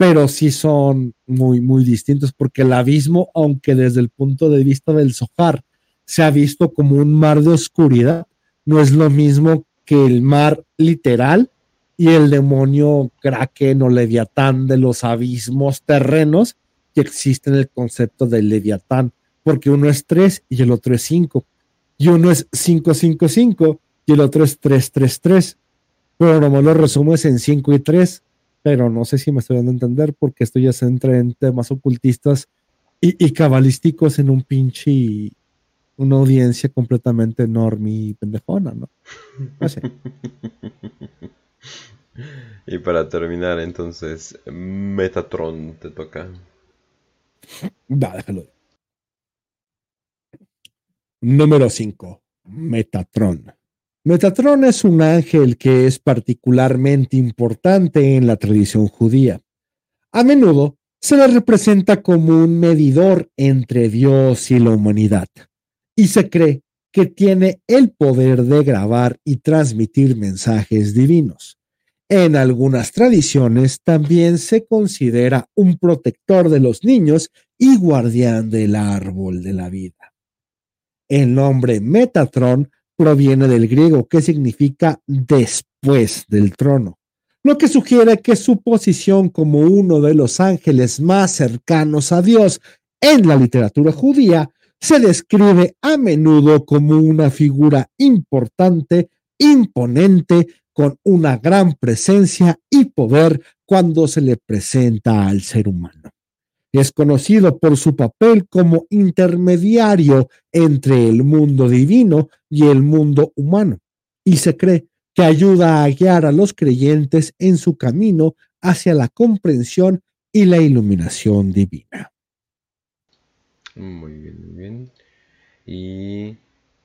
pero sí son muy, muy distintos, porque el abismo, aunque desde el punto de vista del Zohar se ha visto como un mar de oscuridad, no es lo mismo que el mar literal y el demonio kraken o leviatán de los abismos terrenos que existe en el concepto del leviatán, porque uno es tres y el otro es cinco, y uno es 555 y el otro es 333, pero nomás lo resumes en 5 y 3 pero no sé si me estoy dando a entender porque esto ya se entra en temas ocultistas y, cabalísticos en un pinche una audiencia completamente enorme y pendejona, ¿no? y para terminar, entonces, Metatron te toca. Va, déjalo. Número 5. Metatron. Metatron es un ángel que es particularmente importante en la tradición judía. A menudo se le representa como un medidor entre Dios y la humanidad, y se cree que tiene el poder de grabar y transmitir mensajes divinos. En algunas tradiciones también se considera un protector de los niños y guardián del árbol de la vida. El nombre Metatron proviene del griego que significa después del trono, lo que sugiere que su posición como uno de los ángeles más cercanos a Dios en la literatura judía se describe a menudo como una figura importante, imponente, con una gran presencia y poder cuando se le presenta al ser humano. Es conocido por su papel como intermediario entre el mundo divino y el mundo humano, y se cree que ayuda a guiar a los creyentes en su camino hacia la comprensión y la iluminación divina. Muy bien, muy bien. Y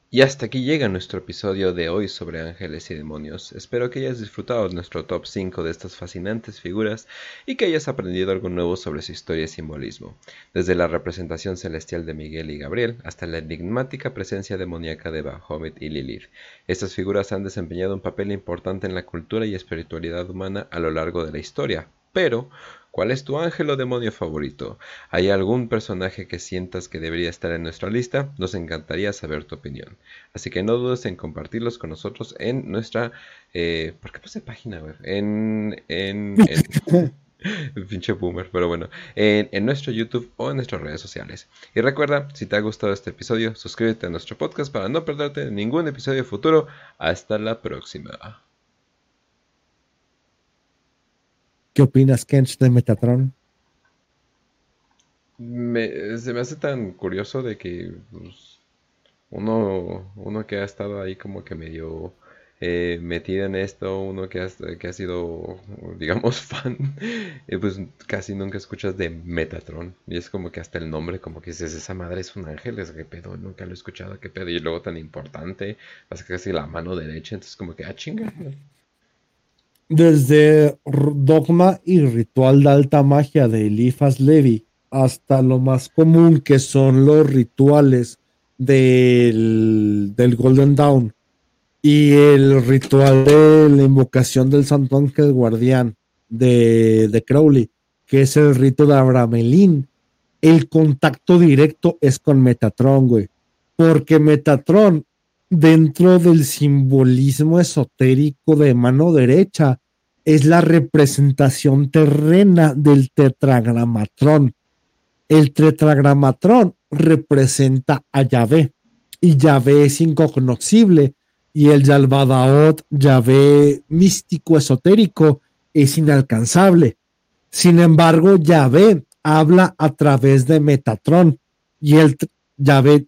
y hasta aquí llega nuestro episodio de hoy sobre ángeles y demonios. Espero que hayas disfrutado de nuestro top 5 de estas fascinantes figuras y que hayas aprendido algo nuevo sobre su historia y simbolismo, desde la representación celestial de Miguel y Gabriel hasta la enigmática presencia demoníaca de Bahomet y Lilith. Estas figuras han desempeñado un papel importante en la cultura y espiritualidad humana a lo largo de la historia, pero ¿Cuál es tu ángel o demonio favorito? ¿Hay algún personaje que sientas que debería estar en nuestra lista? Nos encantaría saber tu opinión. Así que no dudes en compartirlos con nosotros en nuestra... Eh, ¿Por qué puse página web? En... en, Pinche boomer, pero bueno, en, en, nuestro YouTube o en nuestras redes sociales. Y recuerda, si te ha gustado este episodio, suscríbete a nuestro podcast para no perderte ningún episodio futuro. Hasta la próxima. ¿Qué opinas, Kench, de Metatron? se me hace tan curioso de que pues, uno, uno que ha estado ahí como que medio eh, metido en esto, uno que ha, que ha sido, digamos, fan, eh, pues casi nunca escuchas de Metatron. Y es como que hasta el nombre, como que dices, esa madre es un ángel, es que pedo, nunca lo he escuchado, qué pedo. Y luego tan importante, es casi la mano derecha, entonces como que, ah, chinga desde dogma y ritual de alta magia de Eliphas Levi hasta lo más común que son los rituales del, del Golden Dawn y el ritual de la invocación del Santo Ángel Guardián de, de Crowley, que es el rito de Abramelín. El contacto directo es con Metatron, güey. Porque Metatron dentro del simbolismo esotérico de mano derecha es la representación terrena del tetragramatrón. El tetragramatrón representa a Yahvé y Yahvé es incognoscible y el Yalbadaot, Yahvé místico esotérico, es inalcanzable. Sin embargo, Yahvé habla a través de Metatron y el Yahvé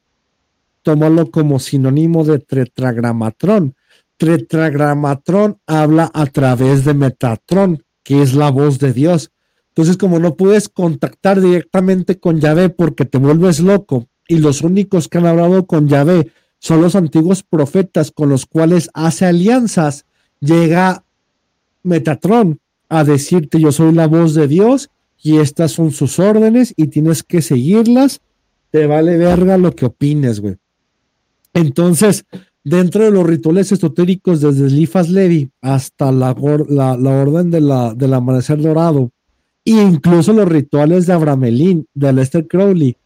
tómalo como sinónimo de tetragramatrón. Tetragramatrón habla a través de Metatron, que es la voz de Dios. Entonces, como no puedes contactar directamente con Yahvé porque te vuelves loco, y los únicos que han hablado con Yahvé son los antiguos profetas con los cuales hace alianzas, llega Metatron a decirte yo soy la voz de Dios y estas son sus órdenes y tienes que seguirlas, te vale verga lo que opines, güey. Entonces, dentro de los rituales esotéricos desde Lifas Levi hasta la, la, orden de la, del amanecer dorado, e incluso los rituales de Abramelín, de Lester Crowley,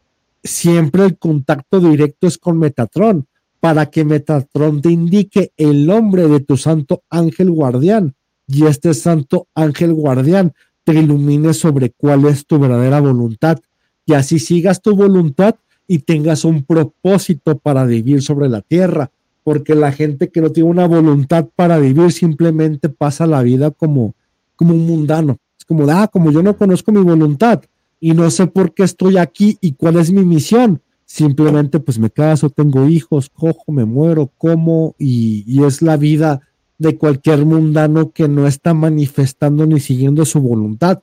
siempre el contacto directo es con Metatron, para que Metatron te indique el nombre de tu santo ángel guardián, y este santo ángel guardián te ilumine sobre cuál es tu verdadera voluntad, y así sigas tu voluntad y tengas un propósito para vivir sobre la tierra, porque la gente que no tiene una voluntad para vivir simplemente pasa la vida como, como un mundano. Es como, ah, como yo no conozco mi voluntad y no sé por qué estoy aquí y cuál es mi misión, simplemente pues me caso, tengo hijos, cojo, me muero, como y, y es la vida de cualquier mundano que no está manifestando ni siguiendo su voluntad.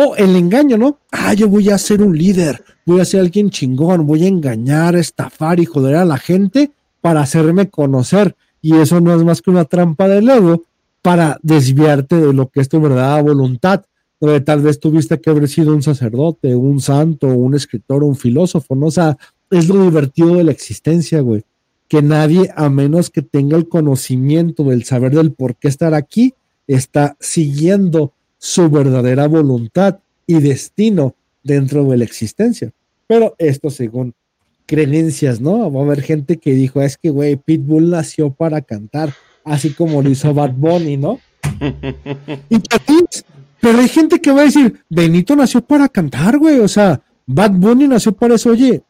O el engaño, ¿no? Ah, yo voy a ser un líder, voy a ser alguien chingón, voy a engañar, estafar y joder a la gente para hacerme conocer. Y eso no es más que una trampa del ego para desviarte de lo que es tu verdadera voluntad, donde tal vez tuviste que haber sido un sacerdote, un santo, un escritor, un filósofo, ¿no? O sea, es lo divertido de la existencia, güey. Que nadie, a menos que tenga el conocimiento del saber del por qué estar aquí, está siguiendo su verdadera voluntad y destino dentro de la existencia. Pero esto según creencias, ¿no? Va a haber gente que dijo, es que, güey, Pitbull nació para cantar, así como lo hizo Bad Bunny, ¿no? y pero hay gente que va a decir, Benito nació para cantar, güey, o sea, Bad Bunny nació para eso, oye,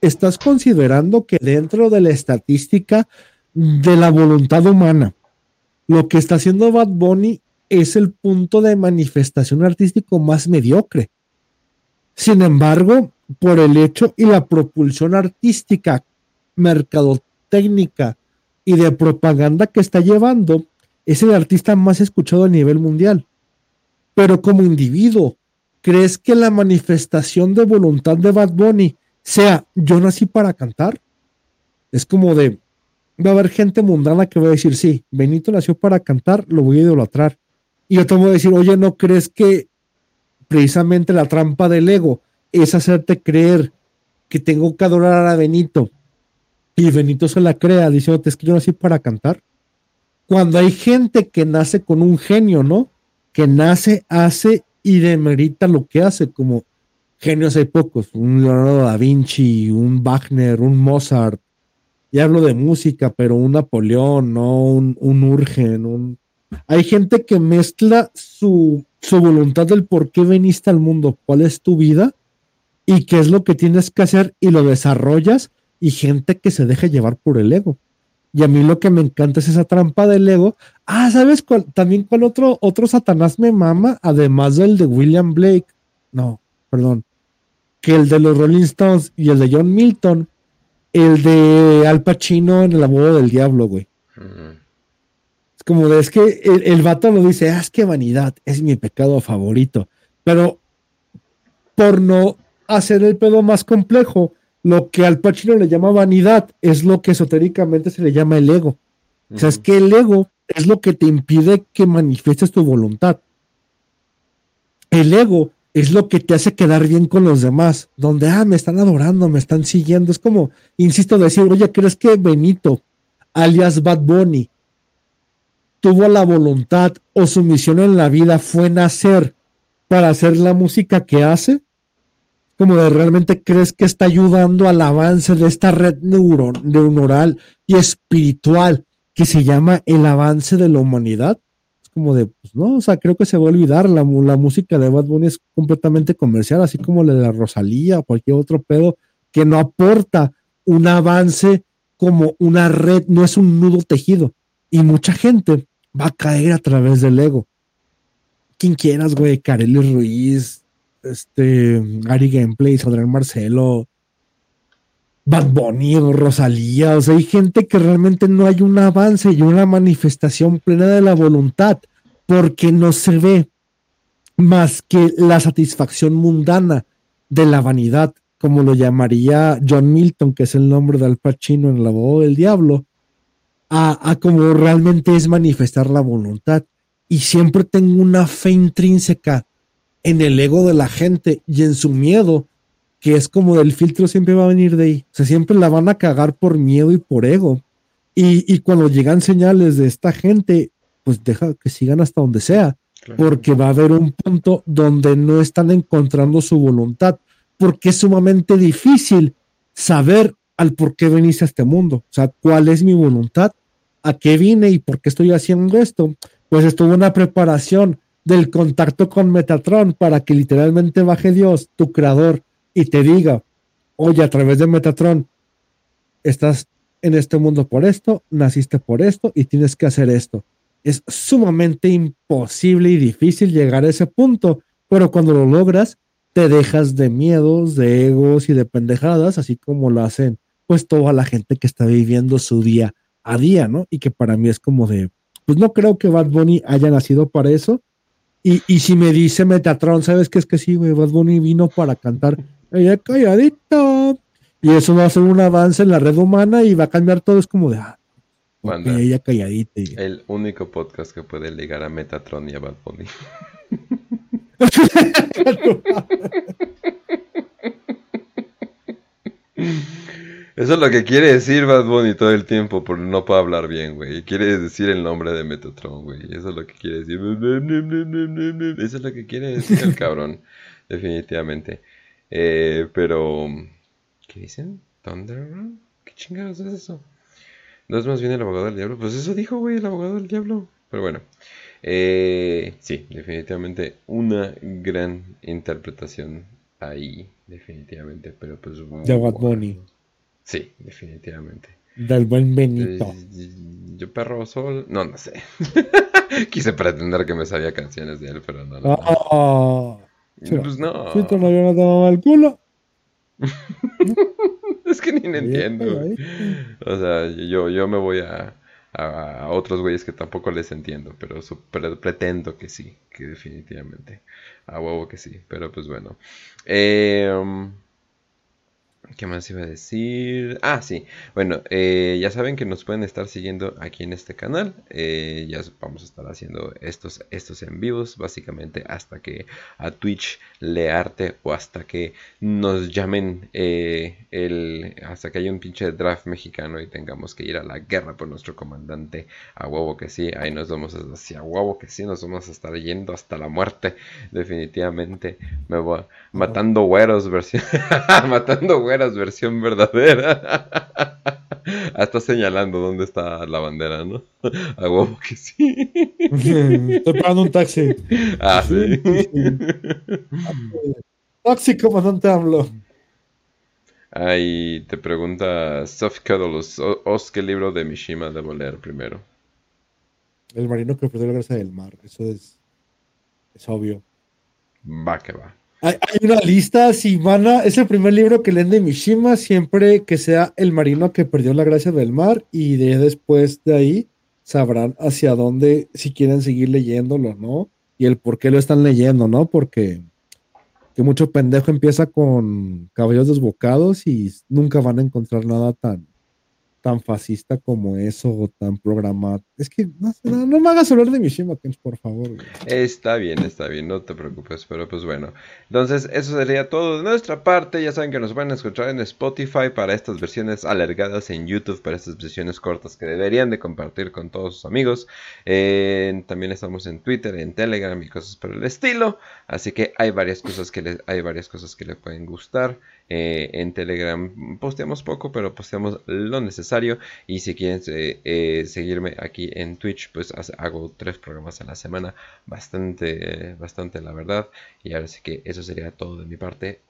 estás considerando que dentro de la estadística de la voluntad humana, lo que está haciendo Bad Bunny es el punto de manifestación artístico más mediocre. Sin embargo, por el hecho y la propulsión artística, mercadotécnica y de propaganda que está llevando, es el artista más escuchado a nivel mundial. Pero como individuo, ¿crees que la manifestación de voluntad de Bad Bunny sea yo nací para cantar? Es como de, va a haber gente mundana que va a decir, sí, Benito nació para cantar, lo voy a idolatrar. Y yo te voy a decir, oye, ¿no crees que precisamente la trampa del ego es hacerte creer que tengo que adorar a Benito? Y Benito se la crea diciéndote, es que yo nací para cantar. Cuando hay gente que nace con un genio, ¿no? Que nace, hace y demerita lo que hace, como genios hay pocos, un Leonardo da Vinci, un Wagner, un Mozart, y hablo de música, pero un Napoleón, ¿no? Un, un Urgen, un... Hay gente que mezcla su, su voluntad del por qué veniste al mundo, cuál es tu vida y qué es lo que tienes que hacer y lo desarrollas y gente que se deja llevar por el ego. Y a mí lo que me encanta es esa trampa del ego. Ah, ¿sabes cuál? También cuál otro, otro Satanás me mama, además del de William Blake. No, perdón. Que el de los Rolling Stones y el de John Milton el de Al Pacino en el abodo del diablo, güey. Es como de, es que el, el vato lo dice, ah, es que vanidad es mi pecado favorito. Pero por no hacer el pedo más complejo, lo que al Pacino le llama vanidad es lo que esotéricamente se le llama el ego. O sea, es que el ego es lo que te impide que manifiestes tu voluntad. El ego es lo que te hace quedar bien con los demás, donde, ah, me están adorando, me están siguiendo. Es como, insisto, decir, oye, ¿crees que Benito, alias Bad Bunny, tuvo la voluntad o su misión en la vida fue nacer para hacer la música que hace? Como de realmente crees que está ayudando al avance de esta red neuronal y espiritual que se llama el avance de la humanidad? como de, pues no, o sea, creo que se va a olvidar, la, la música de Bad Bunny es completamente comercial, así como la de la Rosalía o cualquier otro pedo que no aporta un avance como una red, no es un nudo tejido. Y mucha gente va a caer a través del ego. Quien quieras, güey, Kareli Ruiz, este, Ari Gameplay, Adrián Marcelo, Bad Bunny o Rosalía, o sea, hay gente que realmente no hay un avance y una manifestación plena de la voluntad, porque no se ve más que la satisfacción mundana de la vanidad, como lo llamaría John Milton, que es el nombre de Al Pacino en La voz del diablo, a, a como realmente es manifestar la voluntad. Y siempre tengo una fe intrínseca en el ego de la gente y en su miedo que es como el filtro siempre va a venir de ahí. O sea, siempre la van a cagar por miedo y por ego. Y, cuando llegan señales de esta gente, pues deja que sigan hasta donde sea, porque va a haber un punto donde no están encontrando su voluntad, porque es sumamente difícil saber al por qué veniste a este mundo. O sea, cuál es mi voluntad, a qué vine y por qué estoy haciendo esto. Pues estuvo una preparación del contacto con Metatron para que literalmente baje Dios, tu creador, y te diga, oye, a través de Metatron, estás en este mundo por esto, naciste por esto y tienes que hacer esto. Es sumamente imposible y difícil llegar a ese punto, pero cuando lo logras, te dejas de miedos, de egos y de pendejadas, así como lo hacen pues toda la gente que está viviendo su día a día, ¿no? Y que para mí es como de, pues no creo que Bad Bunny haya nacido para eso. Y, y si me dice Metatron, ¿sabes qué es que sí, güey? Bad Bunny vino para cantar ella calladito. Y eso va a ser un avance en la red humana y va a cambiar todo. Es como de, ah, ella calladita. El único podcast que puede ligar a Metatron y a Bad Bunny. Eso es lo que quiere decir Bad Bunny todo el tiempo, pero no puede hablar bien, güey. Quiere decir el nombre de Metatron, güey. Eso es lo que quiere decir. Eso es lo que quiere decir el cabrón, definitivamente. Eh, pero, ¿qué dicen? ¿Thunder? ¿Qué chingados es eso? ¿No es más bien el abogado del diablo? Pues eso dijo, güey, el abogado del diablo. Pero bueno. Eh, sí, definitivamente una gran interpretación ahí, definitivamente. Pero pues... De Bad Bunny. Sí, definitivamente. Del buen Benito. Yo perro sol. No, no sé. Quise pretender que me sabía canciones de él, pero no. no, Oh, Pues no. Si tu novio no te el culo. es que ni me entiendo. O sea, yo, yo me voy a, a, a otros güeyes que tampoco les entiendo, pero pretendo que sí, que definitivamente. A huevo que sí, pero pues bueno. Eh, um, ¿Qué más iba a decir? Ah, sí. Bueno, eh, ya saben que nos pueden estar siguiendo aquí en este canal. Eh, ya vamos a estar haciendo estos, estos en vivos, básicamente hasta que a Twitch le arte o hasta que nos llamen eh, el, hasta que haya un pinche draft mexicano y tengamos que ir a la guerra por nuestro comandante. A huevo que sí, ahí nos vamos así, a huevo que sí, nos vamos a estar yendo hasta la muerte. Definitivamente me voy matando güeros matando güeras versión verdadera. Está señalando dónde está la bandera, ¿no? A huevo que sí. Estoy pagando un taxi. Ah, sí. Taxi, comandante AMLO. Ahí te pregunta Soft Cuddles, "O- Os, ¿qué libro de Mishima debo leer primero? El marino que perdió la gracia del mar. Eso es, es obvio. Va que va. Hay, hay una lista, si van a, es el primer libro que leen de Mishima, siempre que sea el marino que perdió la gracia del mar, y de después de ahí sabrán hacia dónde, si quieren seguir leyéndolo, ¿no? Y el por qué lo están leyendo, ¿no? Porque que mucho pendejo empieza con caballos desbocados y nunca van a encontrar nada tan, tan fascista como eso o tan programado. Es que no, sé, no, no me hagas hablar de Mishima, Kench, por favor. güey. Está bien, está bien, no te preocupes, pero pues bueno. Entonces, eso sería todo de nuestra parte. Ya saben que nos van a escuchar en Spotify para estas versiones alargadas, en YouTube para estas versiones cortas que deberían de compartir con todos sus amigos. Eh, también estamos en Twitter, en Telegram y cosas por el estilo. Así que hay varias cosas que les, hay varias cosas que les pueden gustar. Eh, en Telegram posteamos poco, pero posteamos lo necesario. Y si quieren eh, eh, seguirme aquí en Twitch, pues hago tres programas a la semana. Bastante, bastante la verdad. Y ahora sí que eso sería todo de mi parte.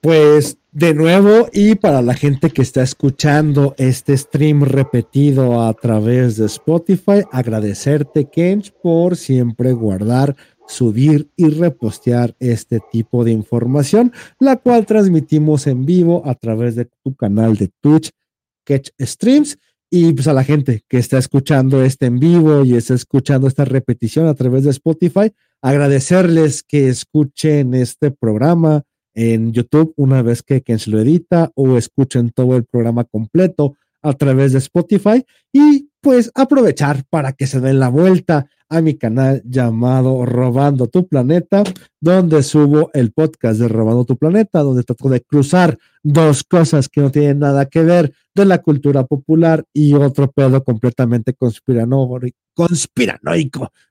Pues de nuevo y para la gente que está escuchando este stream repetido a través de Spotify, agradecerte Kench por siempre guardar, subir y repostear este tipo de información, la cual transmitimos en vivo a través de tu canal de Twitch, Catch Streams. Y pues a la gente que está escuchando este en vivo y está escuchando esta repetición a través de Spotify, agradecerles que escuchen este programa en YouTube una vez que quien se lo edita o escuchen todo el programa completo a través de Spotify y pues aprovechar para que se den la vuelta a mi canal llamado Robando tu Planeta, donde subo el podcast de Robando tu Planeta, donde trato de cruzar dos cosas que no tienen nada que ver de la cultura popular y otro pedo completamente conspiranoico,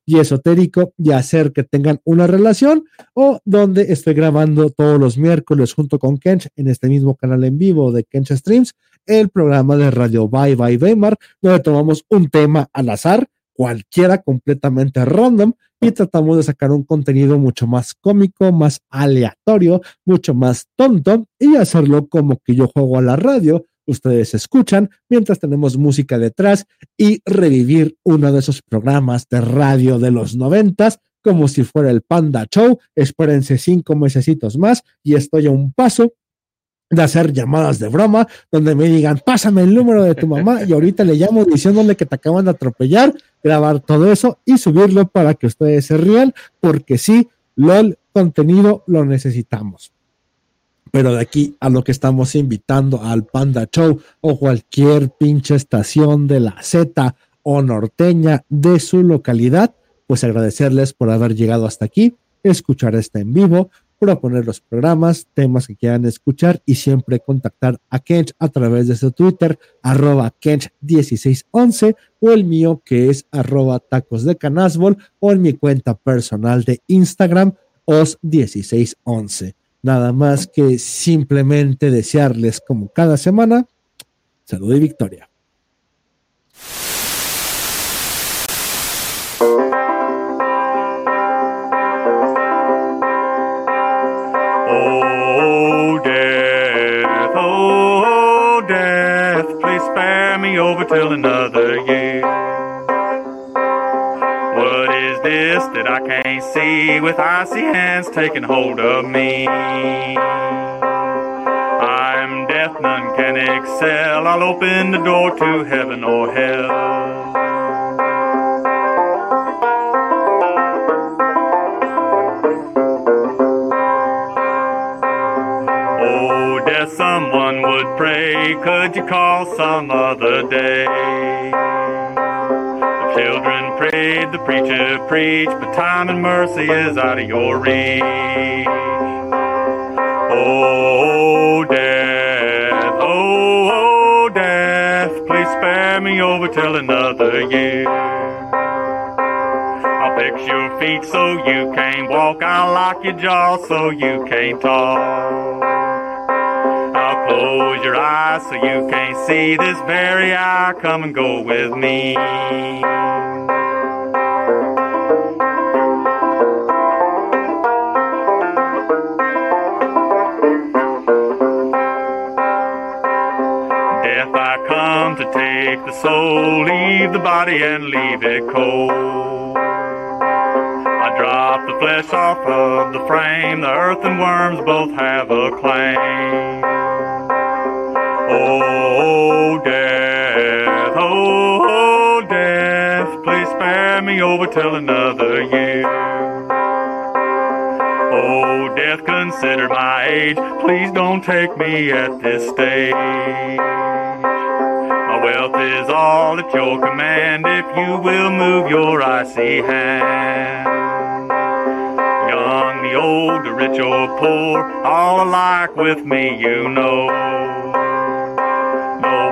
y esotérico y hacer que tengan una relación o donde estoy grabando todos los miércoles junto con Kench en este mismo canal en vivo de Kench Streams, el programa de Radio Bye Bye Weimar, donde tomamos un tema al azar, cualquiera completamente random, y tratamos de sacar un contenido mucho más cómico, más aleatorio, mucho más tonto, y hacerlo como que yo juego a la radio, ustedes escuchan, mientras tenemos música detrás, y revivir uno de esos programas de radio de los noventas, como si fuera el Panda Show. Espérense cinco mesecitos más y estoy a un paso de hacer llamadas de broma donde me digan, pásame el número de tu mamá y ahorita le llamo diciéndole que te acaban de atropellar, grabar todo eso y subirlo para que ustedes se rían, porque sí, LOL contenido lo necesitamos. Pero de aquí a lo que estamos invitando al Panda Show o cualquier pinche estación de la Z o norteña de su localidad, pues agradecerles por haber llegado hasta aquí, escuchar este en vivo, proponer los programas, temas que quieran escuchar y siempre contactar a Kench a través de su Twitter, arroba Kench1611 o el mío que es arroba tacos de canasbol o en mi cuenta personal de Instagram, os1611. Nada más que simplemente desearles como cada semana, salud y victoria. Till another year. What is this that I can't see with icy hands taking hold of me? I'm death, none can excel. I'll open the door to heaven or hell. Could you call some other day? The children prayed, the preacher preached, but time and mercy is out of your reach. Oh, death, oh, oh, death, please spare me over till another year. I'll fix your feet so you can't walk. I'll lock your jaw so you can't talk. Close your eyes so you can't see this very hour. Come and go with me. Death, I come to take the soul, leave the body and leave it cold. I drop the flesh off of the frame, the earth and worms both have a claim. Oh, death, oh, death, please spare me over till another year. Oh, death, consider my age, please don't take me at this stage. My wealth is all at your command if you will move your icy hand. Young, the old, the rich or poor, all alike with me, you know.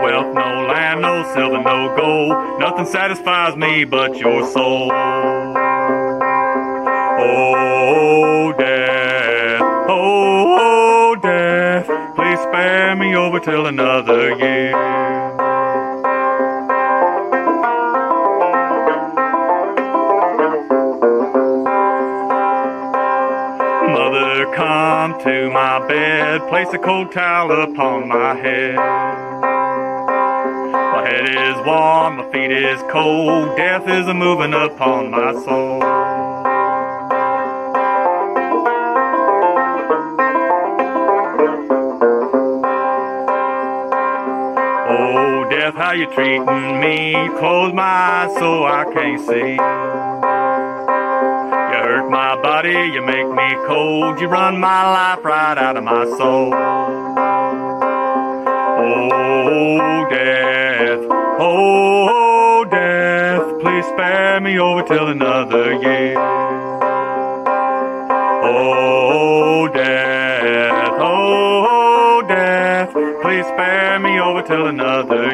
Wealth, no land, no silver, no gold, nothing satisfies me but your soul. Oh, death, oh, oh, death, please spare me over till another year. Mother, come to my bed, place a cold towel upon my head. Head is warm, my feet is cold, death is a moving upon my soul. Oh, death, how you treating me? Close my eyes so I can't see. You hurt my body, you make me cold, you run my life right out of my soul. Oh, death, oh, death, please spare me over till another year. Oh, death, oh, death, please spare me over till another